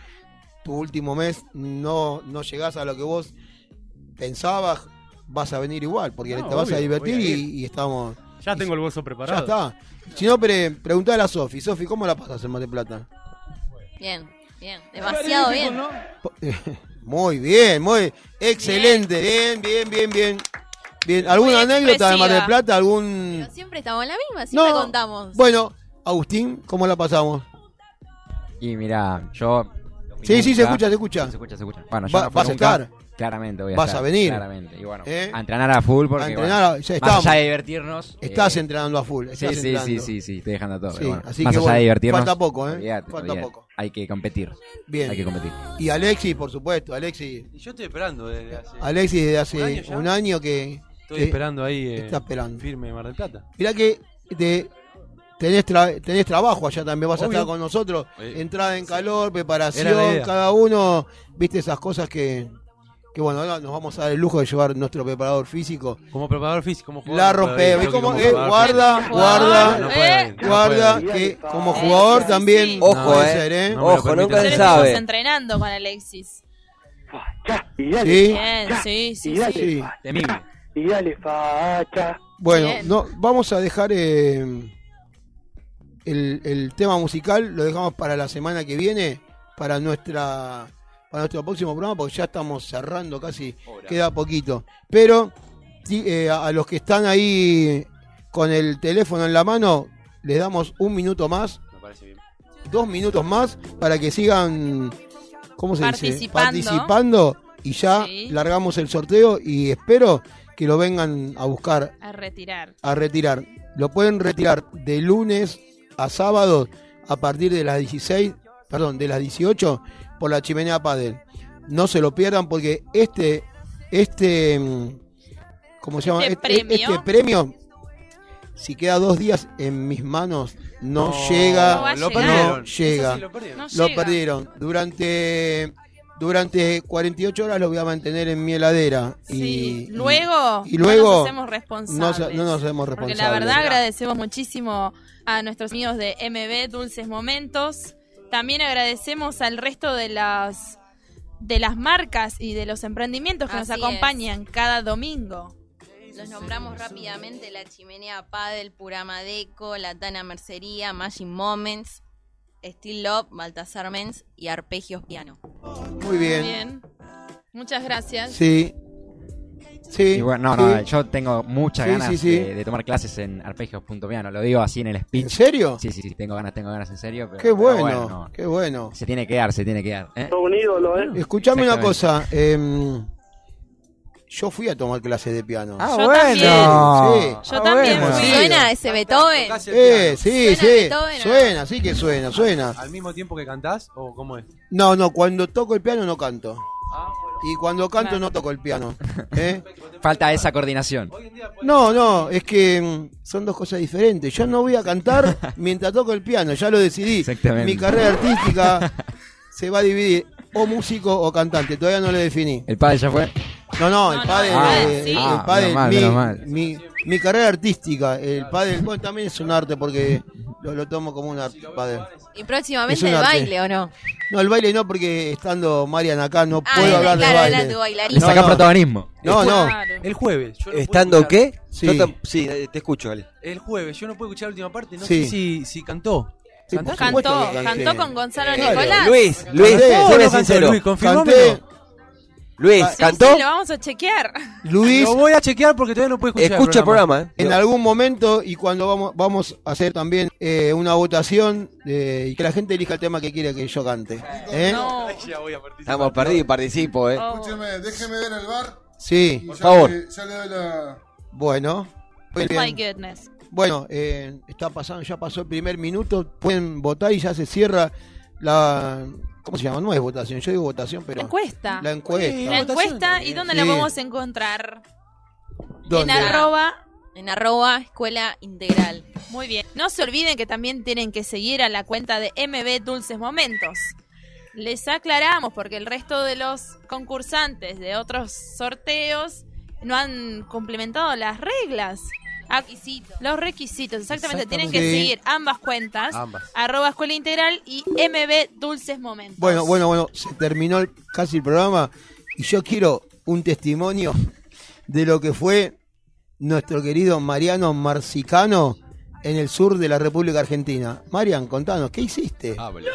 tu último mes, no, no llegás a lo que vos pensabas, vas a venir igual, porque No, te vas a divertir a y, y estamos. Ya tengo el bolso Ya preparado. está. Si no, pre, preguntale a Sofi. Sofi, ¿cómo la pasas en Mar del Plata? Bien, bien. Demasiado bien. [laughs] Muy bien, muy excelente. Bien, bien, bien, bien. Bien, ¿alguna Muy anécdota de Mar del. Plata? ¿Algún Pero siempre estamos en la misma, siempre No. contamos. Bueno, Agustín, ¿cómo la pasamos? Y mira, yo. Sí, sí, se escucha, se escucha. Se escucha, se escucha. Bueno, yo Va- no fui vas a estar. Claramente voy a Vas estar, a venir. Claramente. Y bueno, ¿Eh? a entrenar a full porque. A entrenar, bueno, ya más estamos. allá de divertirnos. Estás eh, entrenando a full. Sí, estás sí, sí, entrenando. sí, sí, estoy dejando todo. Sí, bueno, así más que allá bueno, de divertirnos. falta poco, ¿eh? olvídate, Falta poco. Hay que competir. Bien. Hay que competir. Y Alexis, por supuesto, Alexis. Y yo estoy esperando desde hace. Alexis desde hace ¿Un año ya? un año que. Estoy que esperando ahí. eh, está esperando. Firme Mar del Plata. Mirá que de tenés, tra- tenés trabajo allá también, vas a estar con nosotros, Eh, entrada en calor, preparación, cada uno, viste esas cosas que, que bueno, ahora nos vamos a dar el lujo de llevar nuestro preparador físico. Como preparador físico, como jugador. La no ¿Y cómo? como Eh, guarda, físico. guarda, No puede, no guarda, puede. que como jugador también Ojo, puede eh. ser, ¿eh? Ojo, nunca se sabe. estamos entrenando con Alexis. Sí, Bien, sí, sí, sí. sí. Y dale, facha. Bueno, Bien. no, vamos a dejar eh, el, el tema musical, lo dejamos para la semana que viene, para nuestra para nuestro próximo programa, porque ya estamos cerrando casi, queda poquito. Pero eh, a, los que están ahí con el teléfono en la mano, les damos un minuto más, Me parece bien. dos minutos más, para que sigan, ¿cómo se dice? Participando. Participando y ya Sí. largamos el sorteo y espero que lo vengan a buscar A retirar. a retirar. Lo pueden retirar de lunes a sábado a partir de las 16, perdón, de las 18 por la chimenea Padel. No se lo pierdan porque este, este, mm, ¿cómo se llama? Este Este, premio. este premio, si queda dos días en mis manos, no, No, llega, No llega. Sí, lo perdieron. No Lo llega. perdieron. Durante, durante 48 horas lo voy a mantener en mi heladera. Sí. Y, luego, y luego no nos hacemos responsables. no, se- no nos hacemos Porque responsables. la verdad agradecemos muchísimo a nuestros amigos de MB Dulces Momentos. También agradecemos al resto de las de las marcas y de los emprendimientos que nos acompañan cada domingo. Los nombramos rápidamente: La Chimenea Padel, Puramadeco, La Tana Mercería, Magic Moments, Steel Love, Baltasar Mens y Arpegios Piano. Muy bien. Bien. Muchas gracias. Sí. Sí. Y bueno, no, no, sí. yo tengo muchas Sí, ganas sí, sí. De, de tomar clases en arpegios.piano. Lo digo así en el speech. ¿En serio? Sí, sí, sí, tengo ganas, tengo ganas en serio. Pero, Qué pero bueno, no. qué bueno. Se tiene que dar, se tiene que dar. ¿eh? Un ídolo, ¿eh? Escuchame una cosa. em, yo fui a tomar clases de piano. Ah, Yo bueno. también. Sí. Yo Ah, también bueno. fui. ¿Suena ese Beethoven? Eh, sí, ¿Suena sí. Beethoven no? Suena, sí que suena, suena. ¿Al mismo tiempo que cantás o cómo es? No, no, cuando toco el piano no canto. Ah, bueno. Y cuando canto Claro. no toco el piano. ¿eh? [laughs] Falta esa coordinación. No, no, es que mm, son dos cosas diferentes. Yo no voy a cantar [laughs] mientras toco el piano, ya lo decidí. Exactamente. Mi carrera artística se va a dividir o músico o cantante, todavía no lo definí. ¿El padre ya fue? No, no, el padre, el eh, sí. el Ah, mi, menos mal. mi, mi carrera artística, el padre, bueno, también es un arte porque lo, lo tomo como un arte, padre. ¿Y próximamente el arte. baile o no? No, el baile no, porque estando Marian acá no Ah, puedo hablar de claro, baile. era tu bailarín. Le No, saca no. protagonismo. No, no. Claro. El jueves. yo no puedo ¿Estando qué? Sí. Yo tam- sí, eh, te escucho, Ale. El jueves. Yo no puedo escuchar la última parte. No Sí. sé si, si cantó. Sí, Cantó, cantó con Gonzalo Claro. Nicolás. Luis, Luis, no cantó, sincero. Luis. Canté, Luis, Ah, Sí, ¿cantó? sí, lo vamos a chequear. Luis, Lo voy a chequear porque todavía no puedo escuchar. Escucha el programa, ¿eh? en algún momento y cuando vamos, vamos a hacer también eh, una votación y que la gente elija el tema que quiere que yo cante. ¿eh? No. Ya voy a participar. Estamos perdidos y participo, ¿eh? Oh. Escúcheme, déjeme ver el bar. Sí, Por favor. le- ya le doy la. bueno. Oh my goodness. Bueno, eh, está pasando, ya pasó el primer minuto, pueden votar y ya se cierra la... ¿Cómo se llama? No es votación, yo digo votación, pero... Encuesta. La encuesta. Sí, La votación encuesta, ¿y dónde Sí. la vamos a encontrar? ¿Dónde? En arroba. En arroba escuela integral. Muy bien. No se olviden que también tienen que seguir a la cuenta de MB Dulces Momentos. Les aclaramos porque el resto de los concursantes de otros sorteos no han complementado las reglas. Ah, Los requisitos, exactamente. Tienen que seguir ambas cuentas. Ambas. Arroba Escuela Integral y MB Dulces Momentos. Bueno, bueno, bueno, se terminó el- casi el programa y yo quiero un testimonio de lo que fue nuestro querido Mariano Marcicano en el sur de la República Argentina. Marian, contanos, ¿qué hiciste? Habla.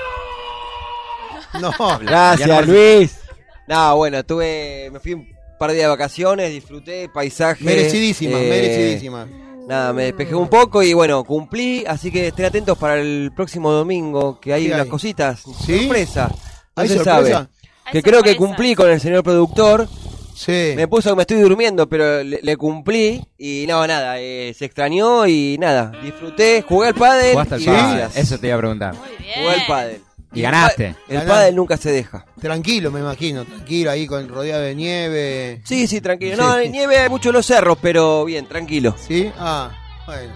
No, [laughs] Gracias, Luis. No, tuve tuve, me fui un par de días de vacaciones, disfruté, paisaje. merecidísima, eh, merecidísima. Nada, me despejé un poco y bueno, cumplí, así que estén atentos para el próximo domingo, que hay ¿Qué unas hay? cositas. ¿Sí? Sorpresa. No ¿Hay se sorpresa? sabe. Hay Que creo que cumplí con el señor productor. Sí. Me puso que me estoy durmiendo, pero le, le cumplí y no, nada, eh, se extrañó y nada, disfruté, jugué al pádel Jugaste al y pádel. gracias. Eso te iba a preguntar. Muy bien. Jugué al pádel. Y ganaste. El, pa- el Ganá. pádel nunca se deja. Tranquilo, me imagino, tranquilo, ahí con rodeado de nieve. Sí, sí, tranquilo. No, hay nieve hay mucho en los cerros, pero bien, tranquilo. ¿Sí? Ah, bueno.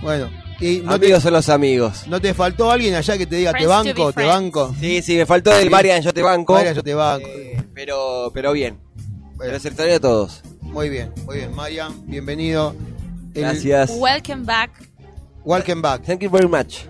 Bueno, Y no amigos te, son los amigos. ¿No te faltó alguien allá que te diga te Friends banco, te banco? Sí, sí, me faltó el. Marian, yo te banco. Marian, yo te banco. Eh, pero, pero bien. Bueno. Pero extraño a todos. Muy bien, muy bien. Marian, bienvenido. El- Gracias. Welcome back. Welcome back. Thank you very much.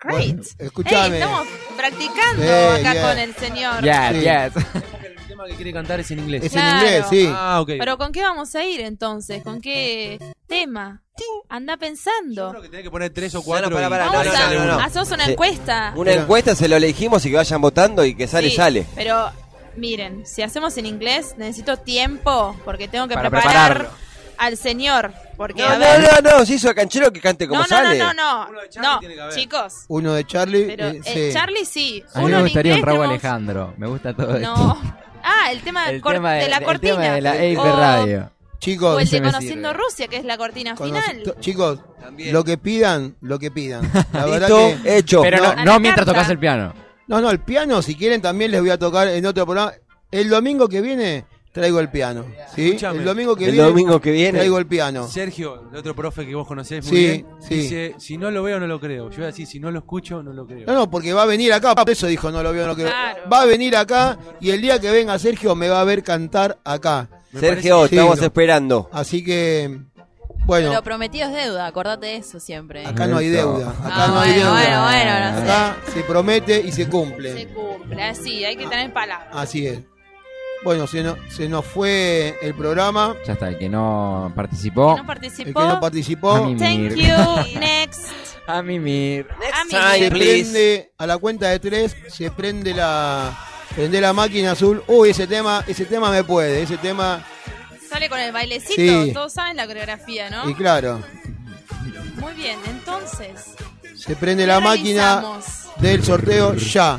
Great. Bueno, escuchame. Hey, estamos practicando acá yeah. con el señor. Yes, Sí. yes. El tema que quiere cantar es en inglés. Es Claro. en inglés, sí. Ah, ok. Pero ¿con qué vamos a ir entonces? ¿Con qué tema? Anda pensando. Creo que tenés que poner tres o cuatro. no, Vamos no, no, a no, no. hacemos una Sí. encuesta. Una encuesta se lo elegimos y que vayan votando y que sale, Sí, sale. Pero miren, si hacemos en inglés necesito tiempo porque tengo que Para preparar prepararlo. Al señor. Porque No, a no, ver. no, no, si hizo a canchero que cante como no, no, sale. no, no, Uno no, de Charlie no, tiene que haber. chicos. Uno de Charlie. Pero eh, eh, sí. Charlie sí. A mí Uno me gustaría un Raúl Alejandro. Me gusta todo esto. No. Ah, el tema, El cor- tema de, de, la el cortina. tema de la O- Radio. Chicos, O el de Conociendo sirve. Rusia, que es la cortina conoce- final. chicos, También. lo que pidan, lo que pidan. La [laughs] verdad Listo, que. hecho. Pero no, no mientras tocas el piano. No, no, el piano, si quieren, también les voy a tocar en otro programa. El domingo que viene traigo el piano. El domingo que El viene domingo que viene. traigo el piano. Sergio, el otro profe que vos conocés muy Sí, bien, sí. dice, si no lo veo no lo creo. Yo voy a decir, si no lo escucho no lo creo. No, no, porque va a venir acá, por eso dijo, no lo veo, no lo creo. Claro. Va a venir acá y el día que venga Sergio me va a ver cantar acá. Me Sergio, estamos esperando. Así que, bueno, Lo prometido es deuda, acordate de eso siempre. acá no hay deuda. Acá Ah, no hay bueno, deuda. bueno, bueno, no sé. Acá se promete y se Se cumple. cumple, así, hay que tener palabras. Así es. Bueno, se, no- se nos fue el programa. Ya está, el que no participó. No El que no participó A mí Thank Mir. you. Next. A [laughs] mimir. A mí. time, se please. prende a la cuenta de tres, se prende la prende la máquina azul. Uy, ese tema, ese tema me puede, ese tema Sale con el bailecito. Sí. Todos saben la coreografía, ¿no? y claro, Muy bien, entonces. se prende ¿qué la máquina del sorteo ya.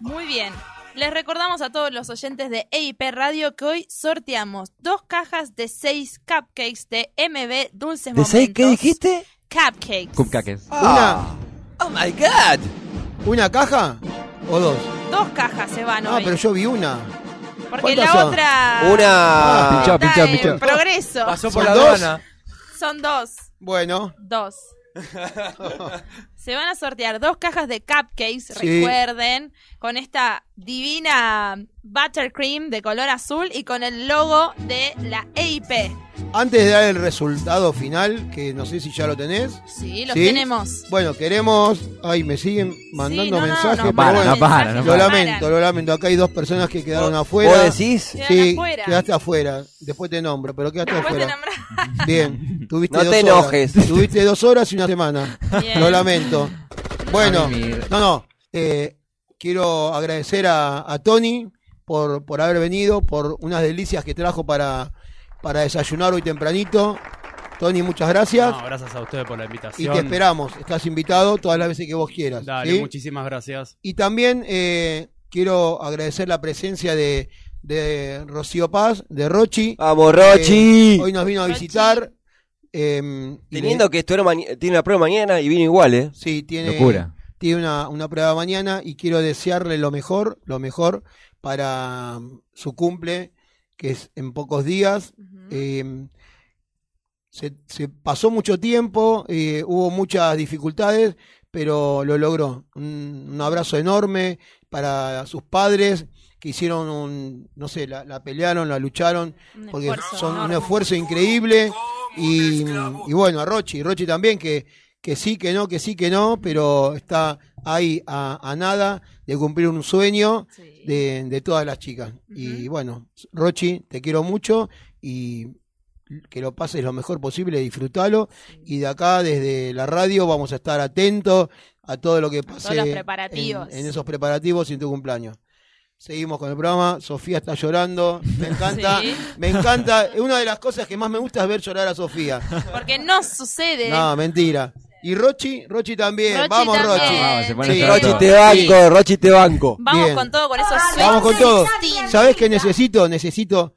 Muy bien. Les recordamos a todos los oyentes de EIP Radio que hoy sorteamos dos cajas de seis cupcakes de MB Dulces ¿De Momentos. seis qué dijiste? Cupcakes. Cupcakes. Ah. Oh my god. ¿Una caja o dos? Dos cajas se van Ah, hoy. pero yo vi una. porque ¿cuántas la son? otra Una. está en progreso. Pasó ¿Son por la dos? aduana. Son dos. Bueno, Dos. [laughs] Se van a sortear dos cajas de cupcakes, Sí. recuerden, con esta divina buttercream de color azul y con el logo de la EIP. Antes de dar el resultado final, que no sé si ya lo tenés. Sí, ¿Sí? tenemos. Bueno, queremos. Ay, me siguen mandando Sí, no, no, mensajes, no pero para, bueno, no para, no lo para. lamento, lo lamento. Acá hay dos personas que quedaron ¿Vos afuera. decís? Quedan Sí, afuera. quedaste afuera. Después te nombro, pero quedaste Después te afuera. nombrás. [laughs] Bien, tuviste No dos te horas. enojes. Tuviste dos horas y una semana. Bien. Lo lamento. Bueno, no, no. eh, quiero agradecer a, a Tony por, por haber venido, por unas delicias que trajo para, para desayunar hoy tempranito. Tony, muchas gracias. No, gracias a ustedes por la y invitación. te esperamos. Estás invitado todas las veces que vos quieras. Dale, ¿sí? muchísimas gracias. Y también eh, quiero agradecer la presencia de, de Rocío Paz, de Rochi. Vamos, Rochi. hoy nos vino a Rochi. visitar. eh, y Teniendo que maña- tiene una prueba mañana y vino igual, ¿eh? Sí, tiene, Locura. tiene una, una prueba mañana y quiero desearle lo mejor, lo mejor para su cumple, que es en pocos días. Eh, se, se pasó mucho tiempo, eh, hubo muchas dificultades, pero lo logró. Un, un abrazo enorme para sus padres que hicieron un, no sé, la, la pelearon, la lucharon, Un porque son un esfuerzo increíble. Y, y bueno, a Rochi, Rochi también, que, que sí, que no, que sí, que no, pero está ahí a, a nada de cumplir un sueño Sí. de, de todas las chicas. Y bueno, Rochi, te quiero mucho y que lo pases lo mejor posible, disfrútalo. Y de acá, desde la radio, vamos a estar atentos a todo lo que pase los en- preparativos. En, esos preparativos y en tu cumpleaños. Seguimos con el programa. Sofía está llorando. Me encanta. [laughs] Sí. Me encanta. Una de las cosas que más me gusta es ver llorar a Sofía. Porque no sucede. No, mentira. Y Rochi, Rochi también. Rochi Vamos, también. Rochi. Vamos, Sí. Rochi te banco, Rochi te banco. Vamos Bien. con todo, con esos Vamos con todo. ¿Sabés qué necesito? Necesito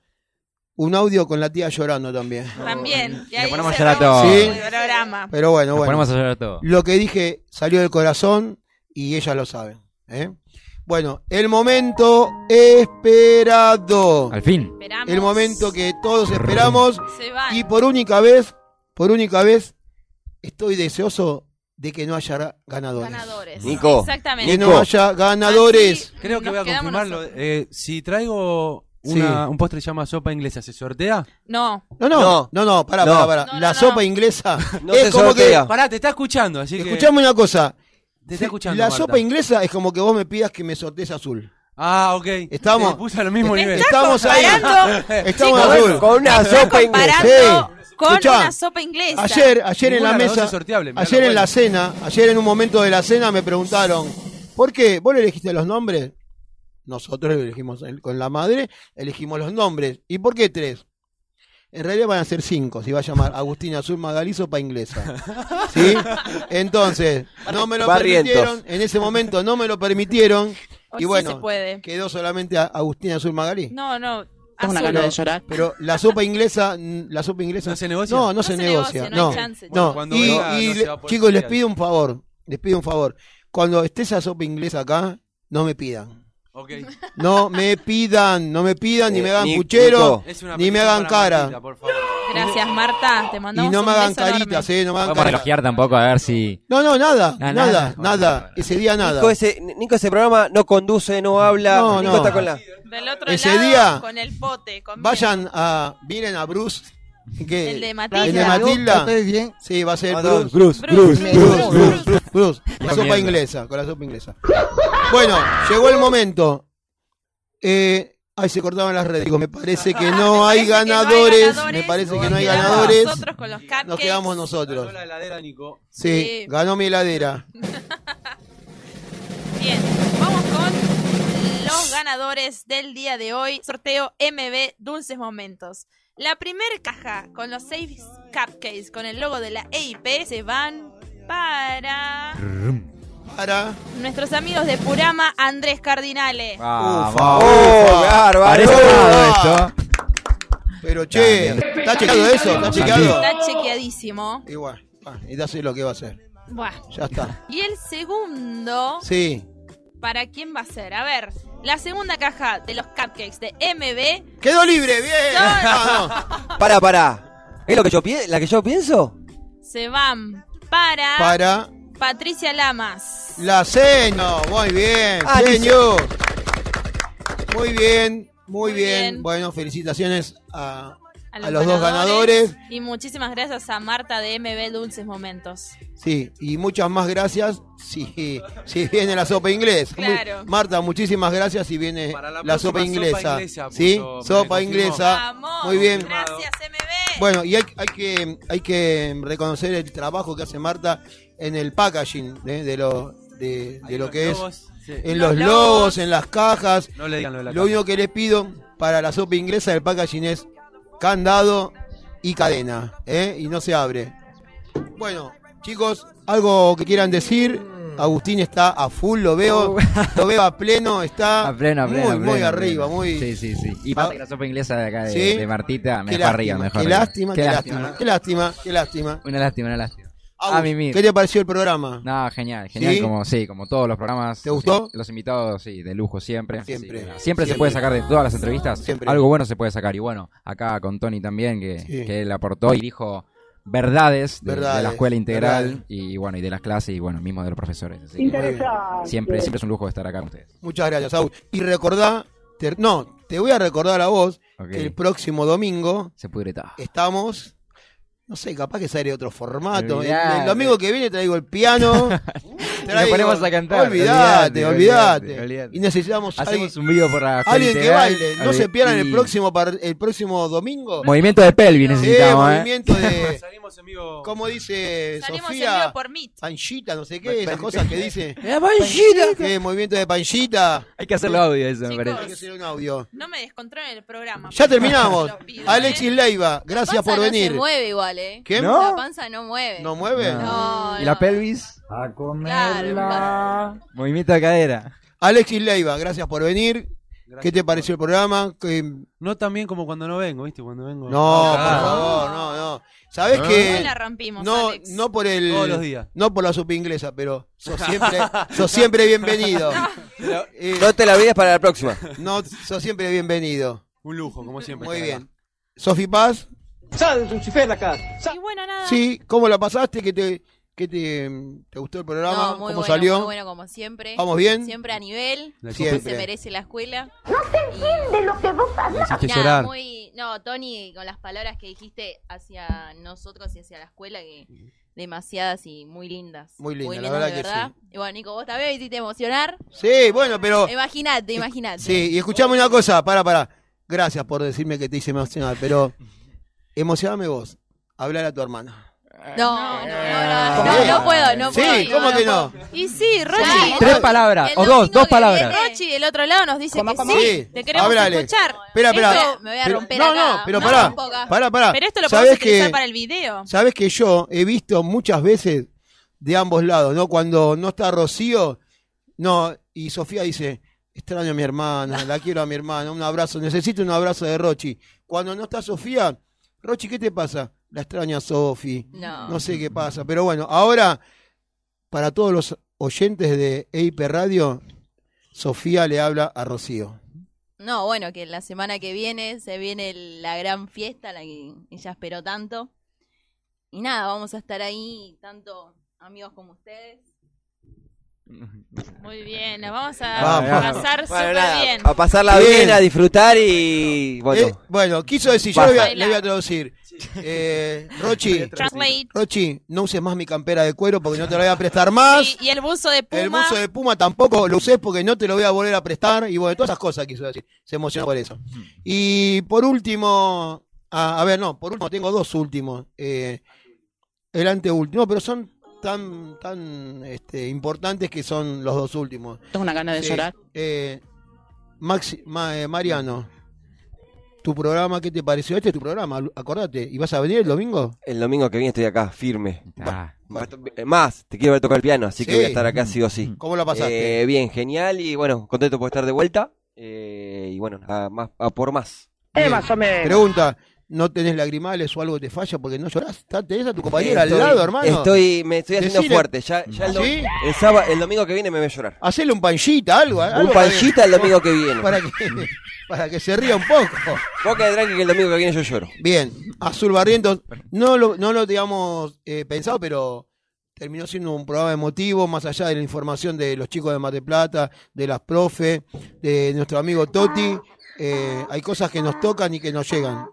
un audio con la tía llorando también. También. Y ahí ponemos cerramos llorar todo. Sí. el programa. Pero bueno, Nos bueno. ponemos a llorar todo. Lo que dije salió del corazón y ellas lo saben. ¿eh? Bueno, el momento esperado. Al fin. Esperamos. El momento que todos esperamos Se van. y por única vez, por única vez, estoy deseoso de que no haya ganadores. Ganadores. Nico. Exactamente. Que no haya ganadores. Creo que voy a confirmarlo. Eh, si traigo una- un postre que se llama sopa inglesa, ¿se sortea? No. No, no, no, no, pará, No. pará, pará. No, la no, sopa no. inglesa [laughs] No es se como sortea. que. Pará, te está escuchando, así que. Escuchame una cosa. Te está escuchando. La Marta. sopa inglesa es como que vos me pidas que me sortees azul. Ah, ok. Estamos- Te puse al mismo Me nivel. está Estamos ahí. comparando, [laughs] Estamos chicos, azul. Con una sopa inglesa. comparando con Escuchá, una sopa inglesa. Ayer, ayer en Ninguna la de las dos mesa, es sorteable, mirá ayer lo en la cena, ayer en un momento de la cena me preguntaron, ¿por qué? ¿Vos le elegiste los nombres? Nosotros elegimos el- con la madre, elegimos los nombres. ¿Y por qué tres? En realidad van a ser cinco, se va a llamar Agustina Azul Magalí Sopa Inglesa. [laughs] ¿Sí? Entonces, no me lo Barrientos. permitieron, en ese momento no me lo permitieron, O y sí bueno, quedó solamente a- Agustina Azul Magalí. No, no. Tengo una gana de llorar. Pero la sopa inglesa, la sopa inglesa. ¿No se negocia? No, no, No se, se negocia. negocia, no No, hay chance. no. Bueno, cuando y, venga, y no le- chicos, les pido un favor. Les pido un favor. Cuando esté esa sopa inglesa acá, no me pidan. Ok. [laughs] No me pidan, no me pidan, ni Eh, me hagan Ni- puchero, Nico. Es una ni me hagan para cara. Martita, por favor. Gracias, Marta. Te Y mandamos no me un hagan beso caritas, enorme. eh, no me hagan Vamos a caritas. tampoco a ver si. No, no, nada, nada, nada. nada. Ese día nada. Nico ese, Nico ese programa no conduce, no habla. No, Nico no. está con la. Del otro Ese lado, día, con el pote. con Vayan a, miren a Bruce. El de Matilda. El de Matilda. ¿Ustedes bien? Sí, va a ser Ah, Bruce. Bruce, Bruce, Bruce, Bruce, Bruce, Bruce. Bruce, Bruce. La sopa inglesa, con la sopa inglesa. Bueno, llegó el momento. Eh, ay, se cortaban las redes. Digo, me parece que no [laughs] hay ganadores. Me parece que Nos no hay quedamos ganadores. Nosotros con los cupcakes. Nos quedamos nosotros. Ganó la heladera, Nico. Sí, Sí. ganó mi heladera. [laughs] Bien, vamos con los ganadores del día de hoy. Sorteo MB Dulces Momentos. La primera caja con los seis cupcakes con el logo de la EIP se van para Para. nuestros amigos de Purama, Andrés Cardinale. Ah, vamos. ¡Oh, bárbaro! Parece armado esto. Pero che, ¿está chequeado eso? ¿Está chequeado? Está chequeadísimo. Igual. Ah, y ya sé lo que va a hacer. Buah. Ya está. Y el segundo, Sí. ¿Para quién va a ser? A ver, la segunda caja de los cupcakes de MB Quedó libre, bien. [laughs] Ah, no. Para, para. ¿Es lo que yo la que yo pienso? se van para, Para Patricia Lamas. la seño. Muy bien, Ah, señor. Muy bien, muy Muy bien. bien. Bueno, felicitaciones a, A a los dos ganadores. Y muchísimas gracias a Marta de MB Dulces Momentos. Sí, y muchas más gracias si, si viene la sopa inglesa. Muy- Claro. Marta, muchísimas gracias si viene Para la la, sopa inglesa. sopa inglesa, ¿Sí? sopa inglesa. Vamos, Muy bien. Gracias MB. Bueno, y hay, hay que hay que reconocer el trabajo que hace Marta en el packaging ¿eh? de lo de, de lo que es sí. en Los los, logos. logos, en las cajas. No le digan lo de la Lo único que les pido para la sopa inglesa del packaging es candado y cadena, ¿eh? y no se abre. Bueno, chicos, algo que quieran decir. Agustín está a full, lo veo, lo veo a pleno, está A pleno, a pleno. muy, a muy pleno, arriba, muy. Sí, sí, sí. Y Ah. pasa que la sopa inglesa de acá de, ¿Sí? de Martita me Qué dejó arriba, lástima, me dejó qué arriba. lástima, qué lástima, qué lástima, qué lástima. Una lástima, una lástima. Agus, A mimir. ¿Qué te pareció el programa? No, genial, genial, ¿Sí? como sí, como todos los programas. ¿Te gustó? Sí, los invitados, sí, de lujo siempre. Siempre. Sí, siempre, se puede sacar de todas las entrevistas. Siempre. Algo bueno se puede sacar. Y bueno, acá con Tony también, que, Sí. que él aportó y dijo verdades de, la escuela integral verdades. y bueno, y de las clases y bueno, mismo de los profesores. Así que siempre, siempre es un lujo estar acá con ustedes. Muchas gracias, Agus. Y recordá, te- no, te voy a recordar a vos que el próximo domingo Se pudre todo. estamos, no sé, capaz que sale otro formato. El, Olvidate. el domingo que viene traigo el piano. [laughs] nos ponemos a cantar. Olvídate, Olvídate. Y necesitamos alguien, Hacemos un video por la alguien que integral, baile. No se pierdan el y- próximo par- el próximo domingo. Movimiento de pelvis Sí, necesitamos, ¿eh? movimiento de, [laughs] Salimos en vivo. ¿cómo dice Salimos en Sofía? vivo por Meet. Panchita, no sé qué, esas cosas que dice. ¡La [laughs] panchita! ¿Qué? Movimiento de panchita. Hay que hacerlo audio eso, me Chicos, Hay que parece. hacer un audio. No me descontrolen el programa. Ya terminamos. ¿eh? Alexis Leiva, gracias por no venir. se mueve igual, ¿eh? ¿Quién? ¿No? La panza no mueve. ¿No mueve? No, ¿Y la pelvis? A Claro, claro. Movimiento de cadera. Alexis Leiva, gracias por venir. Gracias. ¿Qué te pareció el programa? No tan bien como cuando no vengo, ¿viste? Cuando vengo. No, por cagado. favor, no, no. ¿Sabés Hoy que la rompimos, no, Alex. no por el Todos los días. no por la sopa inglesa, pero sos siempre [laughs] sos siempre bienvenido. Eh, No te la olvides para la próxima. no, sos siempre bienvenido. Un lujo, como siempre. Muy bien. Sofi Paz, Sal, Lucifer, acá. Y bueno, nada. Sí, ¿cómo la pasaste? ¿Qué te, qué te, te gustó el programa? No, muy ¿Cómo bueno, salió? muy bueno como siempre. ¿Vamos bien? Siempre a nivel, siempre. se merece la escuela. No se entiende lo que vos hablas. Nada, llorar. muy, no, Tony, con las palabras que dijiste hacia nosotros y hacia la escuela, que demasiadas y muy lindas. Muy linda, la lindas, verdad de que verdad. Y bueno, Nico, vos también me hiciste emocionar. Sí, bueno, pero... Imagínate, imagínate. Sí, y escuchame una cosa, para, para. Gracias por decirme que te hice emocionar, pero [laughs] emocioname vos. Hablar a tu hermana. No, no, no, no, no, no puedo, no Sí, puedo. ¿cómo que no? Y sí, Rochi. Tres palabras, o dos, dos palabras. Rochi del otro lado nos dice que cómo? sí, Sí, te queremos escuchar. Espera, espera. Me voy a Pero- romper no, acá. no, pero No, pará. Pará, pará. Pero esto lo podemos ¿Sabés utilizar que, para el video. Sabes que yo he visto muchas veces de ambos lados, ¿no? Cuando no está Rocío, no, y Sofía dice, extraño a mi hermana, la quiero a mi hermana, un abrazo, necesito un abrazo de Rochi. Cuando no está Sofía, Rochi, ¿qué te pasa? La extraña Sofi. No. No sé qué pasa, pero bueno, ahora, para todos los oyentes de EIP Radio, Sofía le habla a Rocío. No, bueno, que la semana que viene se viene la gran fiesta, la que ella esperó tanto. Y nada, vamos a estar ahí, tanto amigos como ustedes. Muy bien, nos vamos a Vamos. pasar Bueno, súper nada, bien. a pasarla Bien. bien. a disfrutar y bueno. Eh, bueno, quiso decir, yo le voy, a, Pasa. le voy a traducir. Eh, Rochi. Rochi, no uses más mi campera de cuero porque no te la voy a prestar más. Y, y el buzo de Puma. El buzo de Puma tampoco lo uses porque no te lo voy a volver a prestar. Y bueno, todas esas cosas quiso decir. Se emocionó por eso. Y por último, ah, a ver, no, por último tengo dos últimos. Eh, el anteúltimo, no, pero son tan tan este, importantes que son los dos últimos. Tengo una gana de Sí, llorar. eh, Maxi, Ma- eh, Mariano, tu programa, ¿qué te pareció? Este es tu programa, acordate. ¿Y vas a venir el domingo? El domingo que viene estoy acá, firme. Ah. Va- eh, Más, te quiero ver tocar el piano, así Sí. que voy a estar acá sí o sí. ¿Cómo la pasaste? Eh, bien, genial y bueno, contento por estar de vuelta. Eh, y bueno, a, más, a por más. Bien. Pregunta, ¿no tenés lagrimales o algo te falla porque no llorás? ¿Está- ¿Tenés a tu compañera Estoy- al lado, hermano? Estoy, me estoy haciendo Decile- fuerte. Ya, ya el, do- ¿Sí? el, sábado, el domingo que viene me voy a llorar. Hacele un panchita, algo. algo Un panchita el domingo que viene. Para que, para que se ría un poco. Vos quedás tranqui que el domingo que viene yo lloro. Bien, Azul Barrientos, no lo, no lo teníamos eh, pensado, pero terminó siendo un programa emotivo, más allá de la información de los chicos de Mate Plata, de las profe, de nuestro amigo Toti. eh, hay cosas que nos tocan y que nos llegan.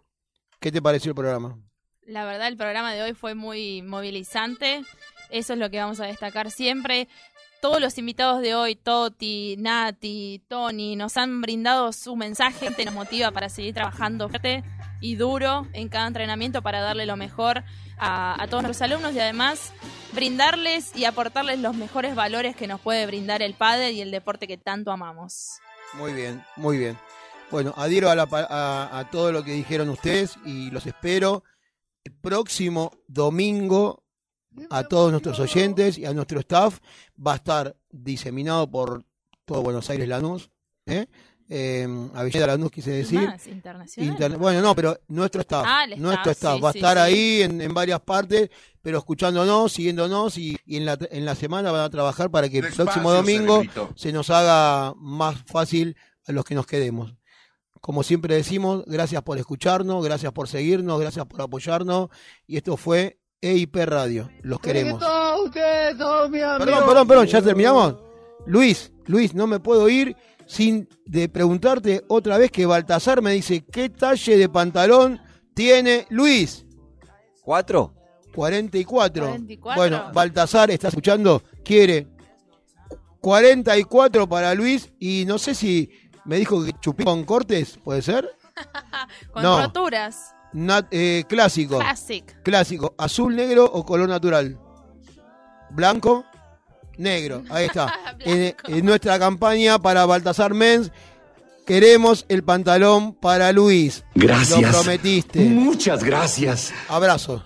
¿Qué te pareció el programa? La verdad, el programa de hoy fue muy movilizante. Eso es lo que vamos a destacar siempre. Todos los invitados de hoy, Toti, Nati, Tony, nos han brindado su mensaje que nos motiva para seguir trabajando fuerte y duro en cada entrenamiento para darle lo mejor a, a todos nuestros alumnos y además brindarles y aportarles los mejores valores que nos puede brindar el padre y el deporte que tanto amamos. Muy bien, muy bien. Bueno, adhiero a, la pa- a, a todo lo que dijeron ustedes y los espero el próximo domingo a todos nuestros oyentes y a nuestro staff. Va a estar diseminado por todo Buenos Aires Lanús. ¿eh? Eh, Avellaneda Lanús quise decir. Más, internacional. Interna- bueno, no, pero nuestro staff. Ah, el staff, nuestro staff sí, va a sí, estar sí. ahí en, en varias partes, pero escuchándonos, siguiéndonos y, y en, la, en la semana van a trabajar para que el próximo domingo se nos haga más fácil a los que nos quedemos. Como siempre decimos, gracias por escucharnos, gracias por seguirnos, gracias por apoyarnos. Y esto fue EIP Radio. Los queremos. Perdón, perdón, perdón, ya terminamos. Luis, Luis, no me puedo ir sin de preguntarte otra vez que Baltasar me dice qué talle de pantalón tiene Luis. ¿Cuatro? 44. 44. Bueno, Baltasar, ¿está escuchando? Quiere 44 para Luis y no sé si me dijo que chupé con cortes, ¿puede ser? [laughs] Con No. roturas. Nat- eh, clásico. Classic. Clásico. Azul, negro o color natural. Blanco, negro. Ahí está. [laughs] en, en nuestra campaña para Baltasar Mens, queremos el pantalón para Luis. Gracias. Lo prometiste. Muchas gracias. Abrazo.